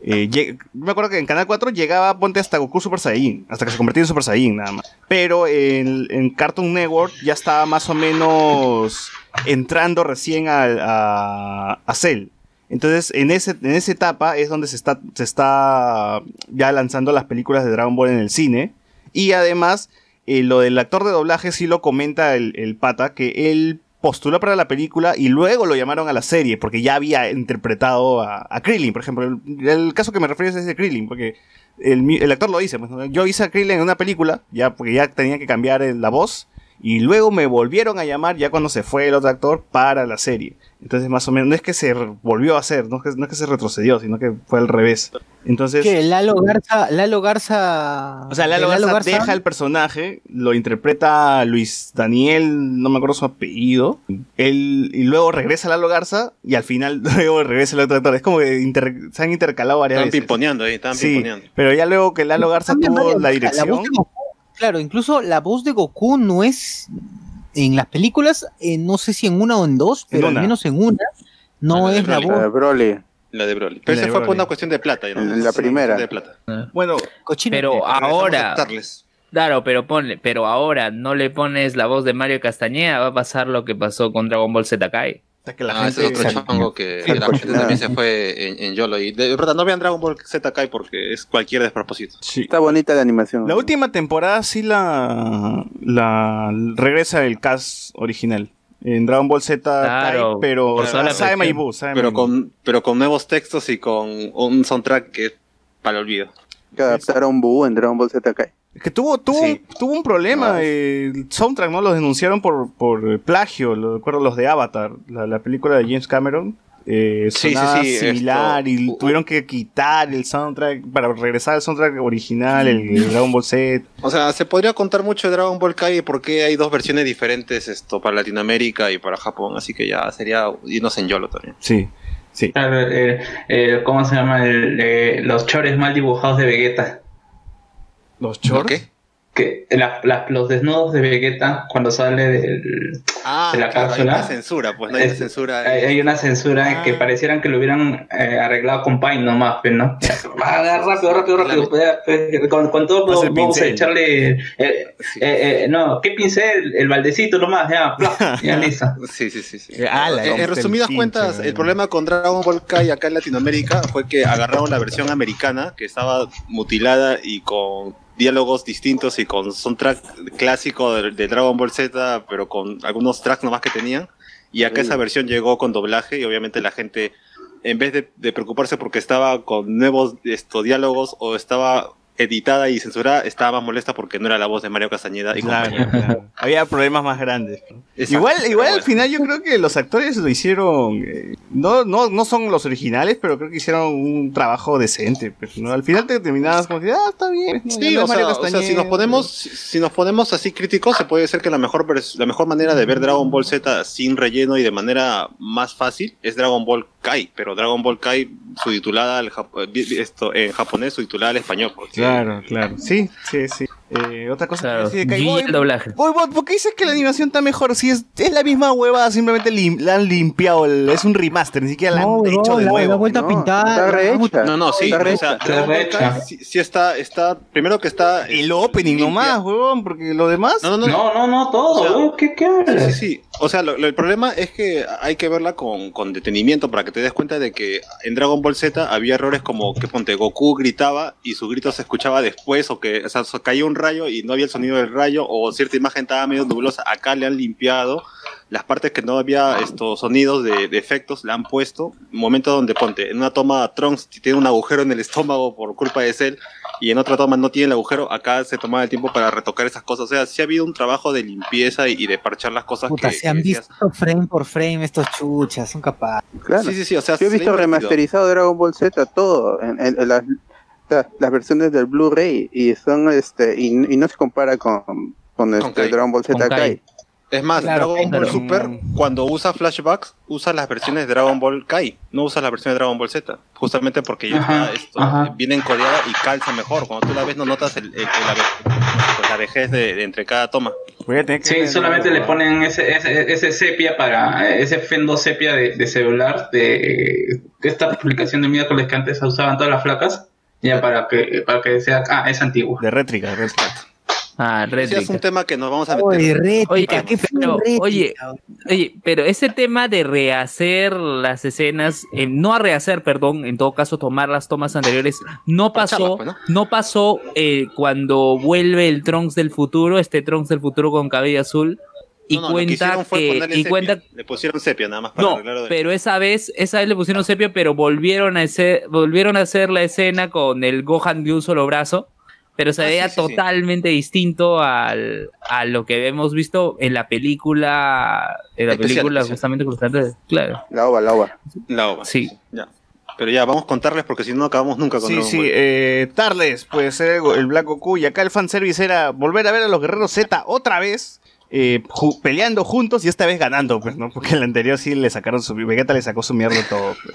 eh, me acuerdo que en Canal 4 llegaba, ponte hasta Goku Super Saiyan, hasta que se convertía en Super Saiyan nada más. Pero en, Cartoon Network ya estaba más o menos entrando recién a, a, a Cell. Entonces, en, ese, en esa etapa es donde se está, se está ya lanzando las películas de Dragon Ball en el cine. Y además, eh, lo del actor de doblaje sí lo comenta el pata, que él postuló para la película y luego lo llamaron a la serie, porque ya había interpretado a, a Krillin, por ejemplo. El, caso que me refiero es de Krillin, porque el, actor lo dice. pues, yo hice a Krillin en una película, ya porque ya tenía que cambiar la voz. Y luego me volvieron a llamar ya cuando se fue el otro actor para la serie. Entonces, más o menos, no es que se volvió a hacer, no es que, no es que se retrocedió, sino que fue al revés. Entonces, Que Lalo Garza, Lalo Garza. o sea, Lalo de Garza, deja el personaje, lo interpreta Luis Daniel, no me acuerdo su apellido. Él, y luego regresa Lalo Garza y al final luego regresa el otro actor. Es como que inter- se han intercalado varias Estaban veces. pimponeando ahí, estaban Sí, pimponeando. pero ya luego que Lalo Garza tuvo la la dirección. voz de Goku- claro, incluso la voz de Goku no es en las películas, eh, no sé si en una o en dos, pero al menos en una, no Ah, la es la Broly. voz. La de Broly. La de Broly. Pero de fue por una cuestión de plata. ¿no? La Sí, primera. De plata. Bueno, Pero ahora, aceptarles. claro, pero ponle, pero ahora no le pones la voz de Mario Castañeda, va a pasar lo que pasó con Dragon Ball Z Kai. Que la Ah, ese es gente- otro chongo que Sí, la gente nada. también se fue en, en YOLO. Y de verdad, no vean Dragon Ball Z Kai porque es cualquier despropósito. Está bonita la animación. La última temporada sí la, la regresa el cast original. En Dragon Ball Z Claro, Kai, pero sabe Buu, sabe Pero con, pero con nuevos textos y con un soundtrack que es para el olvido. Que adaptaron Buu en Dragon Ball Z Kai. Es que tuvo, tuvo, tuvo un problema. eh, el soundtrack, ¿no? Los denunciaron por, por plagio. Lo recuerdo los de Avatar, la, la película de James Cameron. Eh, Sí, sí, sonaba sí, similar esto- y tuvieron que quitar el soundtrack para regresar al soundtrack original, el, el Dragon Ball Z. O sea, se podría contar mucho de Dragon Ball Kai porque hay dos versiones diferentes esto para Latinoamérica y para Japón, así que ya sería irnos en YOLO también. Sí, sí. Claro, eh, eh, ¿Cómo se llama? El, eh, los chores mal dibujados de Vegeta. ¿Los chores? ¿Qué? Que la- la- los desnudos de Vegeta cuando sale del, Ah, de la claro, hay cápsula. una censura, pues no hay una censura. Hay, hay una censura que parecieran que lo hubieran eh, arreglado con Paint nomás, pues, ¿no? Ah, rápido, rápido, rápido. pues, eh, Con, con todo vamos a echarle. eh, eh, eh, no, ¿qué pincel? El baldecito nomás, ya, plaf, ya listo. Sí, sí, sí. sí. ala, Eh, en resumidas pinche, cuentas, el problema con Dragon Ball Kai acá en Latinoamérica fue que agarraron la versión americana, que estaba mutilada y con diálogos distintos y con soundtrack clásico de, de Dragon Ball Z, pero con algunos tracks nomás que tenían. Y acá esa versión llegó con doblaje y obviamente la gente, en vez de, de preocuparse porque estaba con nuevos estos diálogos o estaba editada y censurada, estaba más molesta porque no era la voz de Mario Castañeda y Claro, compañía. claro. Había problemas más grandes. igual, igual al final yo creo que los actores lo hicieron. eh, no, no, no son los originales, pero creo que hicieron un trabajo decente. pues, ¿no? Al final te terminabas como que, ah, está bien. ¿no? Ya Sí, no o es Mario sea, o sea, si nos ponemos, si si nos ponemos así críticos, se puede decir que la mejor la mejor manera de ver Dragon Ball Z sin relleno y de manera más fácil es Dragon Ball Kai, pero Dragon Ball Kai subtitulada al eh, esto en japonés subtitulada al español. Claro, claro. Sí, sí, sí. Eh, otra cosa Claro, que Boy, el doblaje. Boy, Boy, ¿por qué dices que la animación está mejor? Si es, es la misma hueva, simplemente lim- la han limpiado, el- es un remaster, ni siquiera la han No, hecho de la, nuevo. la vuelta a pintar. No, no, sí, Está o sea, rehecha. Dragon Ball Kai sí, sí está, está, primero que está... El opening nomás, huevón, porque lo demás... No, no, no. No, no, no, todo, O sea, ¿qué, qué? Sí, sí, sí. O sea, lo- lo- el problema es que hay que verla con, con detenimiento para que te des cuenta de que en Dragon Ball Z había errores como que ponte Goku gritaba y su grito se escuchaba después o que o sea, caía un rayo y no había el sonido del rayo o cierta imagen estaba medio nublosa. Acá le han limpiado las partes que no había estos sonidos de, de efectos, le han puesto. Momento donde ponte, en una toma Trunks tiene un agujero en el estómago por culpa de Cell y en otra toma no tiene el agujero, acá se tomaba el tiempo para retocar esas cosas. O sea, sí ha habido un trabajo de limpieza y, y de parchar las cosas Puta, que, se han que decías. visto frame por frame estos chuchas, son capaces. Claro. Sí, sí, sí, o sea, Yo he visto remasterizado Dragon Ball Z todo, en, en- en las, la- las versiones del Blu-ray y son este y, y no se compara con, con este. Dragon Ball Z Kai. Kai. Es más, Claro, Dragon Ball claro. Super, cuando usa flashbacks, usa las versiones de Dragon Ball Kai, no usa las versiones de Dragon Ball Z, justamente porque ya Ajá, está esto, ajá. viene encodeada y calza mejor. Cuando tú la ves, no notas el, el- pues, la vejez de, de entre cada toma. Sí, solamente le ponen ese, ese, ese sepia para, ese fendo sepia de, de celular de esta publicación de miércoles que antes usaban todas las flacas, ya para que, para que sea, ah, es antiguo. De rétrica, de rétrica. Ah, Ese es rétrica. un tema que nos vamos a meter. Oye, rétrica, Oye, qué pero, rétrica. oye, oye, pero ese tema de rehacer las escenas, eh, no a rehacer, perdón, en todo caso tomar las tomas anteriores, no pasó, pues, ¿no? no pasó eh, cuando vuelve el Trunks del futuro, este Trunks del futuro con cabello azul y No, no, lo que cuenta hicieron fue que y sepia. cuenta Le pusieron sepia nada más para no, arreglarlo de- pero esa vez, esa vez le pusieron sepia, pero volvieron a hacer, volvieron a hacer la escena con el Gohan de un solo brazo, pero se Ah, veía sí, sí, sí. totalmente distinto al, a lo que hemos visto en la película, en la Especial, película especial. justamente con los trajes- claro. La ova, la ova. La ova. Sí. Ya. Pero ya, vamos a contarles porque si no acabamos nunca con Sí, sí, eh, Tarles, puede ser el, el Black Goku. Y acá el fanservice era volver a ver a los guerreros Z otra vez. Eh, ju- peleando juntos y esta vez ganando, pues, ¿no? Porque el anterior sí le sacaron su. Vegeta le sacó su mierda todo. pues.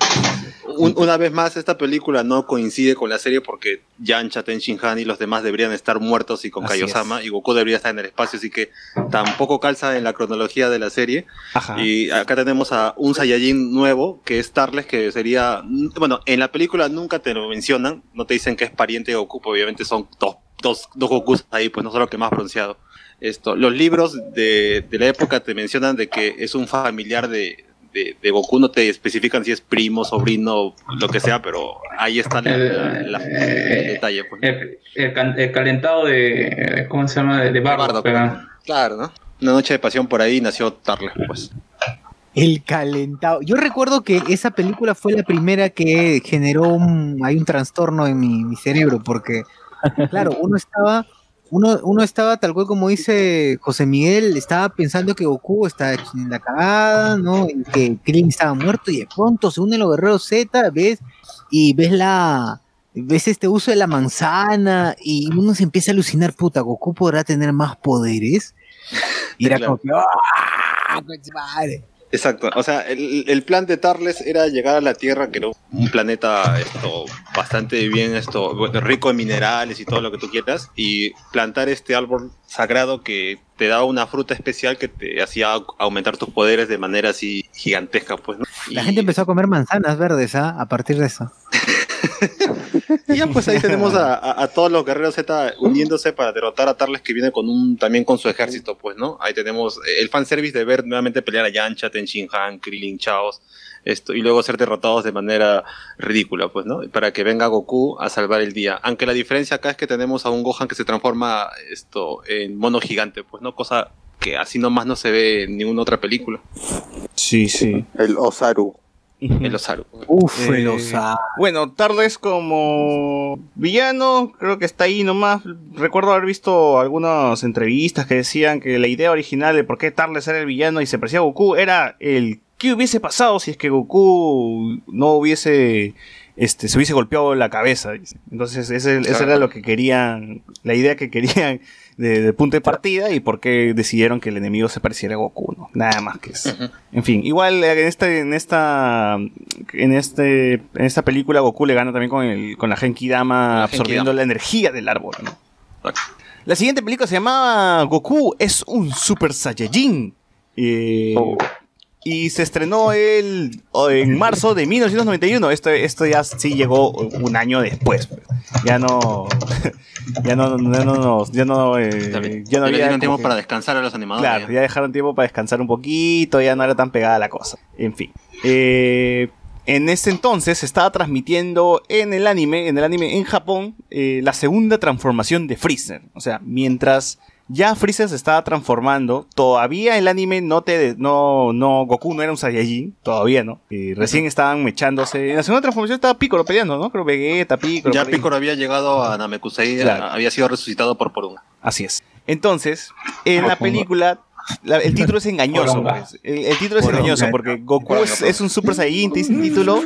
un- una vez más, esta película no coincide con la serie porque Yancha, Ten Han y los demás deberían estar muertos y con Así Kaiosama y Goku debería estar en el espacio, así que tampoco calza en la cronología de la serie. Y acá tenemos a un Saiyajin nuevo que es Tarles, que sería. Bueno, en la película nunca te lo mencionan, no te dicen que es pariente de Goku, obviamente son dos, dos, dos Gokus ahí, pues no solo que más pronunciado. Esto, los libros de, de la época te mencionan de que es un familiar de, de, de Goku, no te especifican si es primo, sobrino, lo que sea, pero ahí está la- la- la- el detalle. Pues. El, el can- el calentado de. ¿Cómo se llama? De, de Bardo. pero- Claro, ¿no? Una noche de pasión por ahí nació Tarles, pues. El calentado. Yo recuerdo que esa película fue la primera que generó un, hay un trastorno en mi, mi cerebro, porque, claro, uno estaba, uno, uno estaba tal cual como dice José Miguel, estaba pensando que Goku está en la cagada, ¿no? Y que Krillin estaba muerto, y de pronto se unen los guerreros Z, ves, y ves la, ves este uso de la manzana, y uno se empieza a alucinar, puta, Goku podrá tener más poderes. Y era Claro. como que, ¡ah! madre! Exacto, o sea, el, el plan de Tarles era llegar a la Tierra, que era un planeta esto bastante bien, esto rico en minerales y todo lo que tú quieras, y plantar este árbol sagrado que te daba una fruta especial que te hacía au- aumentar tus poderes de manera así gigantesca, pues, ¿no? La gente empezó a comer manzanas verdes, ¿ah? A partir de eso. Y ya pues ahí tenemos a, a- a todos los guerreros Z uniéndose para derrotar a Tarles que viene con un también con su ejército, pues, ¿no? Ahí tenemos eh, el fanservice de ver nuevamente pelear a Yancha, Tenshin Han, Krillin, Chaos, esto, y luego ser derrotados de manera ridícula, pues, ¿no? Para que venga Goku a salvar el día. Aunque la diferencia acá es que tenemos a un Gohan que se transforma esto en mono gigante, pues, ¿no? Cosa que así nomás no se ve en ninguna otra película. Sí, sí. El Osaru. El Osaru. Uf, Eh, el Osaru. Bueno, Tarles como villano, creo que está ahí nomás. Recuerdo haber visto algunas entrevistas que decían que la idea original de por qué Tarles era el villano y se parecía a Goku era el qué hubiese pasado si es que Goku no hubiese este se hubiese golpeado la cabeza. Entonces ese, era lo que querían, la idea que querían de, de punto de partida y por qué decidieron que el enemigo se pareciera a Goku, ¿no? Nada más que eso. En fin, igual eh, en este, en esta, en este, en esta película Goku le gana también con el, con la Genki Dama absorbiendo la energía del árbol, ¿no? La siguiente película se llamaba Goku es un Super Saiyajin. Eh, Y se estrenó el, en marzo de 1991. Esto, esto ya sí llegó un año después. Ya no. Ya no. Ya no. Ya no, eh, ya no había tiempo que- para descansar a los animadores. Claro, ya. ya dejaron tiempo para descansar un poquito, ya no era tan pegada la cosa. En fin. Eh, en ese entonces se estaba transmitiendo en el anime, en el anime en Japón, eh, la segunda transformación de Freezer. O sea, mientras ya Freezer se estaba transformando, todavía el anime no te, no, no, Goku no era un Saiyajin, todavía no. Eh, recién estaban mechándose. En la segunda transformación estaba Piccolo peleando, ¿no? Creo Vegeta, Piccolo. Ya. Piccolo había llegado a Namekusei, Claro. había sido resucitado por Porunga. Así es. Entonces, en la película, la- el título es engañoso. Pues. El, el título es Poronga. engañoso porque Goku es, un Super Saiyajin, te dice el título,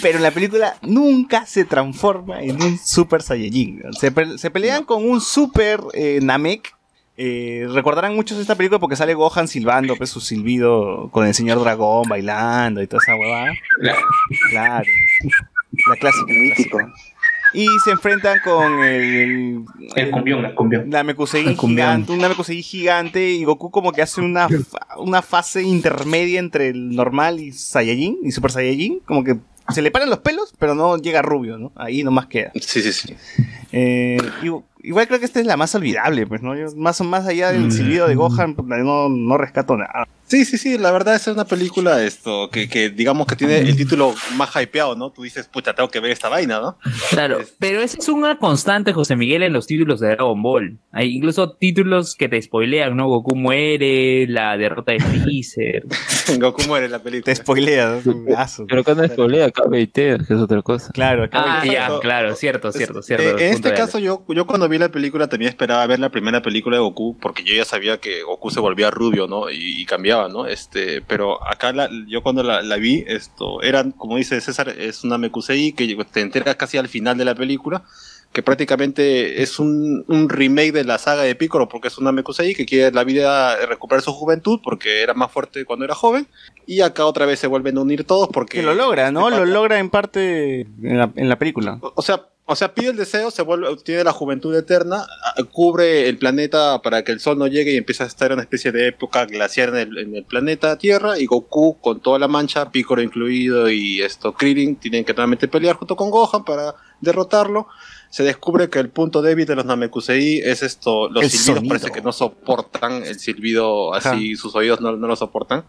pero en la película nunca se transforma en un Super Saiyajin. Se, pe- se pelean con un Super eh, Namek. Eh, recordarán muchos esta película porque sale Gohan silbando, pues su silbido con el señor dragón bailando y toda esa huevada. Claro. La clásica. Mítico. Y se enfrentan con el. El cumbión, el cumbión. El cumbión. gigante, un Namekusei gigante y Goku como que hace una, fa- una fase intermedia entre el normal y Saiyajin y Super Saiyajin, como que se le paran los pelos, pero no llega rubio, ¿no? Ahí nomás queda. Sí, sí, sí. Eh, igu- igual creo que esta es la más olvidable, pues, ¿no? Yo, más, más allá del silbido de Gohan, pues, no, no rescato nada. Sí, sí, sí, la verdad esa es una película esto que, que digamos que tiene el título más hypeado, ¿no? Tú dices, pucha, tengo que ver esta vaina, ¿no? Claro, pero esa es una constante, José Miguel, en los títulos de Dragon Ball. Hay incluso títulos que te spoilean, ¿no? Goku muere, la derrota de Freezer. Goku muere en la película. Te spoileas, Pero cuando spoilea, te, que es otra cosa. Claro, Ah, ya, claro, cierto, cierto, cierto. Eh, en este caso, yo, yo cuando vi la película también esperaba ver la primera película de Goku, porque yo ya sabía que Goku se volvía rubio, ¿no? Y, y cambiaba, ¿no? Este, pero acá la- yo cuando la, la vi, esto, eran, como dice César, es una Mekusei que te enteras casi al final de la película, que prácticamente es un, un remake de la saga de Piccolo, porque es un Namekusei que quiere la vida recuperar su juventud, porque era más fuerte cuando era joven, y acá otra vez se vuelven a unir todos porque... Que lo logra, ¿no? Lo logra en parte en la, en la película. O sea, o sea, pide el deseo, se vuelve, tiene la juventud eterna, a- cubre el planeta para que el sol no llegue y empieza a estar en una especie de época glaciar en el, en el planeta Tierra. Y Goku, con toda la mancha, Piccolo incluido y esto, Krillin, tienen que nuevamente pelear junto con Gohan para derrotarlo. Se descubre que el punto débil de los Namekusei es esto: los El silbidos sonido. parece que no soportan el silbido así, sus oídos no, no lo soportan.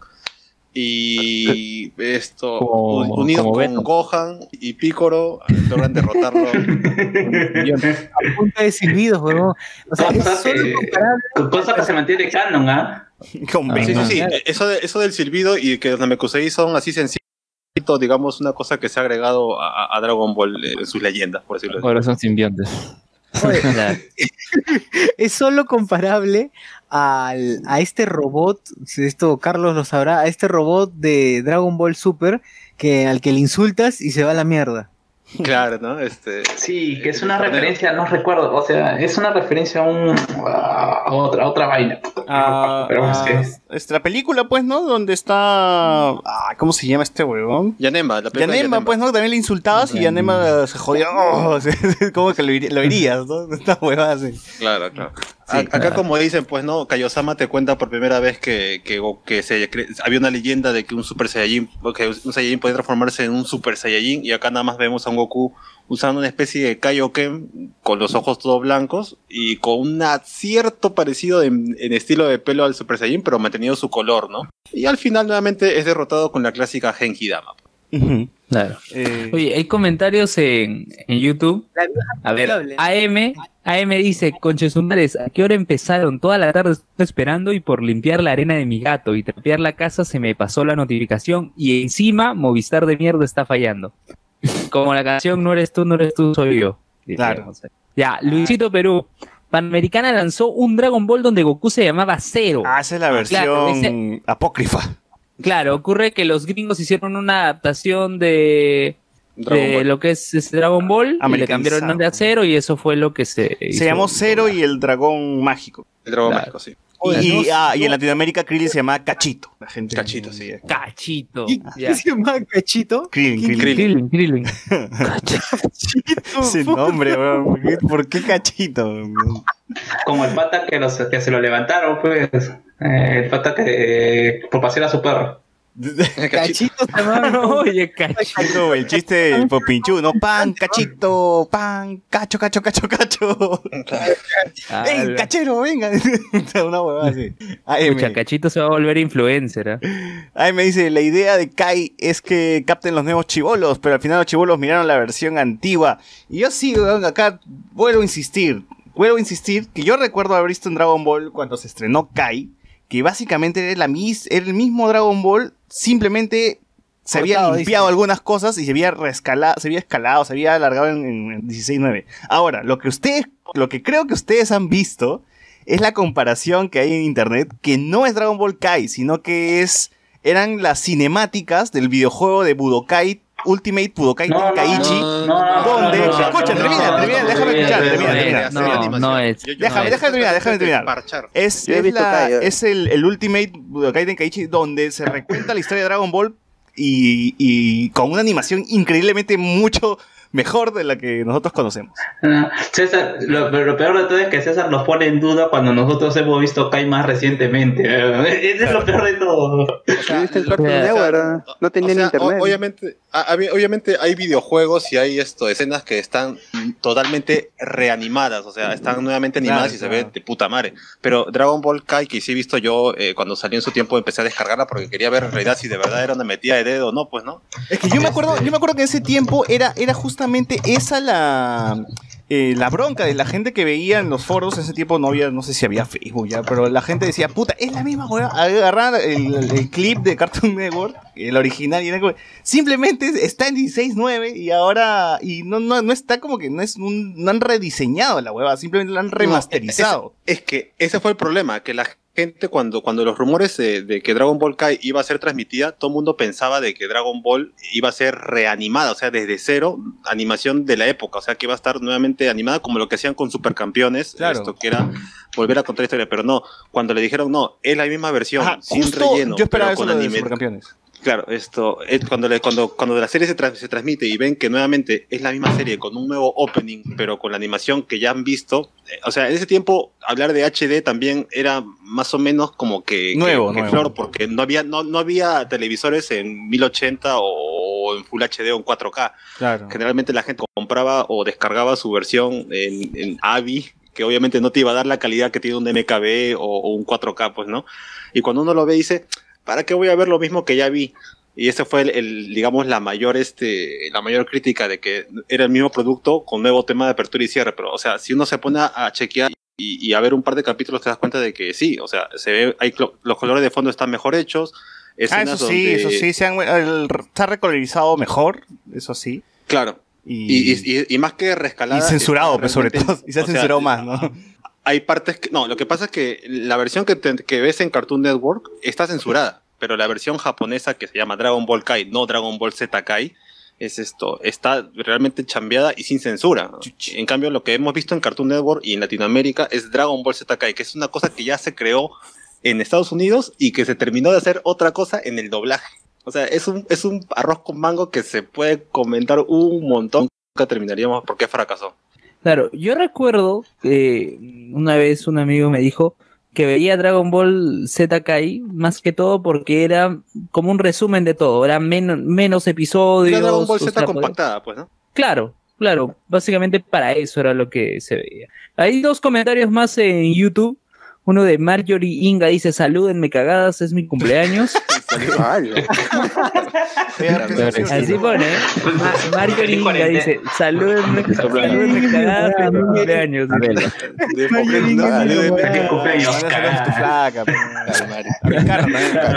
Y esto, Como- un- unido como con. Gohan y Piccolo, logran derrotarlo. A punta de silbidos. O sea, es Cosa solo que, comparable. cosa que se mantiene canon, ¿ah? Con Sí, sí, sí. Eso, de- eso del silbido y que los Namekusei son así sencillitos, digamos, una cosa que se ha agregado a, a Dragon Ball eh, en sus leyendas, por decirlo así. Ahora son simbiontes. Es solo comparable al, a este robot, si esto Carlos lo sabrá, a este robot de Dragon Ball Super que al que le insultas y se va a la mierda. Claro, ¿no? Este, Sí, que es una torneo. referencia, no recuerdo, o sea, es una referencia a, un, a otra, a otra vaina. Ah, Pero es ah, que- es la película, pues, ¿no? Donde está. Ah, ¿Cómo se llama este huevón? Yanemba, la película de Yanemba, pues, ¿no? También le insultabas y Yanemba se jodía. Oh, como que lo irías, ¿no? Esta huevada así. Claro, claro. Sí, acá claro. como dicen, pues no, Kaiosama te cuenta por primera vez que, que, se había una leyenda de que un Super Saiyajin, que un Saiyajin podía transformarse en un Super Saiyajin y acá nada más vemos a un Goku usando una especie de Kaioken con los ojos todos blancos y con un cierto parecido en, en estilo de pelo al Super Saiyajin, pero manteniendo su color, ¿no? Y al final nuevamente es derrotado con la clásica Genki Dama. Claro. Eh, Oye, hay comentarios en, en YouTube. A ver, AM, AM dice, conchesumares, ¿a qué hora empezaron? Toda la tarde estoy esperando y por limpiar la arena de mi gato y trapear la casa se me pasó la notificación y encima Movistar de mierda está fallando. Como la canción No eres tú, no eres tú, soy yo. Claro. Ya, Luisito Perú. Panamericana lanzó un Dragon Ball donde Goku se llamaba Cero. Ah, esa es la versión Claro, apócrifa. Claro, ocurre que los gringos hicieron una adaptación de, de lo que es, es Dragon Ball y le cambiaron el nombre a Cero y eso fue lo que se hizo. Se llamó Cero y el dragón mágico. El dragón Claro. mágico, sí. Y, ah, y en Latinoamérica Krillin se llama Cachito. La gente Cachito, sí. Cachito. ¿Qué, se llama Cachito? Krillin, ¿Qué- Krillin. Krillin, Krillin. Cachito? Ese nombre, weón. ¿Por qué, por qué Cachito? Como el pata que, los, que se lo levantaron, pues. eh, el pata que eh, por pasear a su perro. Cachito llama. Oye, Cachito. El chiste del popinchú, ¿no? Pan, cachito, pan, cacho, cacho, cacho, cacho. ¡Ey, cachero, venga! Una huevada así. AM, Pucha, Cachito se va a volver influencer. ¿ah? AM dice, la idea de Kai es que capten los nuevos chivolos, pero al final los chivolos miraron la versión antigua. Y yo sí, acá vuelvo a insistir, vuelvo a insistir que yo recuerdo haber visto en Dragon Ball cuando se estrenó Kai, que básicamente era, la mis, era el mismo Dragon Ball, simplemente se había limpiado dice. algunas cosas y se había reescalado, se había escalado, se había alargado en, en 16.9. Ahora, lo que ustedes, lo que creo que ustedes han visto es la comparación que hay en internet, que no es Dragon Ball Kai, sino que es eran las cinemáticas del videojuego de Budokai Ultimate Budokai Tenkaichi, no, no, no, donde no, no, escucha, no, termina, no, termina, no, déjame no, escuchar, no, termina, no, termina, no, termina. no es. Déjame, déjame terminar, déjame terminar. Es, he es, el, el Ultimate Budokai Tenkaichi donde se recuenta la historia de Dragon Ball y, y con una animación increíblemente mucho mejor de la que nosotros conocemos. Ah, César, lo, pero lo peor de todo es que César nos pone en duda cuando nosotros hemos visto Kai más recientemente. Eso es lo peor de todo. No tenía O sea, internet. o- obviamente, a- a- obviamente hay videojuegos y hay esto, escenas que están totalmente reanimadas, o sea, están nuevamente animadas Claro, y se claro. ve de puta madre. Pero Dragon Ball Kai, que sí he visto yo eh, cuando salió en su tiempo, empecé a descargarla porque quería ver en realidad si de verdad era una metida de dedo o no, pues no. Es que yo me acuerdo, yo me acuerdo que en ese tiempo era, era justamente esa la, eh, la bronca de la gente que veía en los foros. En ese tiempo no había, no sé si había Facebook ya, pero la gente decía, puta, es la misma weá. Agarrar el, el clip de Cartoon Network, el original, y era como- simplemente está en 16.9 y ahora, y no, no, no está como que no es un, no han rediseñado la hueva, simplemente la han remasterizado. Es que ese fue el problema, que la gente cuando, cuando los rumores de, de que Dragon Ball Kai iba a ser transmitida, todo el mundo pensaba de que Dragon Ball iba a ser reanimada, o sea, desde cero, animación de la época, o sea, que iba a estar nuevamente animada como lo que hacían con Supercampeones, Claro. esto que era volver a contar la historia, pero no, cuando le dijeron no, es la misma versión, sin relleno, yo esperaba pero eso con lo de anime. Supercampeones. Claro, esto, cuando, le- cuando, cuando la serie se, tra- se transmite y ven que nuevamente es la misma serie con un nuevo opening, pero con la animación que ya han visto, eh, o sea, en ese tiempo hablar de HD también era más o menos como que, que- Nuevo, que nuevo. flor, porque no había, no, no había televisores en 1080 o en Full HD o en 4K. Claro. Generalmente la gente compraba o descargaba su versión en, en AVI, que obviamente no te iba a dar la calidad que tiene un MKB o, o un 4K, pues, ¿no? Y cuando uno lo ve dice, ¿para qué voy a ver lo mismo que ya vi? Y ese fue el, el, digamos, la mayor, este, la mayor crítica de que era el mismo producto con nuevo tema de apertura y cierre. Pero, o sea, si uno se pone a, chequear y, y a ver un par de capítulos, te das cuenta de que sí, o sea, se ve, hay, los colores de fondo están mejor hechos. Ah, eso sí, donde- eso sí, se han, el- está recolorizado mejor, eso sí. Claro. Y, Y, y- y más que rescalada. y censurado, está pues, sobre todo. Y se ha sea, censurado más, ¿no? Hay partes que. No, lo que pasa es que la versión que, te- que ves en Cartoon Network está censurada. Pero la versión japonesa que se llama Dragon Ball Kai, no Dragon Ball Z Kai, es esto. Está realmente chambeada y sin censura. En cambio, lo que hemos visto en Cartoon Network y en Latinoamérica es Dragon Ball Z Kai, que es una cosa que ya se creó en Estados Unidos y que se terminó de hacer otra cosa en el doblaje. O sea, es un, es un arroz con mango que se puede comentar un montón. Nunca terminaríamos porque fracasó. Claro, yo recuerdo que una vez un amigo me dijo que veía Dragon Ball Z Kai más que todo porque era como un resumen de todo, eran men- menos episodios. Era Dragon Ball Z compactada, pues, ¿no? Claro, claro, básicamente para eso era lo que se veía. Hay dos comentarios más en YouTube. Uno de Marjorie Inga dice, salúdenme cagadas, es mi cumpleaños. Así pone, ¿eh? Ma- Marjorie Inga dice, salúdenme, salúdenme cagadas, es mi cumpleaños. Feliz cumpleaños. pues.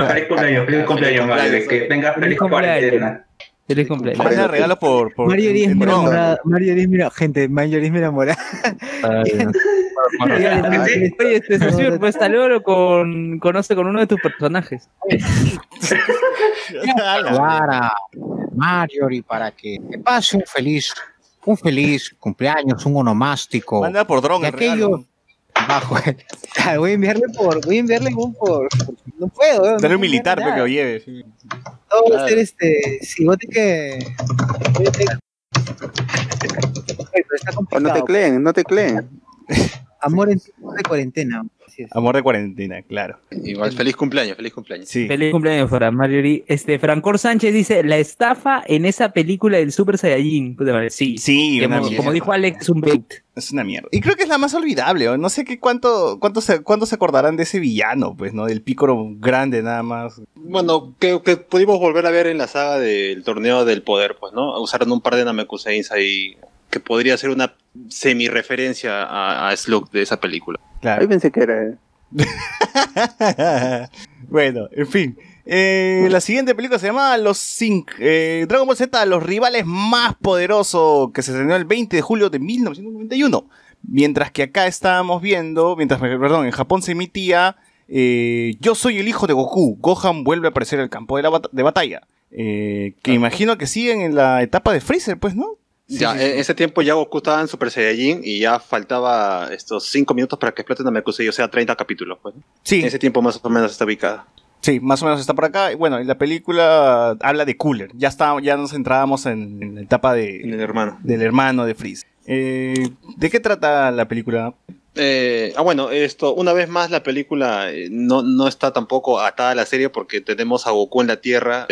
Feliz cumpleaños, feliz cumpleaños, Mario. Que tenga feliz cuarentena. Feliz cumpleaños. Manda regalos por. por Marjorie es en mi Bron. enamorada. Marjorie es mi gente, Marjorie es mi enamorada. Oye, este Sosur, pues salúdalo con, conoce con uno de tus personajes. Para Marjorie, para que te pase un feliz, un feliz cumpleaños, un onomástico. Manda por dron Y el regalo. Bajo el- Ah, voy a enviarle por, voy a enviarle un por, no puedo. no Dale un militar para que lo lleve. sí. Todo va a Claro. ser este, si vos te que está no te cleen, no te cleen. Amor en tiempos de cuarentena. Amor de cuarentena, claro. Igual, feliz cumpleaños, feliz cumpleaños. Sí. Feliz cumpleaños para Marjorie. Este, Francor Sánchez dice, la estafa en esa película del Super Saiyajin. Madre, Sí, Sí, una como, dijo Alex, es un bait. Es una mierda. Y creo que es la más olvidable. ¿o? No sé qué cuánto, cuánto se, cuándo se acordarán de ese villano, pues, ¿no? Del pícoro grande nada más. Bueno, que, que pudimos volver a ver en la saga del torneo del poder, pues, ¿no? Usaron un par de Namekuseins ahí que podría ser una semi-referencia a, a Slug de esa película. Claro. Ahí pensé que era. bueno, en fin. Eh, la siguiente película se llama Los Cinc. eh, Dragon Ball Z, los rivales más poderosos, que se estrenó el 20 de julio de 1991. Mientras que acá estábamos viendo, mientras, perdón, en Japón se emitía eh, Yo soy el hijo de Goku. Gohan vuelve a aparecer en el campo de, la bat- de batalla. Eh, que imagino que siguen en la etapa de Freezer, pues, ¿no? Ya, sí, sí. en ese tiempo ya Goku estaba en Super Saiyajin y ya faltaba estos 5 minutos para que explote Namekusei, o sea, 30 capítulos, pues. Sí. En ese tiempo más o menos está ubicada. Sí, más o menos está por acá. Y Bueno, la película habla de Cooler. Ya está, ya nos entrábamos en, en la etapa de, En el hermano. del hermano de Freeze. Eh, ¿De qué trata la película? Eh, ah, bueno, esto, una vez más la película eh, no, no está tampoco atada a la serie porque tenemos a Goku en la Tierra.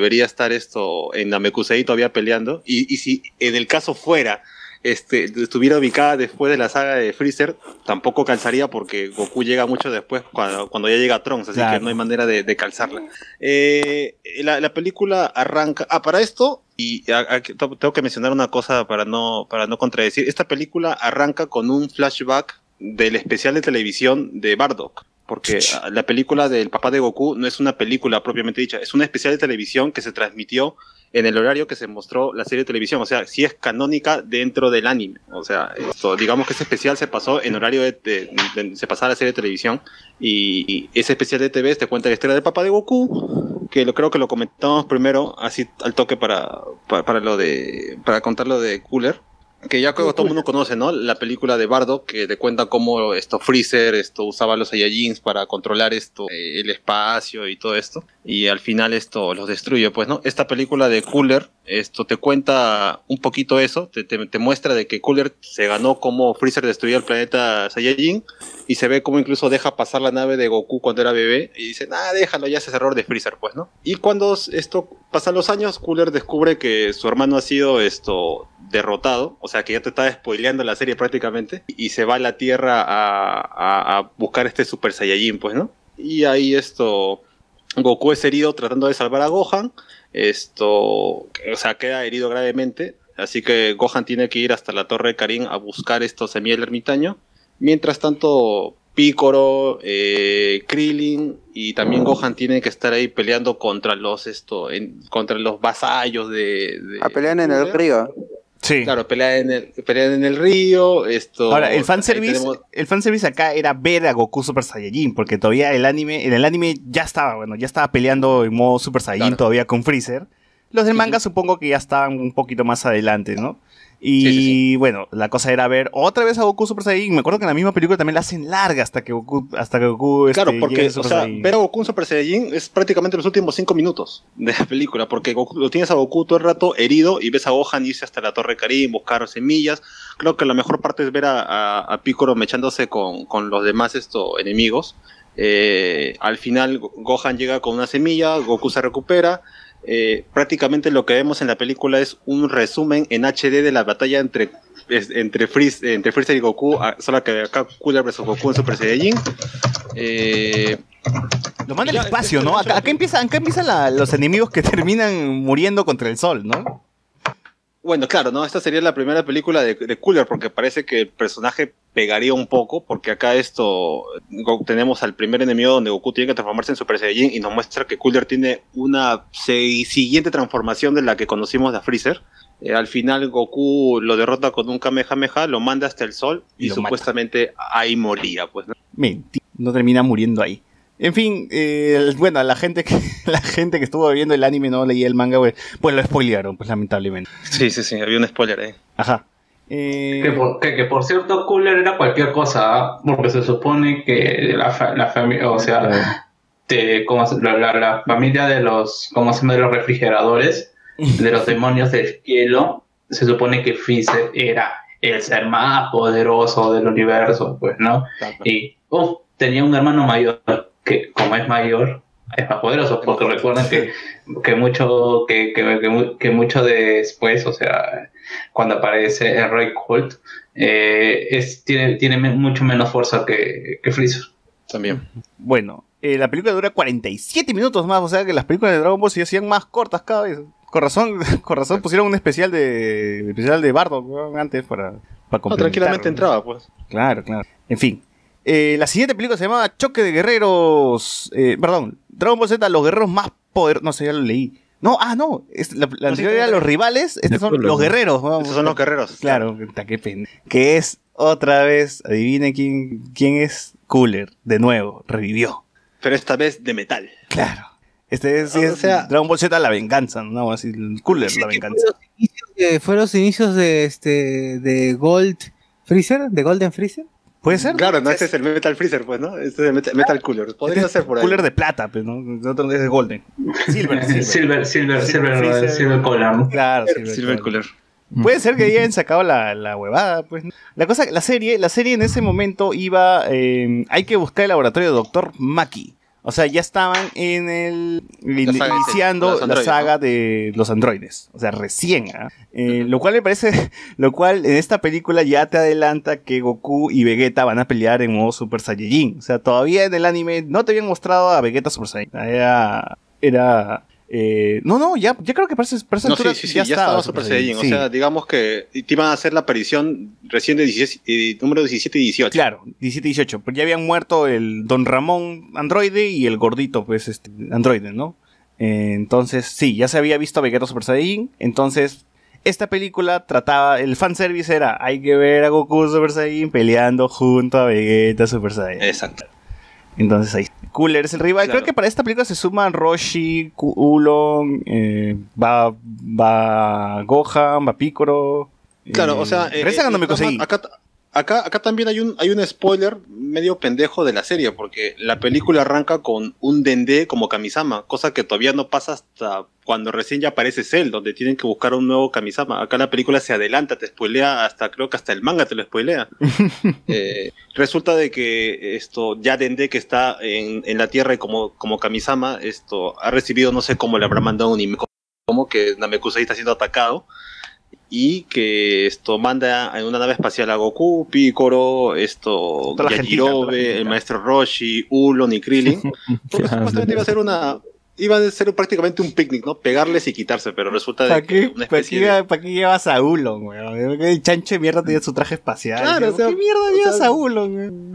Debería estar esto en Namekusei todavía peleando. Y, y si en el caso fuera, este, estuviera ubicada después de la saga de Freezer, tampoco calzaría porque Goku llega mucho después cuando, cuando ya llega Trunks, así Claro. que no hay manera de, de calzarla. Eh, la, la película arranca. Ah, para esto, y a- a- to- tengo que mencionar una cosa para no, para no contradecir. Esta película arranca con un flashback del especial de televisión de Bardock. Porque ah, la película del papá de Goku no es una película propiamente dicha, es una especial de televisión que se transmitió en el horario que se mostró la serie de televisión, o sea, sí es canónica dentro del anime, o sea, esto, digamos que ese especial se pasó en horario de, de- de- se pasaba la serie de televisión y, y ese especial de TV te cuenta la historia del papá de Goku, que lo creo que lo comentamos primero así al toque para, para, para lo de para contar lo de Cooler que ya creo que todo el mundo conoce, ¿no? La película de Bardo que te cuenta cómo esto Freezer esto usaba los Saiyajins para controlar esto eh, el espacio y todo esto y al final esto los destruye, pues, ¿no? Esta película de Cooler esto te cuenta un poquito eso, te, te, muestra de que Cooler se ganó cómo Freezer destruyó el planeta Saiyajin y se ve como incluso deja pasar la nave de Goku cuando era bebé y dice, nada, déjalo, ya ese es error de Freezer, pues, ¿no? Y cuando esto pasan los años, Cooler descubre que su hermano ha sido esto derrotado, o sea que ya te estaba spoileando la serie prácticamente, y se va a la Tierra a, a- a buscar este Super Saiyajin, pues, ¿no? Y ahí esto, Goku es herido tratando de salvar a Gohan, esto, o sea, queda herido gravemente, así que Gohan tiene que ir hasta la Torre de Karin a buscar esto semilla del ermitaño, mientras tanto Piccolo, eh, Krillin y también Gohan tienen que estar ahí peleando contra los esto, en- contra los vasallos de, de- A pelear en el río. Sí. Claro, pelean en el, pelean en el río, esto. Ahora, el fanservice, tenemos- el fanservice acá era ver a Goku Super Saiyajin, porque todavía el anime, en el anime ya estaba, bueno, ya estaba peleando en modo Super Saiyajin todavía con Freezer. Los del manga supongo que ya estaban un poquito más adelante, ¿no? Y bueno, la cosa era ver otra vez a Goku Super Saiyajin. Me acuerdo que en la misma película también la hacen larga hasta que Goku, hasta que Goku Claro, este, porque, llegue a o sea, ver a Goku en Super Saiyajin es prácticamente los últimos cinco minutos de la película, porque Goku- lo tienes a Goku todo el rato herido y ves a Gohan irse hasta la Torre Karin, buscar semillas. Creo que la mejor parte es ver a, a, a Piccolo mechándose con, con los demás estos enemigos. Eh, al final Go- Gohan llega con una semilla, Goku se recupera. Eh, prácticamente lo que vemos en la película es un resumen en HD de la batalla entre entre, Freeze, entre Freezer y Goku, a- solo que acá Cooler vs Goku en Super Saiyajin. Eh, Lo manda al espacio, ¿no? Acá, acá empiezan, acá empiezan la- los enemigos que terminan muriendo contra el sol, ¿no? Bueno, claro, ¿no? Esta sería la primera película de, de Cooler, porque parece que el personaje pegaría un poco, porque acá esto, tenemos al primer enemigo donde Goku tiene que transformarse en Super Saiyajin y nos muestra que Cooler tiene una siguiente transformación de la que conocimos de Freezer. Eh, al final Goku lo derrota con un Kamehameha, lo manda hasta el sol y, Y lo mata. supuestamente ahí moría, pues, ¿no? Mentira, no termina muriendo ahí. En fin, eh, bueno, la gente que la gente que estuvo viendo el anime no leía el manga, pues, pues lo spoilearon, pues lamentablemente. Sí, sí, sí, había un spoiler ahí. Ajá. Eh, Que por, que, que por cierto, Cooler era cualquier cosa, ¿ah? porque se supone que la, fa- la familia, o sea, de, ¿cómo se- la, la- la familia de los, ¿cómo se llama? de los refrigeradores, de los demonios del cielo, se supone que Freezer era el ser más poderoso del universo, pues, ¿no? Y uf, tenía un hermano mayor que, como es mayor, es más poderoso, porque recuerden que, que mucho, que, que, que, mu- que mucho después, o sea, cuando aparece el Rey Colt, eh, es, tiene, tiene mucho menos fuerza que, que Freezer. También. Bueno, eh, la película dura 47 minutos más, o sea que las películas de Dragon Ball se hacían más cortas cada vez. Con razón, con razón pusieron un especial de especial de Bardo weón, antes para, para No, tranquilamente entraba, pues. Claro, claro. En fin. Eh, la siguiente película se llama Choque de Guerreros. eh, perdón, Dragon Ball Z, los guerreros más poderosos. No sé, ya lo leí. No, ah, no. es- la la anterior era los rivales. Estos son los guerreros. vamos. Estos son los guerreros. Claro, qué pena. Que es otra vez, adivinen quién, quién es Cooler. De nuevo, revivió. Pero esta vez de metal. Claro. Este es, sí es Dragon Ball Z, la venganza, ¿no? Así, Cooler, la venganza. Eh, ¿Fue los inicios de este de Gold Freezer? ¿De Golden Freezer? ¿Puede ser? Claro, no, este es el Metal Freezer, pues, ¿no? Este es el Metal, Metal Cooler. Podría Este es ser por ahí. Cooler de plata, pues, ¿no? El otro es de Golden. Silver, Silver. Silver, Silver, Silver, Freezer. Silver Cooler, ¿no? Claro, Silver, Silver Cooler. Cooler. Puede ser que hayan sacado la, la huevada, pues. ¿no? La cosa, la serie, la serie en ese momento iba, eh, hay que buscar el laboratorio de Doctor Maki. O sea, ya estaban en el saga iniciando la saga de los androides. O sea, recién. ¿ah? Eh, Lo cual me parece, lo cual en esta película ya te adelanta que Goku y Vegeta van a pelear en modo Super Saiyajin. O sea, todavía en el anime no te habían mostrado a Vegeta Super Saiyajin. Era, era, Eh, no, no, ya, ya creo que para esa, para esa No, altura sí, sí, sí, ya, estaba Super Saiyajin. O sea, digamos que te iban a hacer la aparición recién de 16, eh, número 17 y 18. Claro, 17 y 18. Porque ya habían muerto el Don Ramón androide y el gordito, pues, este, androide, ¿no? Eh, entonces, sí, ya se había visto a Vegeta Super Saiyajin. Entonces, esta película trataba, el fanservice era, hay que ver a Goku Super Saiyajin peleando junto a Vegeta Super Saiyajin. Exacto. Entonces ahí. Cooler es el rival. Claro. Creo que para esta película se suman Roshi, Ulon, eh, va, va Gohan, va Piccolo. Claro, eh, o sea, eh, Regresa eh, cuando me conseguí. acá, acá, acá también hay un, hay un spoiler medio pendejo de la serie, porque la película arranca con un Dende como Kamisama, cosa que todavía no pasa hasta cuando recién ya aparece Cell, donde tienen que buscar un nuevo Kamisama. Acá la película se adelanta, te spoilea hasta, creo que hasta el manga te lo spoilea. Eh, resulta de que esto, ya Dende que está en, en la Tierra y como, como Kamisama, esto, ha recibido, no sé cómo le habrá mandado un email, como que Namekusei está siendo atacado y que esto manda en una nave espacial a Goku, Piccolo, esto, Yajirobe, el maestro Roshi, Ulon y Krillin. Porque supuestamente iba a ser una iba a ser prácticamente un picnic, ¿no? Pegarles y quitarse, pero resulta de ¿Para que qué, una ¿para especie qué, de- ¿Para qué llevas a Ulon, weón? El chancho de mierda tenía su traje espacial. Claro, o sea, ¿Qué mierda o llevas sea, a Ulon, weón?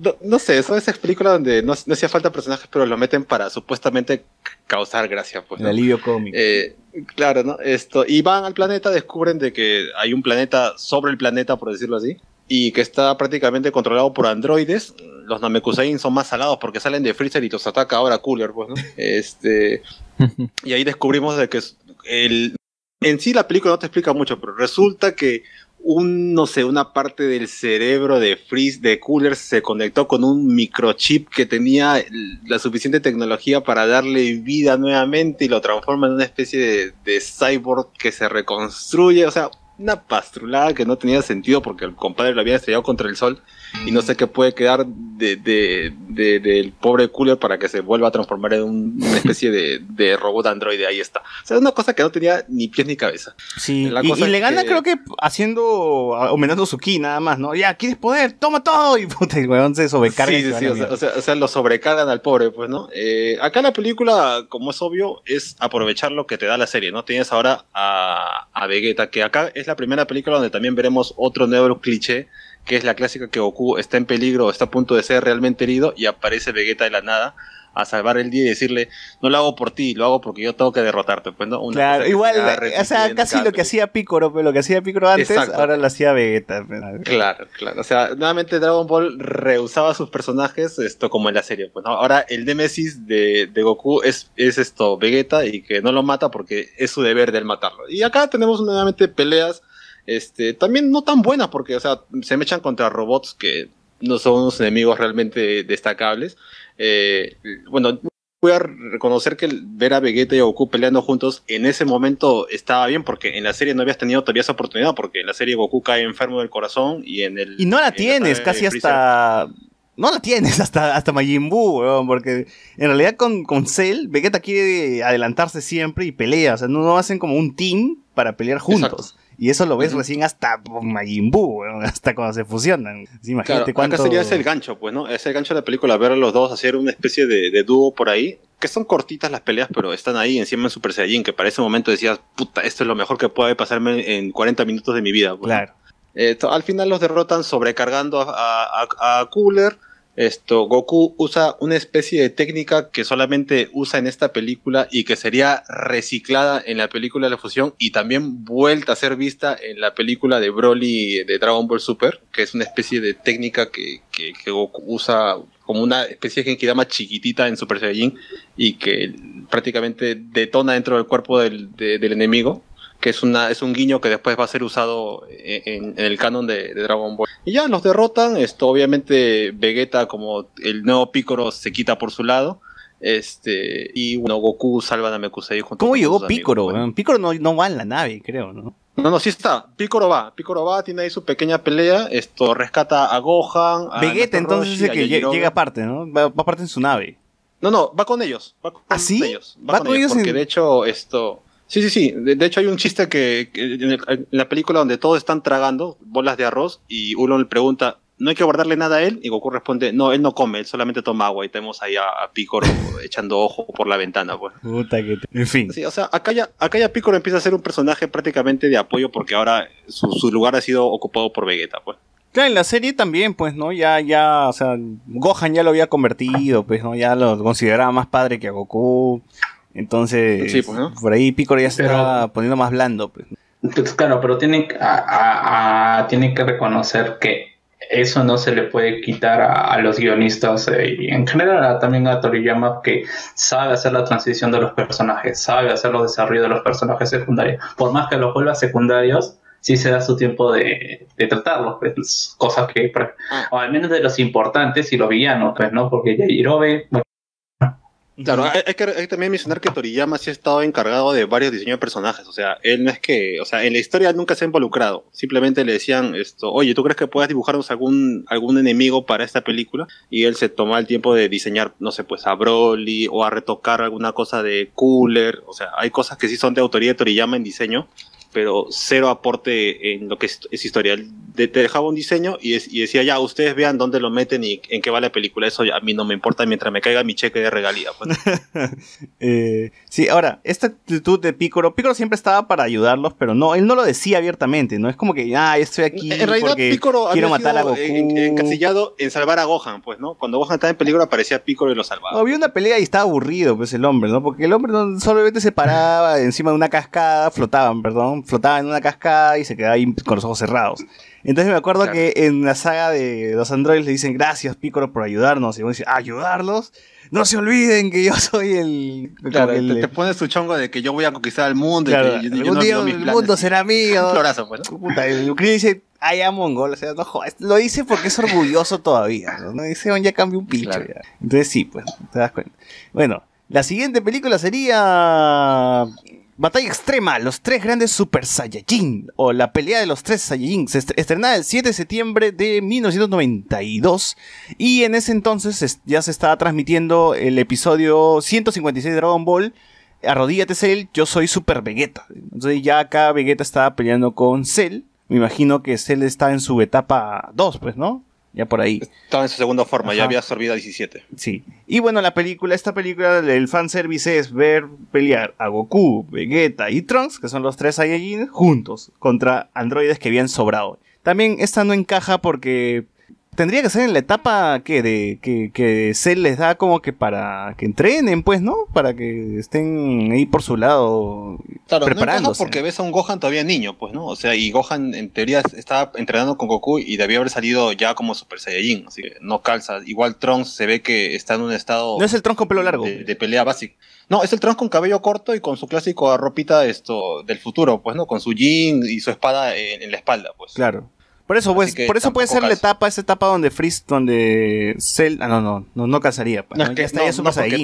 No, no sé, son esas películas donde no, no hacía falta personajes, pero lo meten para supuestamente causar gracia, pues. Alivio cómico. Eh, claro, ¿no? Esto, y van al planeta, descubren de que hay un planeta sobre el planeta, por decirlo así, y que está prácticamente controlado por androides. Los Namekusein son más salados porque salen de Freezer y los ataca ahora Cooler, pues, ¿no? Este, y ahí descubrimos de que el, en sí la película no te explica mucho, pero resulta que un, no sé, una parte del cerebro de Freeze, de Cooler, se conectó con un microchip que tenía la suficiente tecnología para darle vida nuevamente y lo transforma en una especie de, de cyborg que se reconstruye, o sea, una pastrulada que no tenía sentido porque el compadre lo había estrellado contra el sol y no sé qué puede quedar de, de- de- del pobre Cooler para que se vuelva a transformar en un- una especie de, robot androide, ahí está. O sea, es una cosa que no tenía ni pies ni cabeza. Sí, La y, cosa y le gana que- creo que haciendo, aumentando su ki nada más, ¿no? Ya, ¿quieres poder? ¡Toma todo! Y puta, el weón se sobrecarga. Sí, sí, sí, o sea, o sea, o sea, lo sobrecargan al pobre, pues, ¿no? Eh, acá la película, como es obvio, es aprovechar lo que te da la serie, ¿no? Tienes ahora a, a Vegeta, que acá es la primera película donde también veremos otro nuevo cliché, que es la clásica que Goku está en peligro, está a punto de ser realmente herido, y aparece Vegeta de la nada a salvar el día y decirle, no lo hago por ti, lo hago porque yo tengo que derrotarte, pues, ¿no? Una Claro, igual, va o sea, casi lo que hacía Piccolo, pero lo que hacía Piccolo antes, Exacto. ahora lo hacía Vegeta. pues. Claro, claro. O sea, nuevamente Dragon Ball rehusaba sus personajes, esto como en la serie. Pues, ¿no? Ahora el Nemesis de, de Goku es, es esto, Vegeta, y que no lo mata porque es su deber de él matarlo. Y acá tenemos nuevamente peleas, este, también no tan buenas, porque, o sea, se mechan contra robots que no son unos enemigos realmente destacables. Eh, bueno, voy a reconocer que ver a Vegeta y a Goku peleando juntos en ese momento estaba bien porque en la serie no habías tenido todavía esa oportunidad porque en la serie Goku cae enfermo del corazón y en el Y no la en tienes, de casi hasta. No la tienes hasta, hasta Majin Buu, weón, porque en realidad con, con Cell, Vegeta quiere adelantarse siempre y pelea, o sea, no, no hacen como un team para pelear juntos. Y eso lo ves recién hasta Majin Buu, hasta cuando se fusionan. Sí, Claro, imagínate cuánto... acá sería ese el gancho, pues, ¿no? Es el gancho de la película, ver a los dos hacer una especie de, de dúo por ahí, que son cortitas las peleas, pero están ahí encima en Super Saiyajin, que para ese momento decías, puta, esto es lo mejor que puede pasarme en 40 minutos de mi vida. pues. Claro. Eh, al final los derrotan sobrecargando a, a- a- a Cooler. Esto, Goku usa una especie de técnica que solamente usa en esta película y que sería reciclada en la película de la fusión y también vuelta a ser vista en la película de Broly de Dragon Ball Super, que es una especie de técnica que, que- Goku usa como una especie de Genkidama chiquitita en Super Saiyajin y que prácticamente detona dentro del cuerpo del, de- del enemigo que es, una, es un guiño que después va a ser usado en, en el canon de, de Dragon Ball. Y ya los derrotan, esto obviamente Vegeta como el nuevo Piccolo se quita por su lado, este y bueno, Goku salva a Namekusei junto ¿Cómo llegó Piccolo? pues. weón? Piccolo no, no va en la nave, creo, ¿no? No, no, sí está. Piccolo va. Piccolo va, tiene ahí su pequeña pelea. Esto rescata a Gohan. A Vegeta entonces Roshi, es que lle- Yajirobe. llega aparte, ¿no? Va, va aparte en su nave. No, no, va con ellos. Va con ¿Ah, sí? ellos. Va, con, ellos, porque de hecho esto... Sí, sí, sí. De, de hecho hay un chiste que, que en, el- en la película donde todos están tragando bolas de arroz y uno le pregunta, no hay que guardarle nada a él. Y Goku responde, no, él no come, él solamente toma agua. Y tenemos ahí a, a Piccolo echando ojo por la ventana, pues. Puta que te- En fin. Sí, o sea, acá ya, acá ya Piccolo empieza a ser un personaje prácticamente de apoyo porque ahora su, su lugar ha sido ocupado por Vegeta, pues. Claro, en la serie también, pues, ¿no? Ya, ya, o sea, Gohan ya lo había convertido, pues, ¿no? Ya lo consideraba más padre que a Goku. Entonces, Sí, pues, ¿no? por ahí Piccolo ya se Pero- está poniendo más blando, pues. Pues claro, pero tienen, que- a- a- a- tienen que reconocer que eso no se le puede quitar a, a los guionistas eh, y en general a- también a Toriyama que sabe hacer la transición de los personajes, sabe hacer los desarrollos de los personajes secundarios. Por más que los vuelva secundarios, sí se da su tiempo de, de tratarlos, pues, cosas que, por- o al menos de los importantes y los villanos, pues, ¿no? Porque Yajirobe, bueno, Claro, hay, hay que, hay que también mencionar que Toriyama sí ha estado encargado de varios diseños de personajes. O sea, él no es que, o sea, en la historia nunca se ha involucrado. Simplemente le decían esto, oye, ¿tú crees que puedas dibujarnos algún, algún enemigo para esta película? Y él se toma el tiempo de diseñar, no sé, pues a Broly o a retocar alguna cosa de Cooler. O sea, hay cosas que sí son de autoría de Toriyama en diseño, pero cero aporte en lo que es, es historia. Él de- te dejaba un diseño y, es- y decía, ya, ustedes vean dónde lo meten y en qué va la película. Eso ya a mí no me importa mientras me caiga mi cheque de regalía. Pues. Eh, sí, ahora, esta actitud de Piccolo, Piccolo siempre estaba para ayudarlos, pero no, él no lo decía abiertamente, ¿no? Es como que, ah, estoy aquí En realidad, porque Piccolo quiero había matar a Goku. en- encasillado en salvar a Gohan, pues, ¿no? Cuando Gohan estaba en peligro aparecía Piccolo y lo salvaba. Había una pelea y estaba aburrido, pues, el hombre, ¿no? Porque el hombre no, solamente se paraba encima de una cascada, flotaban, perdón, flotaban en una cascada y se quedaba ahí con los ojos cerrados. Entonces me acuerdo que en la saga de los androides le dicen gracias Piccolo por ayudarnos. Y uno dice, ¿ayudarlos? No se olviden que yo soy el... Claro, te, pones tu chongo de que yo voy a conquistar el mundo Claro, y que yo- yo algún no día el planes. mundo será mío. Un florazo, pues, ¿no? Puta, el dice, I am mongol, o sea, no jodas, lo dice porque es orgulloso todavía, ¿no? Dice, "Oh, ya cambió un pincho, ya". Entonces sí, pues, te das cuenta. Bueno, la siguiente película sería Batalla Extrema, los tres grandes Super Saiyajin, o la pelea de los tres Saiyajin, estrenada el 7 de septiembre de 1992, y en ese entonces es- ya se estaba transmitiendo el episodio 156 de Dragon Ball, Arrodíllate Cell, yo soy Super Vegeta. Entonces ya acá Vegeta estaba peleando con Cell. Me imagino que Cell está en su etapa 2, pues, ¿no? Ya por ahí. Estaba en su segunda forma, ya había absorbido a 17. Sí. Y bueno, la película, esta película, el fanservice es ver pelear a Goku, Vegeta y Trunks, que son los tres Saiyajin, juntos contra androides que habían sobrado. También esta no encaja porque tendría que ser en la etapa que de que, que Cell les da como que para que entrenen, pues, ¿no? Para que estén ahí por su lado Claro, no preparándose. porque ves a un Gohan todavía niño, pues, ¿no? O sea, y Gohan en teoría estaba entrenando con Goku y debía haber salido ya como Super Saiyajin, así que no calza. Igual Trunks se ve que está en un estado... No es el Trunks con pelo largo. De, de pelea básica. No, es el Trunks con cabello corto y con su clásico ropita esto del futuro, pues, ¿no? Con su jean y su espada en, en la espalda, pues. Claro. Por eso, pues, por eso puede ser la etapa, esa etapa donde Freeze, donde Cell, ah, no, no, no, no casaría. pues, No, ¿no? es que, Ya está, no, ya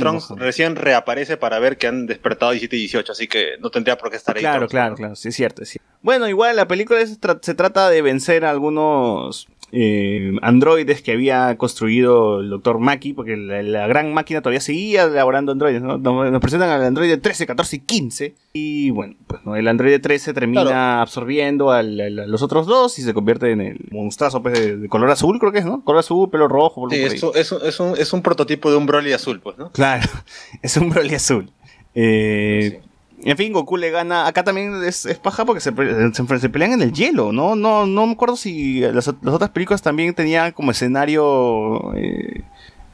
no, porque recién reaparece para ver que han despertado 17 y 18, así que no tendría por qué estar ahí. Claro, Trunks, claro, claro, sí, es cierto, es cierto. Bueno, igual la película es tra- se trata de vencer a algunos eh, androides que había construido el Dr. Maki, porque la, la gran máquina todavía seguía elaborando androides, ¿no? Nos, nos presentan al androide 13, 14 y 15. Y bueno, pues ¿no? el androide 13 termina Claro. absorbiendo al- al- a los otros dos y se convierte en el monstruazo pues, de, de color azul, creo que es, ¿no? Color azul, pelo rojo, Sí, es, un- es, es un, es un prototipo de un Broly azul, pues, ¿no? Claro, es un Broly azul. Eh, En fin, Goku le gana. Acá también es, es paja porque se, se, se pelean en el hielo, ¿no? No, no me acuerdo si las, las otras películas también tenían como escenario. eh,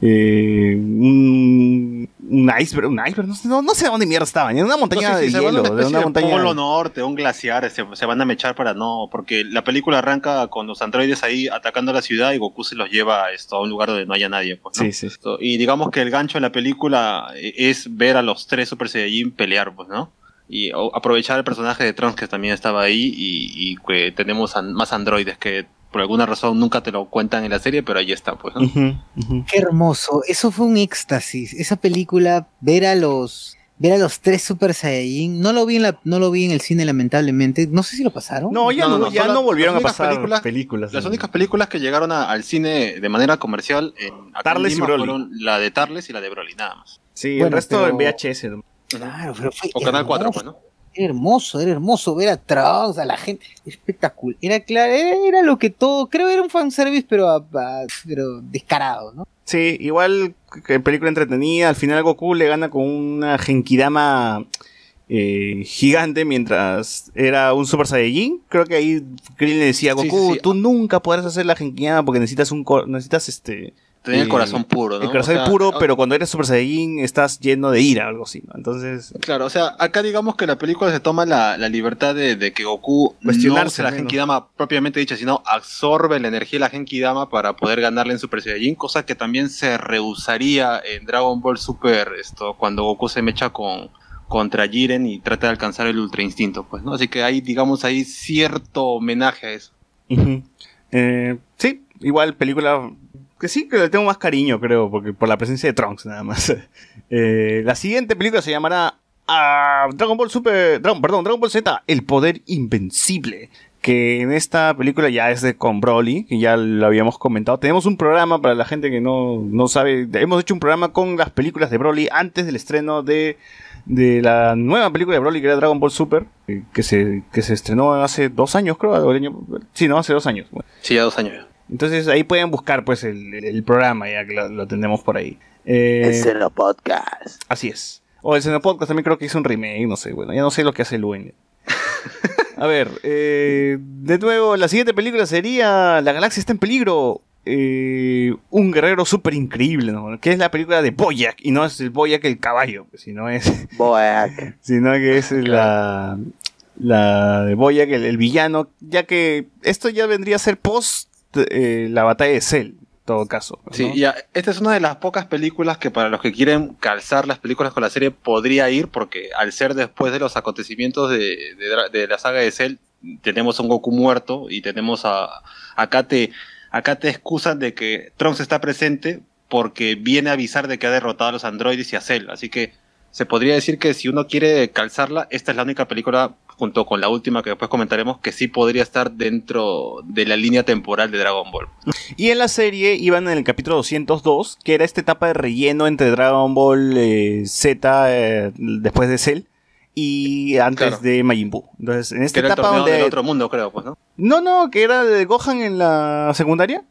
eh, un, un iceberg, un iceberg, no sé, no, no sé dónde mierda estaban, en una montaña No de hielo, de una de. Polo Norte, un glaciar, se, se van a mechar para no, porque la película arranca con los androides ahí atacando la ciudad y Goku se los lleva a, esto, a un lugar donde no haya nadie. Pues, ¿no? Sí, Y digamos que el gancho de la película eh, es ver a los tres Super Saiyajin pelear, pues, ¿no? Y aprovechar el personaje de Trunks que también estaba ahí y, y que tenemos an- más androides que por alguna razón nunca te lo cuentan en la serie, pero ahí está, pues, ¿no? Qué hermoso. Eso fue un éxtasis. Esa película, ver a los ver a los tres Super Saiyajin, no lo vi en la, no lo vi en el cine lamentablemente. No sé si lo pasaron. No, ya no, ya no volvieron a pasar películas- películas. Las únicas películas que llegaron a- al cine de manera comercial en Tarles y Broly. fueron la de Tarles y la de Broly, nada más. Sí, el Bueno, resto pero- en VHS. ¿no? Claro, pero fue O Canal 4, hermoso. pues, ¿no? Era hermoso, era hermoso ver a Trunks, a la gente, espectacular. Era claro, era, era lo que todo, creo que era un fanservice, pero, a- a- pero descarado, ¿no? Sí, igual que película entretenida. Al final Goku le gana con una Genkidama eh, gigante mientras era un Super Saiyajin. Creo que ahí Krillin le decía Sí, Goku, sí, sí. tú nunca podrás hacer la Genkidama porque necesitas un necesitas este Tener el corazón puro, ¿no? El corazón O sea, puro, pero cuando eres Super Saiyajin estás lleno de ira, algo así, ¿no? Entonces, Claro, o sea, acá digamos que la película se toma la, la libertad de, de que Goku no Cuestionarse use la. Genkidama propiamente dicha, sino absorbe la energía de la Genkidama para poder ganarle en Super Saiyajin, cosa que también se rehusaría en Dragon Ball Super esto cuando Goku se mecha con contra Jiren y trata de alcanzar el Ultra Instinto, pues, ¿no? Así que hay, digamos, ahí cierto homenaje a eso. Eh, sí, igual película que sí que le tengo más cariño, creo, porque por la presencia de Trunks nada más. Eh, la siguiente película se llamará ah, Dragon Ball Super, Dragon- perdón, Dragon Ball Z, El Poder Invencible. Que en esta película ya es de con Broly, que ya lo habíamos comentado. Tenemos un programa para la gente que no, no sabe. Hemos hecho un programa con las películas de Broly antes del estreno de, de la nueva película de Broly, que era Dragon Ball Super, eh, que se, que se estrenó hace dos años, creo. año- sí, no, hace dos años. Sí, ya dos años. Entonces ahí pueden buscar pues el, el- el programa ya que lo, lo tenemos por ahí. Eh, El Seno Podcast. Así es. O el Seno Podcast también creo que hizo un remake, no sé, bueno, ya no sé lo que hace Luen. A ver, eh, de nuevo, la siguiente película sería La galaxia está en peligro. eh, un guerrero súper increíble, ¿no? Que es la película de Boyac, y no es el Boyac el caballo, sino es... Boyac. sino que es la, la de Boyac, el, el villano, ya que esto ya vendría a ser post eh, la batalla de Cell, todo caso. Sí, ya, esta es una de las pocas películas que para los que quieren calzar las películas con la serie podría ir, porque al ser después de los acontecimientos de, de de la saga de Cell, tenemos a un Goku muerto y tenemos a. Acá te, acá te excusan de que Trunks está presente porque viene a avisar de que ha derrotado a los androides y a Cell. Así que se podría decir que si uno quiere calzarla, esta es la única película, junto con la última que después comentaremos, que sí podría estar dentro de la línea temporal de Dragon Ball. Y en la serie iban en el capítulo 202, que era esta etapa de relleno entre Dragon Ball eh, Z eh, después de Cell y antes Claro. de Majin Buu. Entonces, en Que esta era el etapa torneo donde... del otro mundo, creo, pues, ¿no? No, no, que era de Gohan en la secundaria.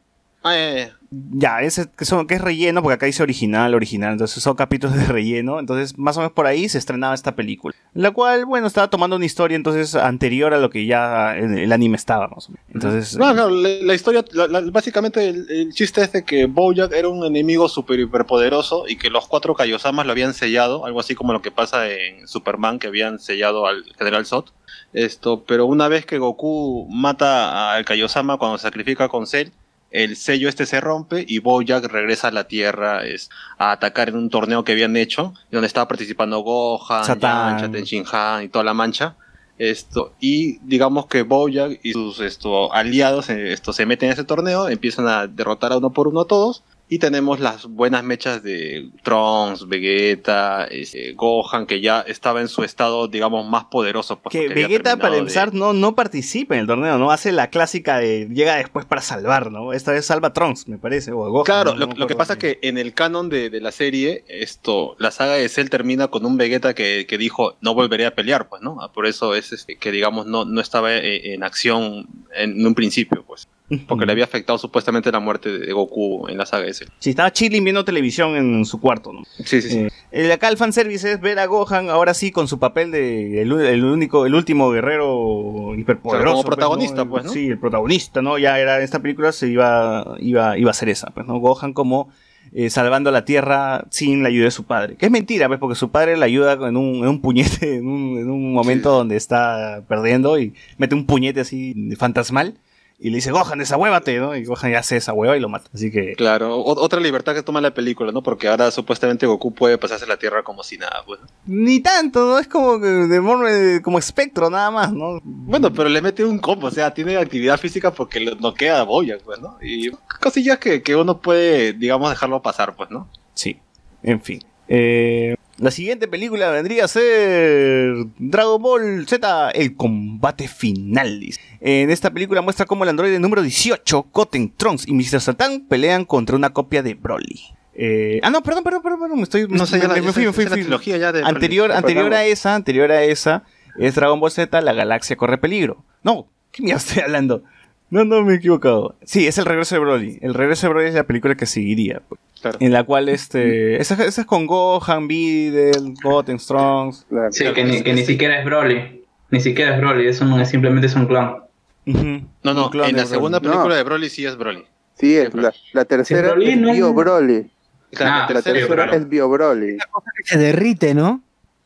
Ah, ya, ya, ya. Ya, ese que, son, que es relleno, porque acá dice original, original, entonces son capítulos de relleno, entonces más o menos por ahí se estrenaba esta película, la cual, bueno, estaba tomando una historia entonces anterior a lo que ya el, el anime estaba, más o menos. Entonces, No, claro, la, la historia, la- la- básicamente el, el chiste es de que Bojack era un enemigo super hiperpoderoso y que los cuatro Kaiosamas lo habían sellado, algo así como lo que pasa en Superman, que habían sellado al General Zod. Esto, pero una vez que Goku mata al Kaiosama cuando se sacrifica con Cell, el sello este se rompe y Bojack regresa a la Tierra es, a atacar en un torneo que habían hecho, donde estaba participando Gohan. Yamcha, Tenshin Han y toda la mancha. Esto, y digamos que Bojack y sus esto, aliados eh, esto, se meten en ese torneo, empiezan a derrotar a uno por uno a todos. Y tenemos las buenas mechas de Trunks, Vegeta, este, Gohan, que ya estaba en su estado, digamos, más poderoso. pues, que Vegeta para de- empezar no, no participa en el torneo, no hace la clásica de llega después para salvar, ¿no? Esta vez salva a Trunks, me parece, o a Gohan, Claro, no- lo, no me lo que pasa bien. que en el canon de, de la serie, esto, la saga de Cell termina con un Vegeta que, que dijo no volveré a pelear, pues, ¿no? Por eso es este, que digamos no, no estaba eh, en acción en un principio, pues. Porque le había afectado supuestamente la muerte de Goku en la saga Cell. Sí, estaba chilling viendo televisión en su cuarto, ¿no? Sí, sí, sí. Eh, acá el fanservice es ver a Gohan ahora sí con su papel de el, el único, el último guerrero hiperpoderoso. como protagonista, ¿no? pues, ¿no? Sí, el protagonista, ¿no? Ya era en esta película se iba, iba, iba a ser esa, pues, ¿no? Gohan como eh, salvando a la Tierra sin la ayuda de su padre. Que es mentira, pues, porque su padre le ayuda en un, en un puñete, en un, en un momento donde está perdiendo y mete un puñete así fantasmal. Y le dice, Gohan, desahuévate, ¿no? Y Gohan ya hace esa hueva y lo mata. Así que... Claro, o- otra libertad que toma la película, ¿no? Porque ahora supuestamente Goku puede pasarse la Tierra como si nada, pues. ¿no? Ni tanto, ¿no? Es como de de- como espectro nada más, ¿no? Bueno, pero le mete un combo, o sea, tiene actividad física porque lo noquea a Bojack, pues, ¿no? Y cosillas que, que uno puede, digamos, dejarlo pasar, pues, ¿no? Sí, en fin. Eh, la siguiente película vendría a ser Dragon Ball Z, el combate final. En esta película muestra cómo el androide número 18, Goten, Trunks y Mr. Satan pelean contra una copia de Broly. Eh, ah, no, perdón, perdón, perdón, perdón, me estoy... No sé, ya me, la- me fui, me fui, ya de Anterior, Broly. anterior a esa, anterior a esa, es Dragon Ball Z, la galaxia corre peligro. No, ¿qué mierda estoy hablando? No, no, me he equivocado. Sí, es el regreso de Broly. El regreso de Broly es la película que seguiría. pues. En la cual, este... Esa, esa es con Gohan, Videl, Goten, Strongs. Sí, que ni, que ni siquiera es Broly. Ni siquiera es Broly, es un, simplemente es un clon. No, no, clon en la segunda Broly. película No. de Broly sí es Broly. Sí, es la, la tercera Broly es no es- Bio Broly. Claro, la La tercera es tercera Broly. es Bio Broly. Se derrite, ¿no?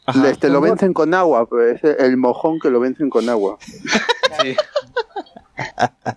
Ajá. Este, lo vencen con agua, pues, es el mojón que lo vencen con agua. Sí.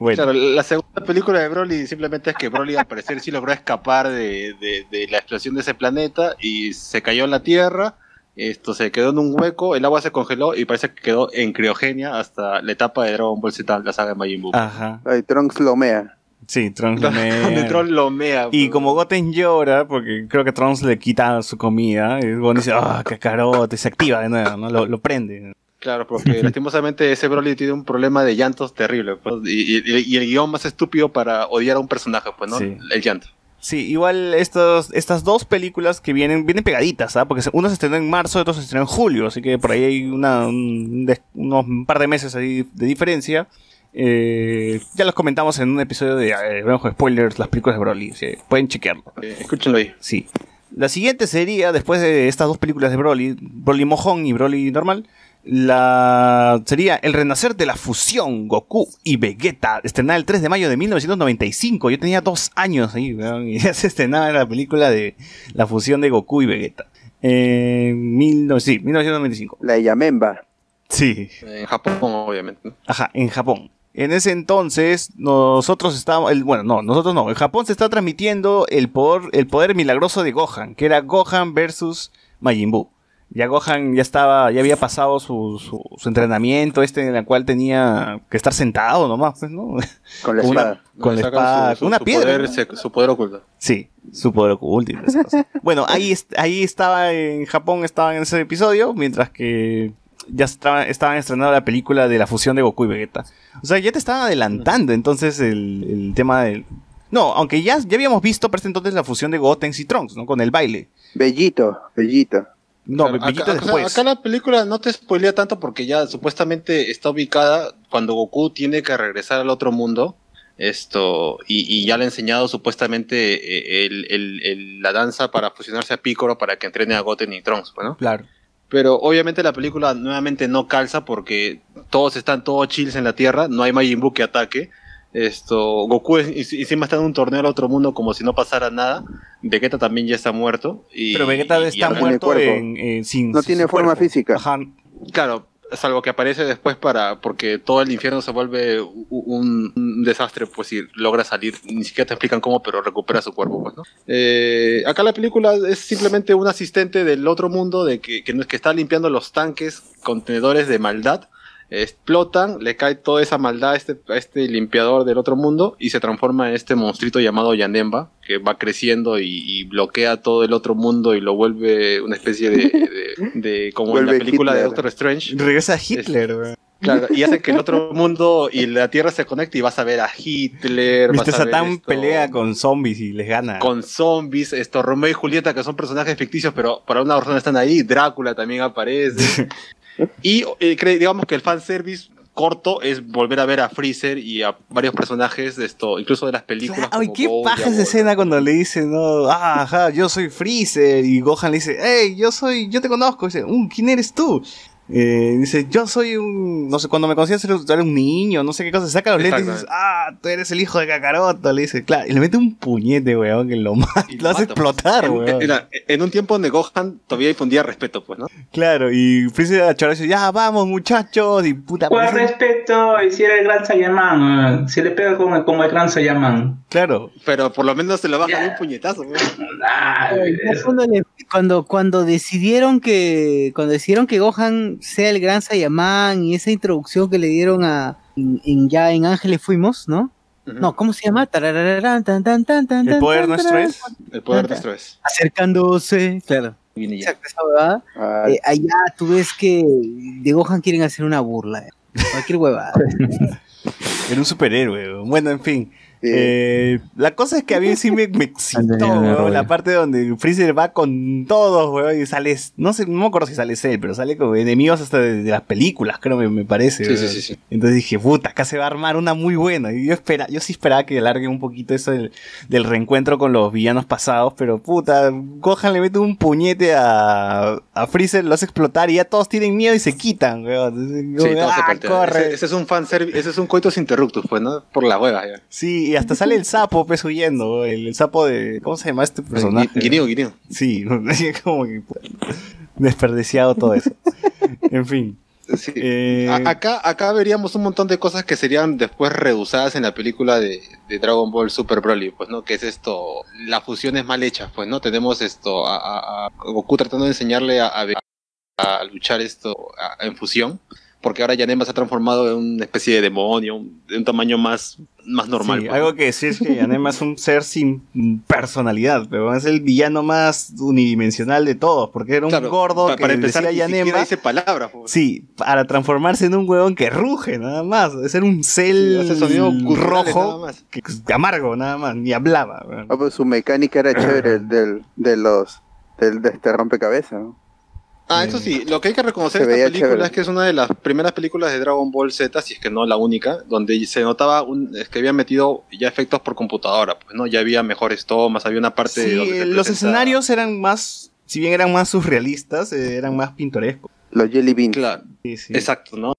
Bueno. Claro, la segunda película de Broly simplemente es que Broly al parecer sí logró escapar de, de- de la explosión de ese planeta y se cayó en la Tierra, esto se quedó en un hueco, el agua se congeló y parece que quedó en criogenia hasta la etapa de Dragon Ball Z, la saga de Majin Buu. Ajá. Ay, Trunks lo mea. Sí, Trunks lo Donde mea. Troll lo mea. Y como Goten llora, porque creo que Trunks le quita su comida, y Goten dice, ah, cacarote, y se activa de nuevo, ¿no? Lo, lo prende. Claro, porque lastimosamente ese Broly tiene un problema de llantos terrible. pues, y, y- y el guion más estúpido para odiar a un personaje, pues, ¿no? Sí. El llanto. Sí, igual estos, estas dos películas que vienen, vienen pegaditas, ¿ah? Porque uno se estrenó en marzo, otro se estrenó en julio, así que por ahí hay una, un, des- unos un par de meses ahí de diferencia. Eh, ya los comentamos en un episodio de eh, Spoilers, las películas de Broly, sí, pueden chequearlo. Eh, escúchenlo ahí. Sí. La siguiente sería, después de estas dos películas de Broly, Broly Mojón y Broly normal, la sería El renacer de la fusión Goku y Vegeta, estrenada el 3 de mayo de 1995. Yo tenía dos años ahí, weón, y ya se estrenaba la película de la fusión de Goku y Vegeta. Mil no- sí, 1995. La Yamemba. Sí. En Japón, obviamente. ¿no? Ajá, en Japón. En ese entonces, nosotros estábamos. El, bueno, no, nosotros no. En Japón se está transmitiendo el poder, el poder milagroso de Gohan, que era Gohan versus Majin Buu. Ya Gohan ya estaba, ya había pasado su, su, su entrenamiento, este en el cual tenía que estar sentado nomás, pues, ¿no? Con la una- espada. con la espada, su- una su piedra. poder ¿no? sec- su poder oculto. Sí, su poder oculto y esas cosas. Bueno, ahí, ahí estaba en Japón, estaba en ese episodio, mientras que ya estaba- estaban estrenando la película de la fusión de Goku y Vegeta. O sea, ya te estaban adelantando entonces el, el tema del... No, aunque ya, ya habíamos visto para este entonces la fusión de Gotenks y Trunks, ¿no? Con el baile. Bellito, Bellito. No, Claro, acá, después. acá la película no te spoilea tanto porque ya supuestamente está ubicada cuando Goku tiene que regresar al otro mundo. Esto, y, y ya le ha enseñado supuestamente eh, el- el- el- la danza para fusionarse a Piccolo para que entrene a Goten y Trunks, pues, ¿no? Claro. Pero obviamente la película nuevamente no calza porque todos están todos chills en la Tierra, no hay Majin Buu que ataque. Esto, Goku es- encima está en un torneo al otro mundo como si no pasara nada. Vegeta también ya está muerto. Y, Pero Vegeta y- está muerto cuerpo. en, en- sin No sin tiene forma cuerpo. física. Ajá. Claro, salvo que aparece después para porque todo el infierno se vuelve un, un desastre, pues si logra salir, ni siquiera te explican cómo, pero recupera su cuerpo, pues, ¿no? Eh, acá la película es simplemente un asistente del otro mundo de que, que, no es que está limpiando los tanques contenedores de maldad. Explotan, le cae toda esa maldad a este, a este limpiador del otro mundo y se transforma en este monstruito llamado Yanemba, que va creciendo y, y bloquea todo el otro mundo y lo vuelve una especie de, de- de- como en la película de. Doctor Strange. Regresa a Hitler, weón. Claro, y hace que el otro mundo y la Tierra se conecte y vas a ver a Hitler, Mr. Satán esto, pelea con zombies y les gana. con zombies, esto Romeo y Julieta que son personajes ficticios, pero para una razón están ahí, Drácula también aparece. y eh, digamos que el fanservice corto es volver a ver a Freezer y a varios personajes de esto, incluso de las películas. Ay, qué paja esa escena cuando le dicen, no, ah, ajá, yo soy Freezer, y Gohan le dice, hey, yo soy, yo te conozco, dice, "Uh, ¿quién eres tú? Eh, dice, yo soy un, no sé, cuando me conocías eres un niño, no sé qué cosa, saca los lentes y dices, ah, tú eres el hijo de Kakaroto, le dice, claro, y le mete un puñete, weón, que lo mata, lo hace mata, pues. explotar, En, weón. en- en un tiempo donde Gohan todavía infundía respeto, pues, ¿no? Claro, y Freezer a Choro dice, ya, vamos, muchachos, y puta, ¿Cuál parece- respeto? Y si era el gran Saiyaman, se le pega como, como el gran Saiyaman. claro, Pero por lo menos se lo bajan de un puñetazo, pues. Cuando, le- cuando, cuando decidieron que cuando decidieron que Gohan sea el gran Saiyaman y esa introducción que le dieron a en, en- ya en Ángeles fuimos, ¿no? No, ¿cómo se llama? Tarararán, tan, tan, tan, tan, el poder tan, nuestro es, El poder nuestro es. acercándose, claro. Exacto, esa huevada. Ah, Eh, allá tú ves que de Gohan quieren hacer una burla. eh. Cualquier huevada. Era un superhéroe. Bueno, en fin. Eh, la cosa es que a mí sí me, me excitó, weón, la parte donde Freezer va con todos, weón, y sale, no sé, no me acuerdo si sale Cell, pero sale como enemigos hasta de, de las películas, creo me, me parece. Sí, sí, sí, sí. Entonces dije, puta, acá se va a armar una muy buena. Y yo espera, yo sí esperaba que alargue un poquito eso del, del reencuentro con los villanos pasados, pero puta, Gohan le mete un puñete a, a Freezer, lo hace explotar y ya todos tienen miedo y se quitan, weón. Se ah, corre. Ese, ese es un fan ese es un coitus interruptus, pues, ¿no? Por la hueva, ya. Sí, y hasta sale el sapo, pues, huyendo. El, el sapo de. ¿Cómo se llama este personaje? Guineo, Guineo. Sí, como que. Desperdiciado todo eso. en fin. Eh, acá, acá veríamos un montón de cosas que serían después reusadas en la película de, de Dragon Ball Super Broly, pues, ¿no? Que es esto, las fusiones mal hechas, pues, ¿no? Tenemos esto, a, a- a Goku tratando de enseñarle a, a, luchar esto a- en fusión, porque ahora Yanema se ha transformado en una especie de demonio, de un tamaño más, más normal. sí, pues, algo que decir es que Yanema es un ser sin personalidad, pero es el villano más unidimensional de todos, porque era un Claro, gordo pa- que para empezar, decía Yanema. dice palabras, pues. Sí, para transformarse en un huevón que ruge, nada más. Es ser un cel nada rojo, que- que amargo, nada más, ni hablaba. weón. Ah, pues su mecánica era chévere del, de los del, de este rompecabezas, ¿no? Ah, eso sí, lo que hay que reconocer de esta película chévere. es que es una de las primeras películas de Dragon Ball Z, si es que no la única, donde se notaba un, es que habían metido ya efectos por computadora, pues no, ya había mejores tomas, había una parte Sí, donde se los escenarios eran más, si bien eran más surrealistas, eh, eran más pintorescos. Los Jelly Beans. Claro, Sí, sí. exacto, ¿no?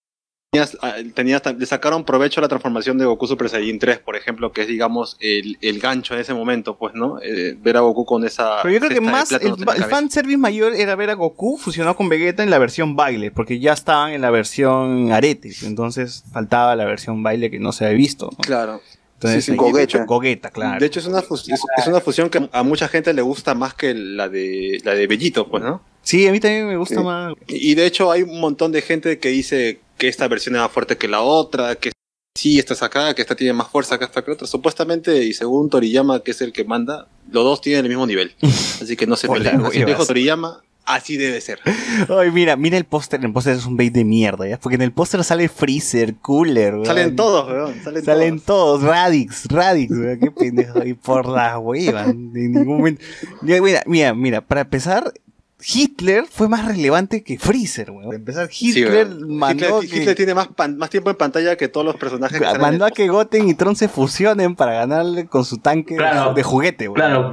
Tenías, ah, tenías- le sacaron provecho a la transformación de Goku Super Saiyan 3, por ejemplo, que es, digamos, el, el gancho en ese momento, pues, ¿no? Eh, ver a Goku con esa. Pero yo creo que más el, el fanservice mayor era ver a Goku fusionado con Vegeta en la versión baile, porque ya estaban en la versión arete, entonces faltaba la versión baile que no se había visto. ¿no? Claro. Entonces, Sí, sí, Gogeta, claro. De hecho, es una, fus- es, es una fusión que a mucha gente le gusta más que la de la de Bellito, pues, ¿no? Sí, a mí también me gusta más. Y de hecho hay un montón de gente que dice que esta versión es más fuerte que la otra, que sí, esta es acá, que esta tiene más fuerza que esta que la otra. Supuestamente, y según Toriyama, que es el que manda, los dos tienen el mismo nivel. Así que no se peleen. Huevas. dijo Toriyama, así debe ser. Ay, mira, mira el póster, el póster es un bait de mierda, ¿ya? Porque en el póster sale Freezer, Cooler, weón. Salen todos, weón. Salen, Salen todos, Radix, Radix, weón, qué pendejo, y por las huevas, en ningún momento. Mira, mira, mira, para empezar, Hitler fue más relevante que Freezer, weón. Para empezar, Hitler mandó Hitler, que- Hitler tiene más, pan- más tiempo en pantalla que todos los personajes que mandó a que Goten y Tron se fusionen para ganarle con su tanque de- Claro. de juguete, weón. Claro,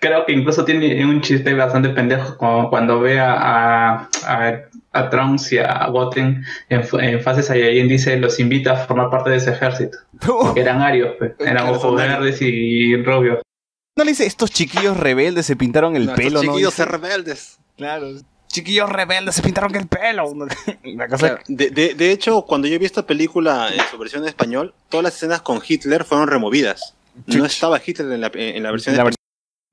creo que incluso tiene un chiste bastante pendejo cuando ve a, a, a, a Trunks y a Goten en, en fase Saiyajin dice los invita a formar parte de ese ejército. Porque eran arios, pues, eran ojos verdes y rubios. No le dice, estos chiquillos rebeldes se pintaron el No, pelo, estos ¿no? chiquillos rebeldes. Claro. Chiquillos rebeldes se pintaron el pelo. Cosa de, de- de hecho, cuando yo vi esta película en su versión en español, todas las escenas con Hitler fueron removidas. No estaba Hitler en la, en la versión La española.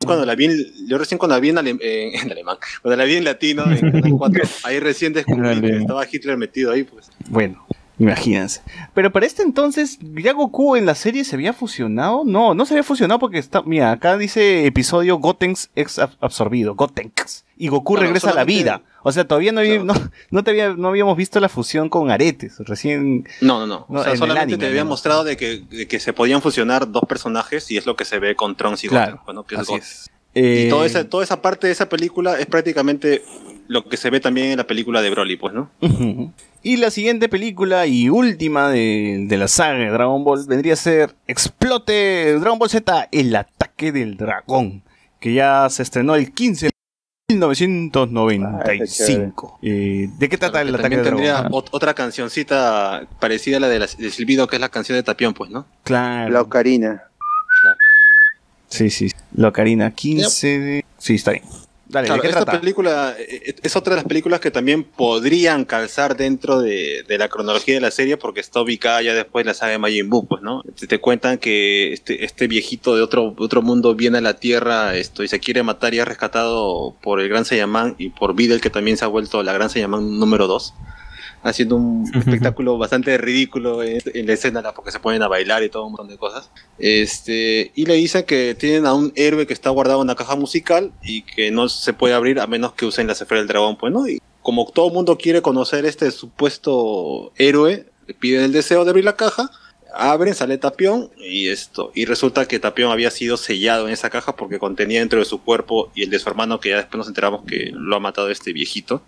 Cuando la vi, en- yo recién cuando la vi en, ale- en- en alemán, cuando la vi en latino, en Canal 4, ahí recién descubrí que estaba Hitler metido ahí, pues. Bueno, imagínense. Pero para este entonces, ¿ya Goku en la serie se había fusionado? No, no se había fusionado porque está. Mira, acá dice episodio Gotenks ex ab- absorbido. Gotenks. Y Goku No, no, regresa a la vida. O sea, todavía no, había- no, no, te había- no habíamos visto la fusión con aretes. Recién. No, no, no. No, o sea, solamente te había mostrado de que, de que se podían fusionar dos personajes y es lo que se ve con Trunks y Claro, Goten, pues, ¿no? Que es así Goten. Y Eh, toda esa, toda esa parte de esa película es prácticamente lo que se ve también en la película de Broly, pues, ¿no? Y la siguiente película y última de, de la saga de Dragon Ball vendría a ser Explote Dragon Ball Z, el ataque del dragón, que ya se estrenó el 15 de 1995. Eh, ¿De qué trata el Que ataque también del tendría dragón? ot- otra cancioncita parecida a la de, la, de Silbido, que es la canción de Tapión, pues, ¿no? Claro. La ocarina. Sí, sí. La Ocarina 15 de... Sí, está bien. Dale, Claro, ¿de qué esta trata? película eh, es otra de las películas que también podrían calzar dentro de, de la cronología de la serie porque está ubicada ya después de la saga de Majin Buu, pues, ¿no? Te, te cuentan que este, este viejito de otro, otro mundo viene a la Tierra esto, y se quiere matar y es rescatado por el Gran Saiyaman y por Videl, que también se ha vuelto la Gran Saiyaman número 2. Haciendo un espectáculo bastante ridículo en, en la escena, ¿no? porque se ponen a bailar y todo un montón de cosas. Este, y le dicen que tienen a un héroe que está guardado en una caja musical y que no se puede abrir a menos que usen la esfera del dragón, pues, ¿no? Y como todo el mundo quiere conocer este supuesto héroe, le piden el deseo de abrir la caja. Abren, sale Tapión y esto. Y resulta que Tapión había sido sellado en esa caja porque contenía dentro de su cuerpo y el de su hermano, que ya después nos enteramos que lo ha matado este viejito,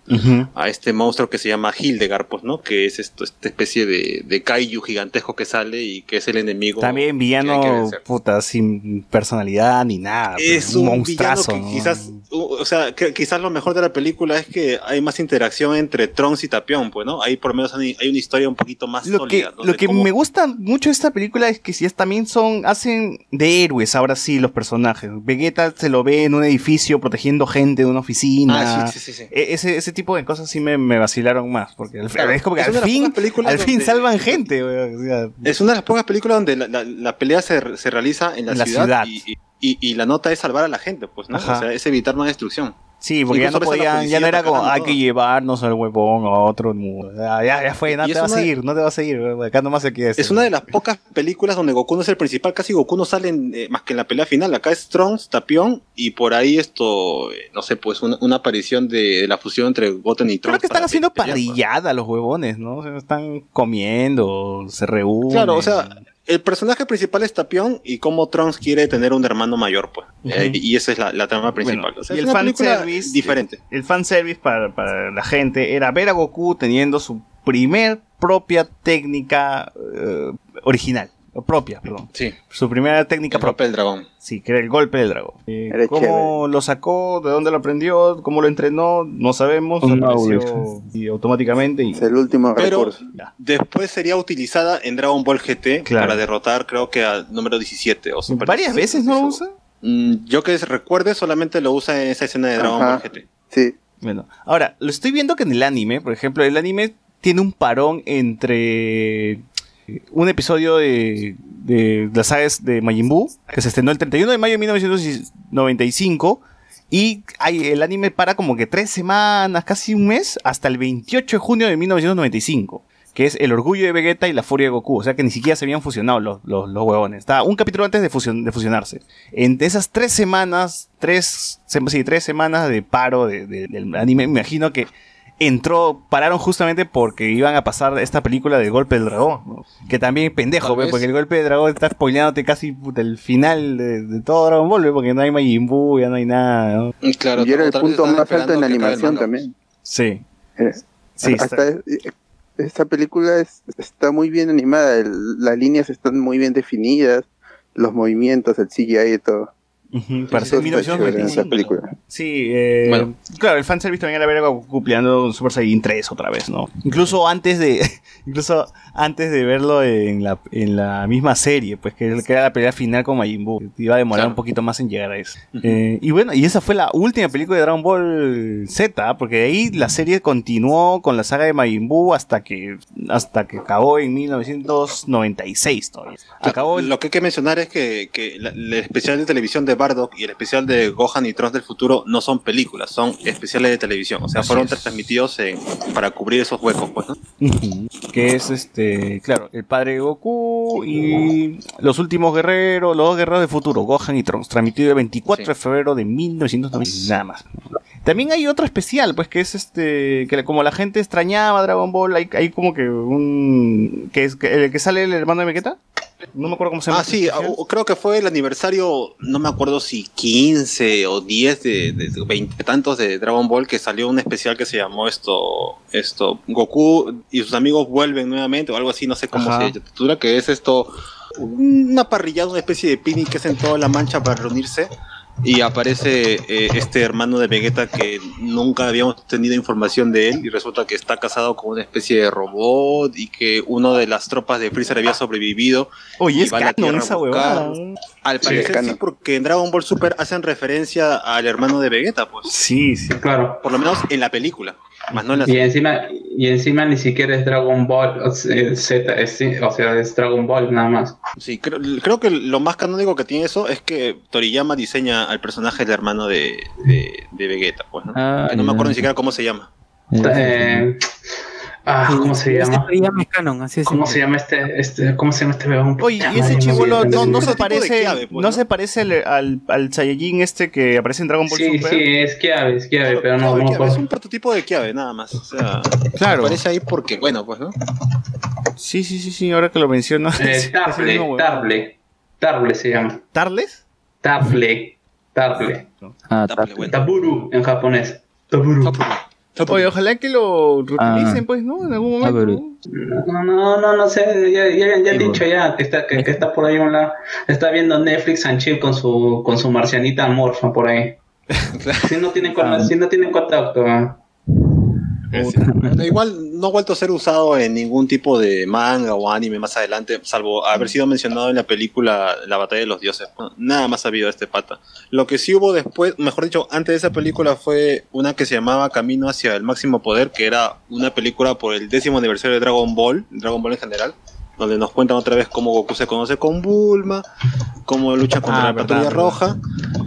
a este monstruo que se llama Hildegard, pues, ¿no? Que es esto, esta especie de, de kaiju gigantesco que sale y que es el enemigo. También que que villano, puta, sin personalidad ni nada. Es pues, un monstruazo. que ¿no? quizás, o sea, que quizás lo mejor de la película es que hay más interacción entre Trunks y Tapión, pues, ¿no? Ahí por lo menos hay, hay una historia un poquito más Lo que, sólida. ¿no? lo que me gusta mucho de esta película es que si es, también son, hacen de héroes ahora sí los personajes. Vegeta se lo ve en un edificio protegiendo gente de una oficina. Ah, sí, sí, sí. E- Ese, ese tipo de cosas sí me, me vacilaron más. Porque al- Claro, es como que es al fin, al fin salvan gente. weón, o sea, Es una de las pocas películas donde la, la- la pelea se, se realiza en la, En la ciudad. Y, y- y la nota es salvar a la gente, pues, ¿no? O sea, es evitar una destrucción. Sí, porque ya no a la podían, ya no era como, hay que llevarnos al huevón a otro mundo. Ya, ya, ya fue, no te vas a de- ir, no te vas a ir. Acá nomás se queda Es una de las pocas películas donde Goku no es el principal, casi Goku no sale en, eh, más que en la pelea final. Acá es Trunks, Tapión y por ahí esto, eh, no sé, pues una, una aparición de, de la fusión entre Goten y Trunks. Creo que están haciendo pues. parrillada los huevones, ¿no? O sea, están comiendo, se reúnen. Claro, o sea, el personaje principal es Tapión y cómo Trunks quiere tener un hermano mayor, pues. Eh, y esa es la, la trama principal. Bueno, O sea, y es el fanservice diferente. El fanservice para, para la gente era ver a Goku teniendo su primer propia técnica eh, original. Propia, perdón. Sí. Su primera técnica propia. del dragón. Sí, que era el golpe del dragón. Eh, ¿Cómo lo sacó? ¿De dónde lo aprendió? ¿Cómo lo entrenó? No sabemos. Un Apareció Maule. y automáticamente. Y... Es el último Pero recurso. después sería utilizada en Dragon Ball GT Claro. para derrotar, creo que al número 17 o ¿Varias 17, veces no lo usa? Mm, Yo que recuerde solamente lo usa en esa escena de Dragon Ajá. Ball GT. Sí. Bueno, ahora, lo estoy viendo que en el anime, por ejemplo, el anime tiene un parón entre un episodio de, de las sagas de Majin que se estrenó el 31 de mayo de 1995, y el anime para como que tres semanas, casi un mes, hasta el 28 de junio de 1995, que es El Orgullo de Vegeta y La Furia de Goku, o sea que ni siquiera se habían fusionado los, los, huevones, estaba un capítulo antes de, fusion- de fusionarse. Entre esas tres semanas, tres, tres semanas de paro de- de- del anime, me imagino que entró, pararon justamente porque iban a pasar esta película de Golpe del Dragón, ¿no? que también pendejo, vez. porque el Golpe del Dragón está spoileándote casi puta, el final de, de todo Dragon Ball, porque no hay Majin Buu, ya no hay nada, ¿no? Y claro, y era el punto más alto en la animación también. Sí. Eh, Sí, hasta está- es- esta película es- está muy bien animada, el- las líneas están muy bien definidas, los movimientos, el CGI y todo. Ujú, para Eso ser está chévere en 1995. esa película. Sí, eh, Bueno. claro, el fanservice también era ver a Goku peleando en Super Saiyan 3 otra vez, ¿no? Incluso antes de, incluso antes de verlo en la, en la misma serie, pues que, que era la pelea final con Majin Buu, iba a demorar Claro. un poquito más en llegar a eso. Eh, y bueno, y esa fue la última película de Dragon Ball Z, porque de ahí la serie continuó con la saga de Majin Buu hasta que, hasta que acabó en 1996 todavía. Acabó Lo que hay que mencionar es que, que la- el especial de televisión de Bardock y el especial de Gohan y Trunks del futuro no son películas, son especiales de televisión. O sea, Así fueron es. transmitidos en- para cubrir esos huecos, pues, ¿no? Que es este, claro, el padre de Goku y los últimos guerreros, los dos guerreros del futuro, Gohan y Trunks, transmitido el 24 de febrero de 1990, nada más. También hay otro especial, pues que es este, que como la gente extrañaba Dragon Ball, hay, hay como que un, que es que, el que sale el hermano de Vegeta, no me acuerdo cómo se llama. Ah, sí, ese especial. ah, creo que fue el aniversario, no me acuerdo si 15 o 10 de, de, de 20 tantos de Dragon Ball que salió un especial que se llamó esto, esto, Goku y sus amigos vuelven nuevamente o algo así, no sé cómo Ajá. se titula, que es esto, una parrillada, una especie de picnic que es en toda la mancha para reunirse. Y aparece eh, este hermano de Vegeta que nunca habíamos tenido información de él y resulta que está casado con una especie de robot y que uno de las tropas de Freezer había sobrevivido. Oye, y es canon esa huevada. Al parecer sí, porque en Dragon Ball Super hacen referencia al hermano de Vegeta, pues. Sí, sí. Claro. Por lo menos en la película. Más no en la Y encima, y encima ni siquiera es Dragon Ball o sea, Z, es- o sea, es Dragon Ball nada más. Sí, creo, creo que lo más canónico que tiene eso es que Toriyama diseña al personaje del hermano de, de, de Vegeta, pues, ¿no? Ah, no me acuerdo ni siquiera cómo se llama. Eh, ah, ¿cómo se Este llama? Toriyama es canon, así es. ¿Cómo se llama este, este, cómo se llama este weón? Oye, y ese chivolo no, no se parece, Kiabe, pues, no ¿no? se parece al, al, al Saiyajin este que aparece en Dragon Ball Sí, Super. sí, es Kiabe, es Kiabe, pero no, no Kiabe, es un prototipo de Kiabe, nada más. O sea, Claro. aparece ahí porque, bueno, pues, ¿no? Sí, sí, sí, sí, ahora que lo menciono. Eh, Tarble, Tarble. Tarble se llama. ¿Tarles? Tarble. Tarble. Ah, Taburu en japonés. Taburu. Oye, ojalá que lo reutilicen, Ah. pues, ¿no? En algún momento. No, no, no, no sé, ya, ya, ya he dicho ya que está, que, que está por ahí un lado. Está viendo Netflix and chill con su, con su marcianita morfa por ahí. Si no tienen, con- si no tienen contacto. ¿no? Igual no ha vuelto a ser usado en ningún tipo de manga o anime más adelante, salvo haber sido mencionado en la película La Batalla de los Dioses. Nada más ha habido de este pata. Lo que sí hubo después, mejor dicho, antes de esa película fue una que se llamaba Camino hacia el máximo poder, que era una película por el décimo aniversario de Dragon Ball, Dragon Ball en general, donde nos cuentan otra vez cómo Goku se conoce con Bulma, cómo lucha contra Ah, la verdad, patrulla roja.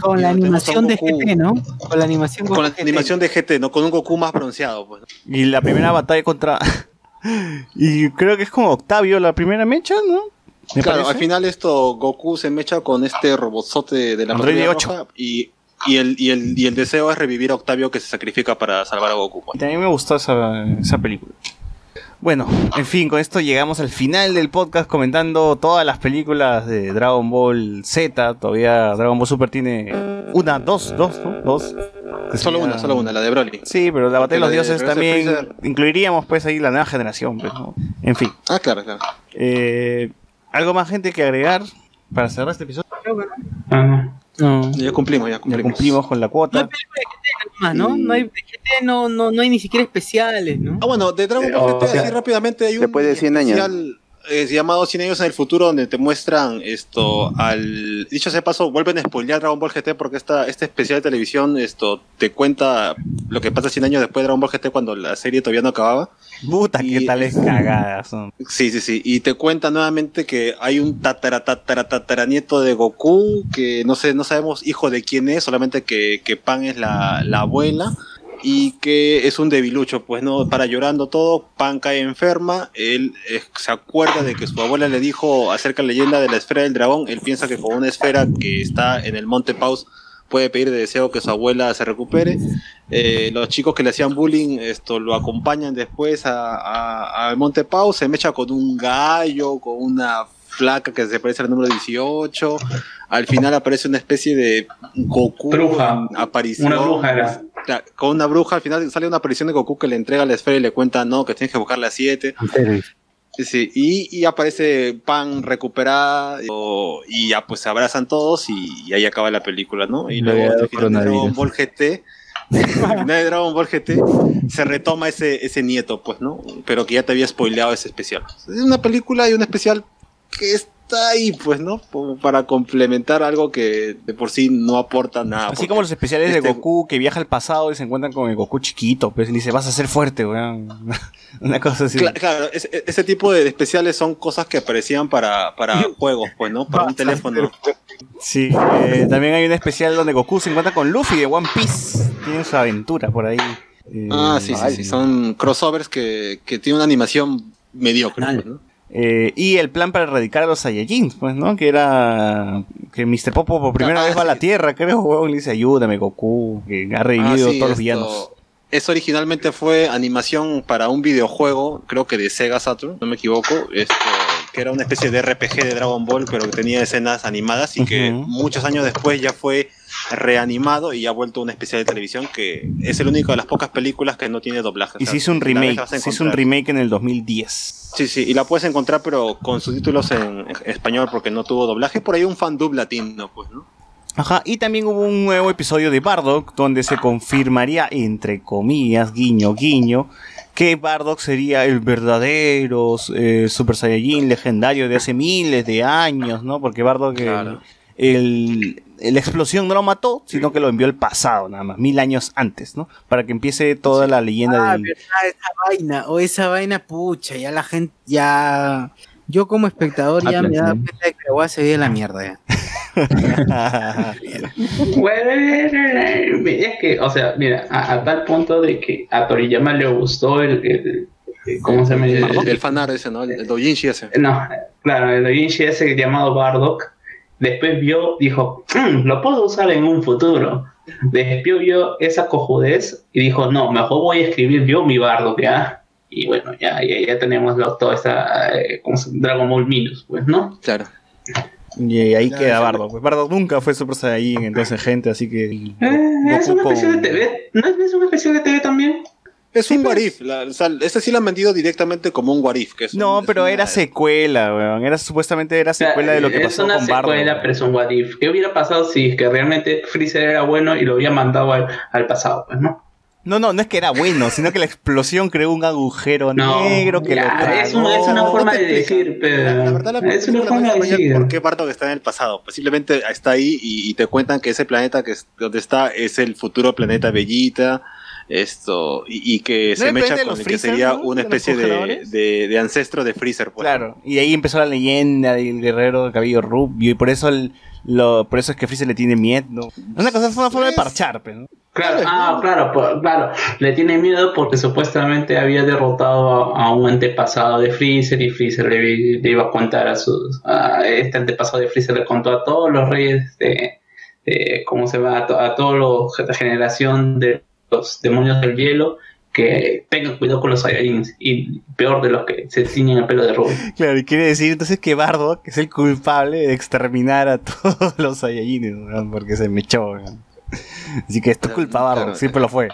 Con la animación de Goku- GT, ¿no? Con la animación Con la GT. animación de GT, ¿no? Con un Goku más bronceado, pues. Y la primera batalla contra. y creo que es con Octavio la primera mecha, ¿no? ¿Me Claro, parece? al final esto Goku se mecha con este robotzote de la patrulla 8. roja y, y, el, y, el, y el deseo es revivir a Octavio que se sacrifica para salvar a Goku. pues. Y también me gustó esa, esa película. Bueno, en fin, con esto llegamos al final del podcast comentando todas las películas de Dragon Ball Z. Todavía Dragon Ball Super tiene una, dos, dos, ¿no? Dos. Solo una, solo una, la de Broly. Sí, pero la Batalla de los de Dioses también Freezer- incluiríamos pues ahí la nueva generación, pues, ¿no? En fin. Ah, claro, claro. Eh, ¿Algo más gente que agregar para cerrar este episodio? No. Ya cumplimos, ya Ya cumplimos. con la cuota. Más, ¿no? No hay de GT, no, no, no hay ni siquiera especiales, ¿no? Ah, bueno, de Dragon Eh, Ball o GT, sea, así rápidamente hay un Después de 100 años. especial eh, llamado 100 años en el futuro donde te muestran esto al dicho sea paso vuelven a spoilear Dragon Ball GT porque esta este especial de televisión esto te cuenta lo que pasa 100 años después de Dragon Ball GT cuando la serie todavía no acababa Puta, qué tales cagadas son. Sí, sí, sí. Y te cuenta nuevamente que hay un tatara, tatara, tataranieto de Goku, que no sé, no sabemos hijo de quién es, solamente que, que Pan es la, la abuela. Y que es un debilucho, pues no, para llorando todo, Pan cae enferma, él eh, se acuerda de que su abuela le dijo acerca de la leyenda de la esfera del dragón, él piensa que con una esfera que está en el monte Paus puede pedir de deseo que su abuela se recupere. Eh, los chicos que le hacían bullying esto lo acompañan después a- a- al Monte Pau, se mecha con un gallo, con una flaca que se parece al número 18. Al final aparece una especie de Goku Bruja. aparición. Una bruja era. Con una bruja, al final sale una aparición de Goku que le entrega la esfera y le cuenta, no, que tienes que buscarla a 7. Sí, y, y aparece Pan recuperada o- y ya pues se abrazan todos y, y ahí acaba la película, ¿no? Y luego al final de Dragon. Ball GT, al final de Dragon Ball GT se retoma ese, ese nieto, pues, ¿no? Pero que ya te había spoileado ese especial. Es una película y un especial que está ahí, pues, ¿no? Como para complementar algo que de por sí no aporta nada. Así como los especiales de este- Goku que viaja al pasado y se encuentran con el Goku chiquito, pues y dice, vas a ser fuerte, weón. Una cosa así. Cla- Claro, ese, ese tipo de especiales son cosas que aparecían para, para juegos, pues, ¿no? Para un teléfono. Sí, eh, también hay un especial donde Goku se encuentra con Luffy de One Piece. Tienen su aventura por ahí. Eh, Ah, sí, sí, sí. Son crossovers que, que tienen una animación mediocre. ¿no? Eh, y el plan para erradicar a los Saiyajins, pues, ¿no? Que era que Mr. Popo por primera Ah, vez va a la Tierra, creo, weón. Le dice, ayúdame, Goku, que ha Ah, revivido sí, todos los villanos. Eso originalmente fue animación para un videojuego, creo que de Sega Saturn, no me equivoco, esto, que era una especie de RPG de Dragon Ball, pero que tenía escenas animadas y que muchos años después ya fue reanimado y ha vuelto una especial de televisión que es el único de las pocas películas que no tiene doblaje. o Y sea, se hizo un remake, se hizo un remake en el 2010. Sí, sí, y la puedes encontrar pero con subtítulos en, en español porque no tuvo doblaje. Por ahí un fan dub latino, pues, ¿no? Ajá, y también hubo un nuevo episodio de Bardock donde se confirmaría, entre comillas, guiño, guiño, que Bardock sería el verdadero eh, Super Saiyajin legendario de hace miles de años, ¿no? Porque Bardock, el- el- la explosión no lo mató, sino que lo envió al pasado, nada más, mil años antes, ¿no? Para que empiece toda la leyenda Ah, del... verdad, esa vaina, o esa vaina, pucha, ya la gente, ya. Yo como espectador ya me da cuenta de que la voy a seguir de la mierda ya. Bueno, es que, o sea, mira, a, a tal punto de que a Toriyama le gustó el, el- ¿cómo se llama? El, el fanart ese, ¿no? El, el ese. No, claro, el doujinshi ese llamado Bardock. Después vio, dijo, "Mm, lo puedo usar en un futuro. Después vio esa cojudez y dijo, no, mejor voy a escribir yo mi Bardock, ¿ya? Y bueno, ya, ya, ya tenemos lo- toda esta eh, ¿cómo se- Dragon Ball Minus, pues, ¿no? Claro. Y ahí queda Bardo. Pues Bardo nunca fue Super Saiyajin, entonces gente, así que. Eh, es una Goku especial de TV. ¿No es, es una especial de TV también? Es un Warif. O sea, este sí lo han vendido directamente como un Warif. Que es un- No, es pero una- era secuela, weón. Era supuestamente era secuela de lo que es pasó una con Bardo. secuela, pero es un what if. ¿Qué hubiera pasado si es que realmente Freezer era bueno y lo había mandado al, al pasado? Pues, ¿no? No, no, no es que era bueno, sino que la explosión creó un agujero No, negro que ya, lo es, un- es una forma de decir, pero La verdad, la es una forma no de decir. por qué Bartok está en el pasado. Pues simplemente está ahí y, y te cuentan que ese planeta que es, donde está es el futuro planeta Bellita. Esto, y, y que ¿No se mecha con el que Freezer, sería no? una ¿De los especie de, de, de ancestro de Freezer. Pues. Claro, y ahí empezó la leyenda del guerrero de cabello rubio, y por eso el, lo, por eso es que Freezer le tiene miedo. Una cosa es una forma de parchar, pues, ¿no? Claro, ah, claro, pues, claro. Le tiene miedo porque supuestamente había derrotado a, a un antepasado de Freezer y Freezer le, le iba a contar a sus. A este antepasado de Freezer le contó a todos los reyes de. de- ¿Cómo se llama? A, to- a toda la generación de los demonios del hielo que tengan cuidado con los Saiyajins y peor de los que se ciñen el pelo de rubio. Claro, y quiere decir entonces que Bardo es el culpable de exterminar a todos los Saiyajines, ¿no? porque se me echó. ¿no? Así que esto es culpa de Bardo, siempre lo fue.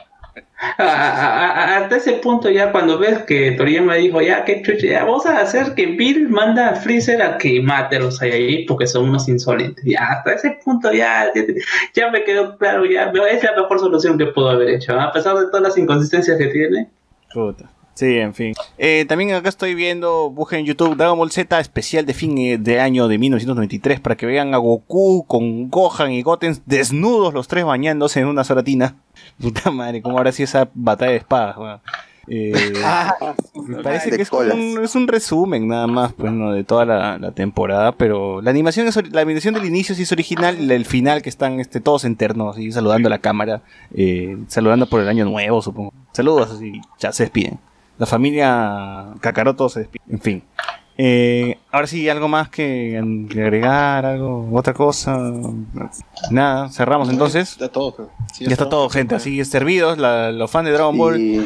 Hasta ese punto ya cuando ves que Toriyama dijo ya que chucha, ya vamos a hacer que Bill manda a Freezer a que mate a los Saiyajin porque son unos insolentes. Ya hasta ese punto ya, ya, ya me quedó claro, ya es la mejor solución que pudo haber hecho. A pesar de todas las inconsistencias que tiene. Puta. Sí, en fin. Eh, también acá estoy viendo, busquen en YouTube Dragon Ball Z especial de fin eh, de año de 1993 para que vean a Goku con Gohan y Goten desnudos los tres bañándose en una sola tina. Puta madre, ¿cómo habrá sido esa batalla de espadas? weón? Eh, me parece que es, como un, es un resumen nada más pues, ¿no? de toda la, la temporada, pero la animación es la animación del inicio sí es original y el final que están este, todos internos y saludando a la cámara, eh, saludando por el año nuevo, supongo. Saludos y ya se despiden. La familia Kakaroto se despide. En fin. Eh, ahora sí, algo más que, agregar, algo, otra cosa. Nada, cerramos entonces. Ya todo, creo. Sí, Ya está todo, gente. Así servidos. la- los fans de Dragon Ball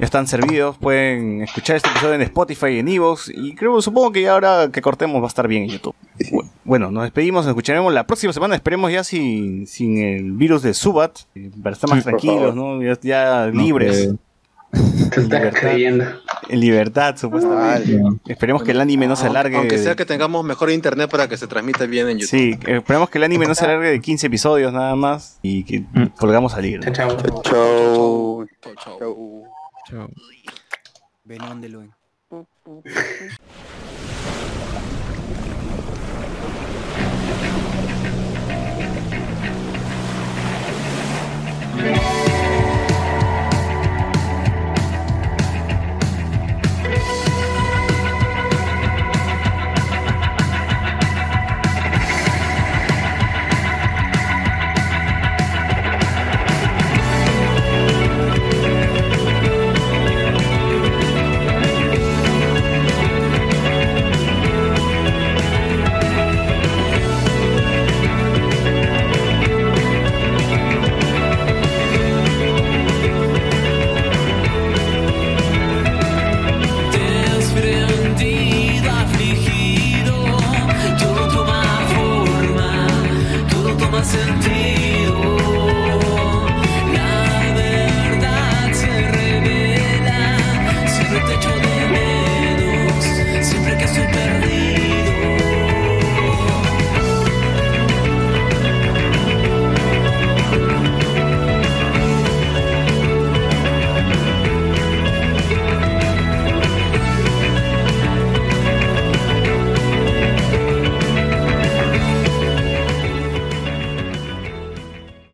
ya están servidos. Pueden escuchar este episodio en Spotify y en Evox. Y creo, supongo que ya ahora que cortemos va a estar bien en YouTube. Bu- Bueno, nos despedimos. Nos escucharemos la próxima semana. Esperemos ya sin, sin el virus de Subat. eh, Para estar más Sí, tranquilos. ¿no? Ya, ya libres. En libertad, en libertad, supuestamente. Esperemos que el anime no se alargue. Aunque sea que tengamos mejor internet para que se transmita bien en YouTube. Sí, esperemos que el anime no se alargue de 15 episodios nada más y que podamos salir. ¿no? Chao. Chau. Chau. Venón de Luen.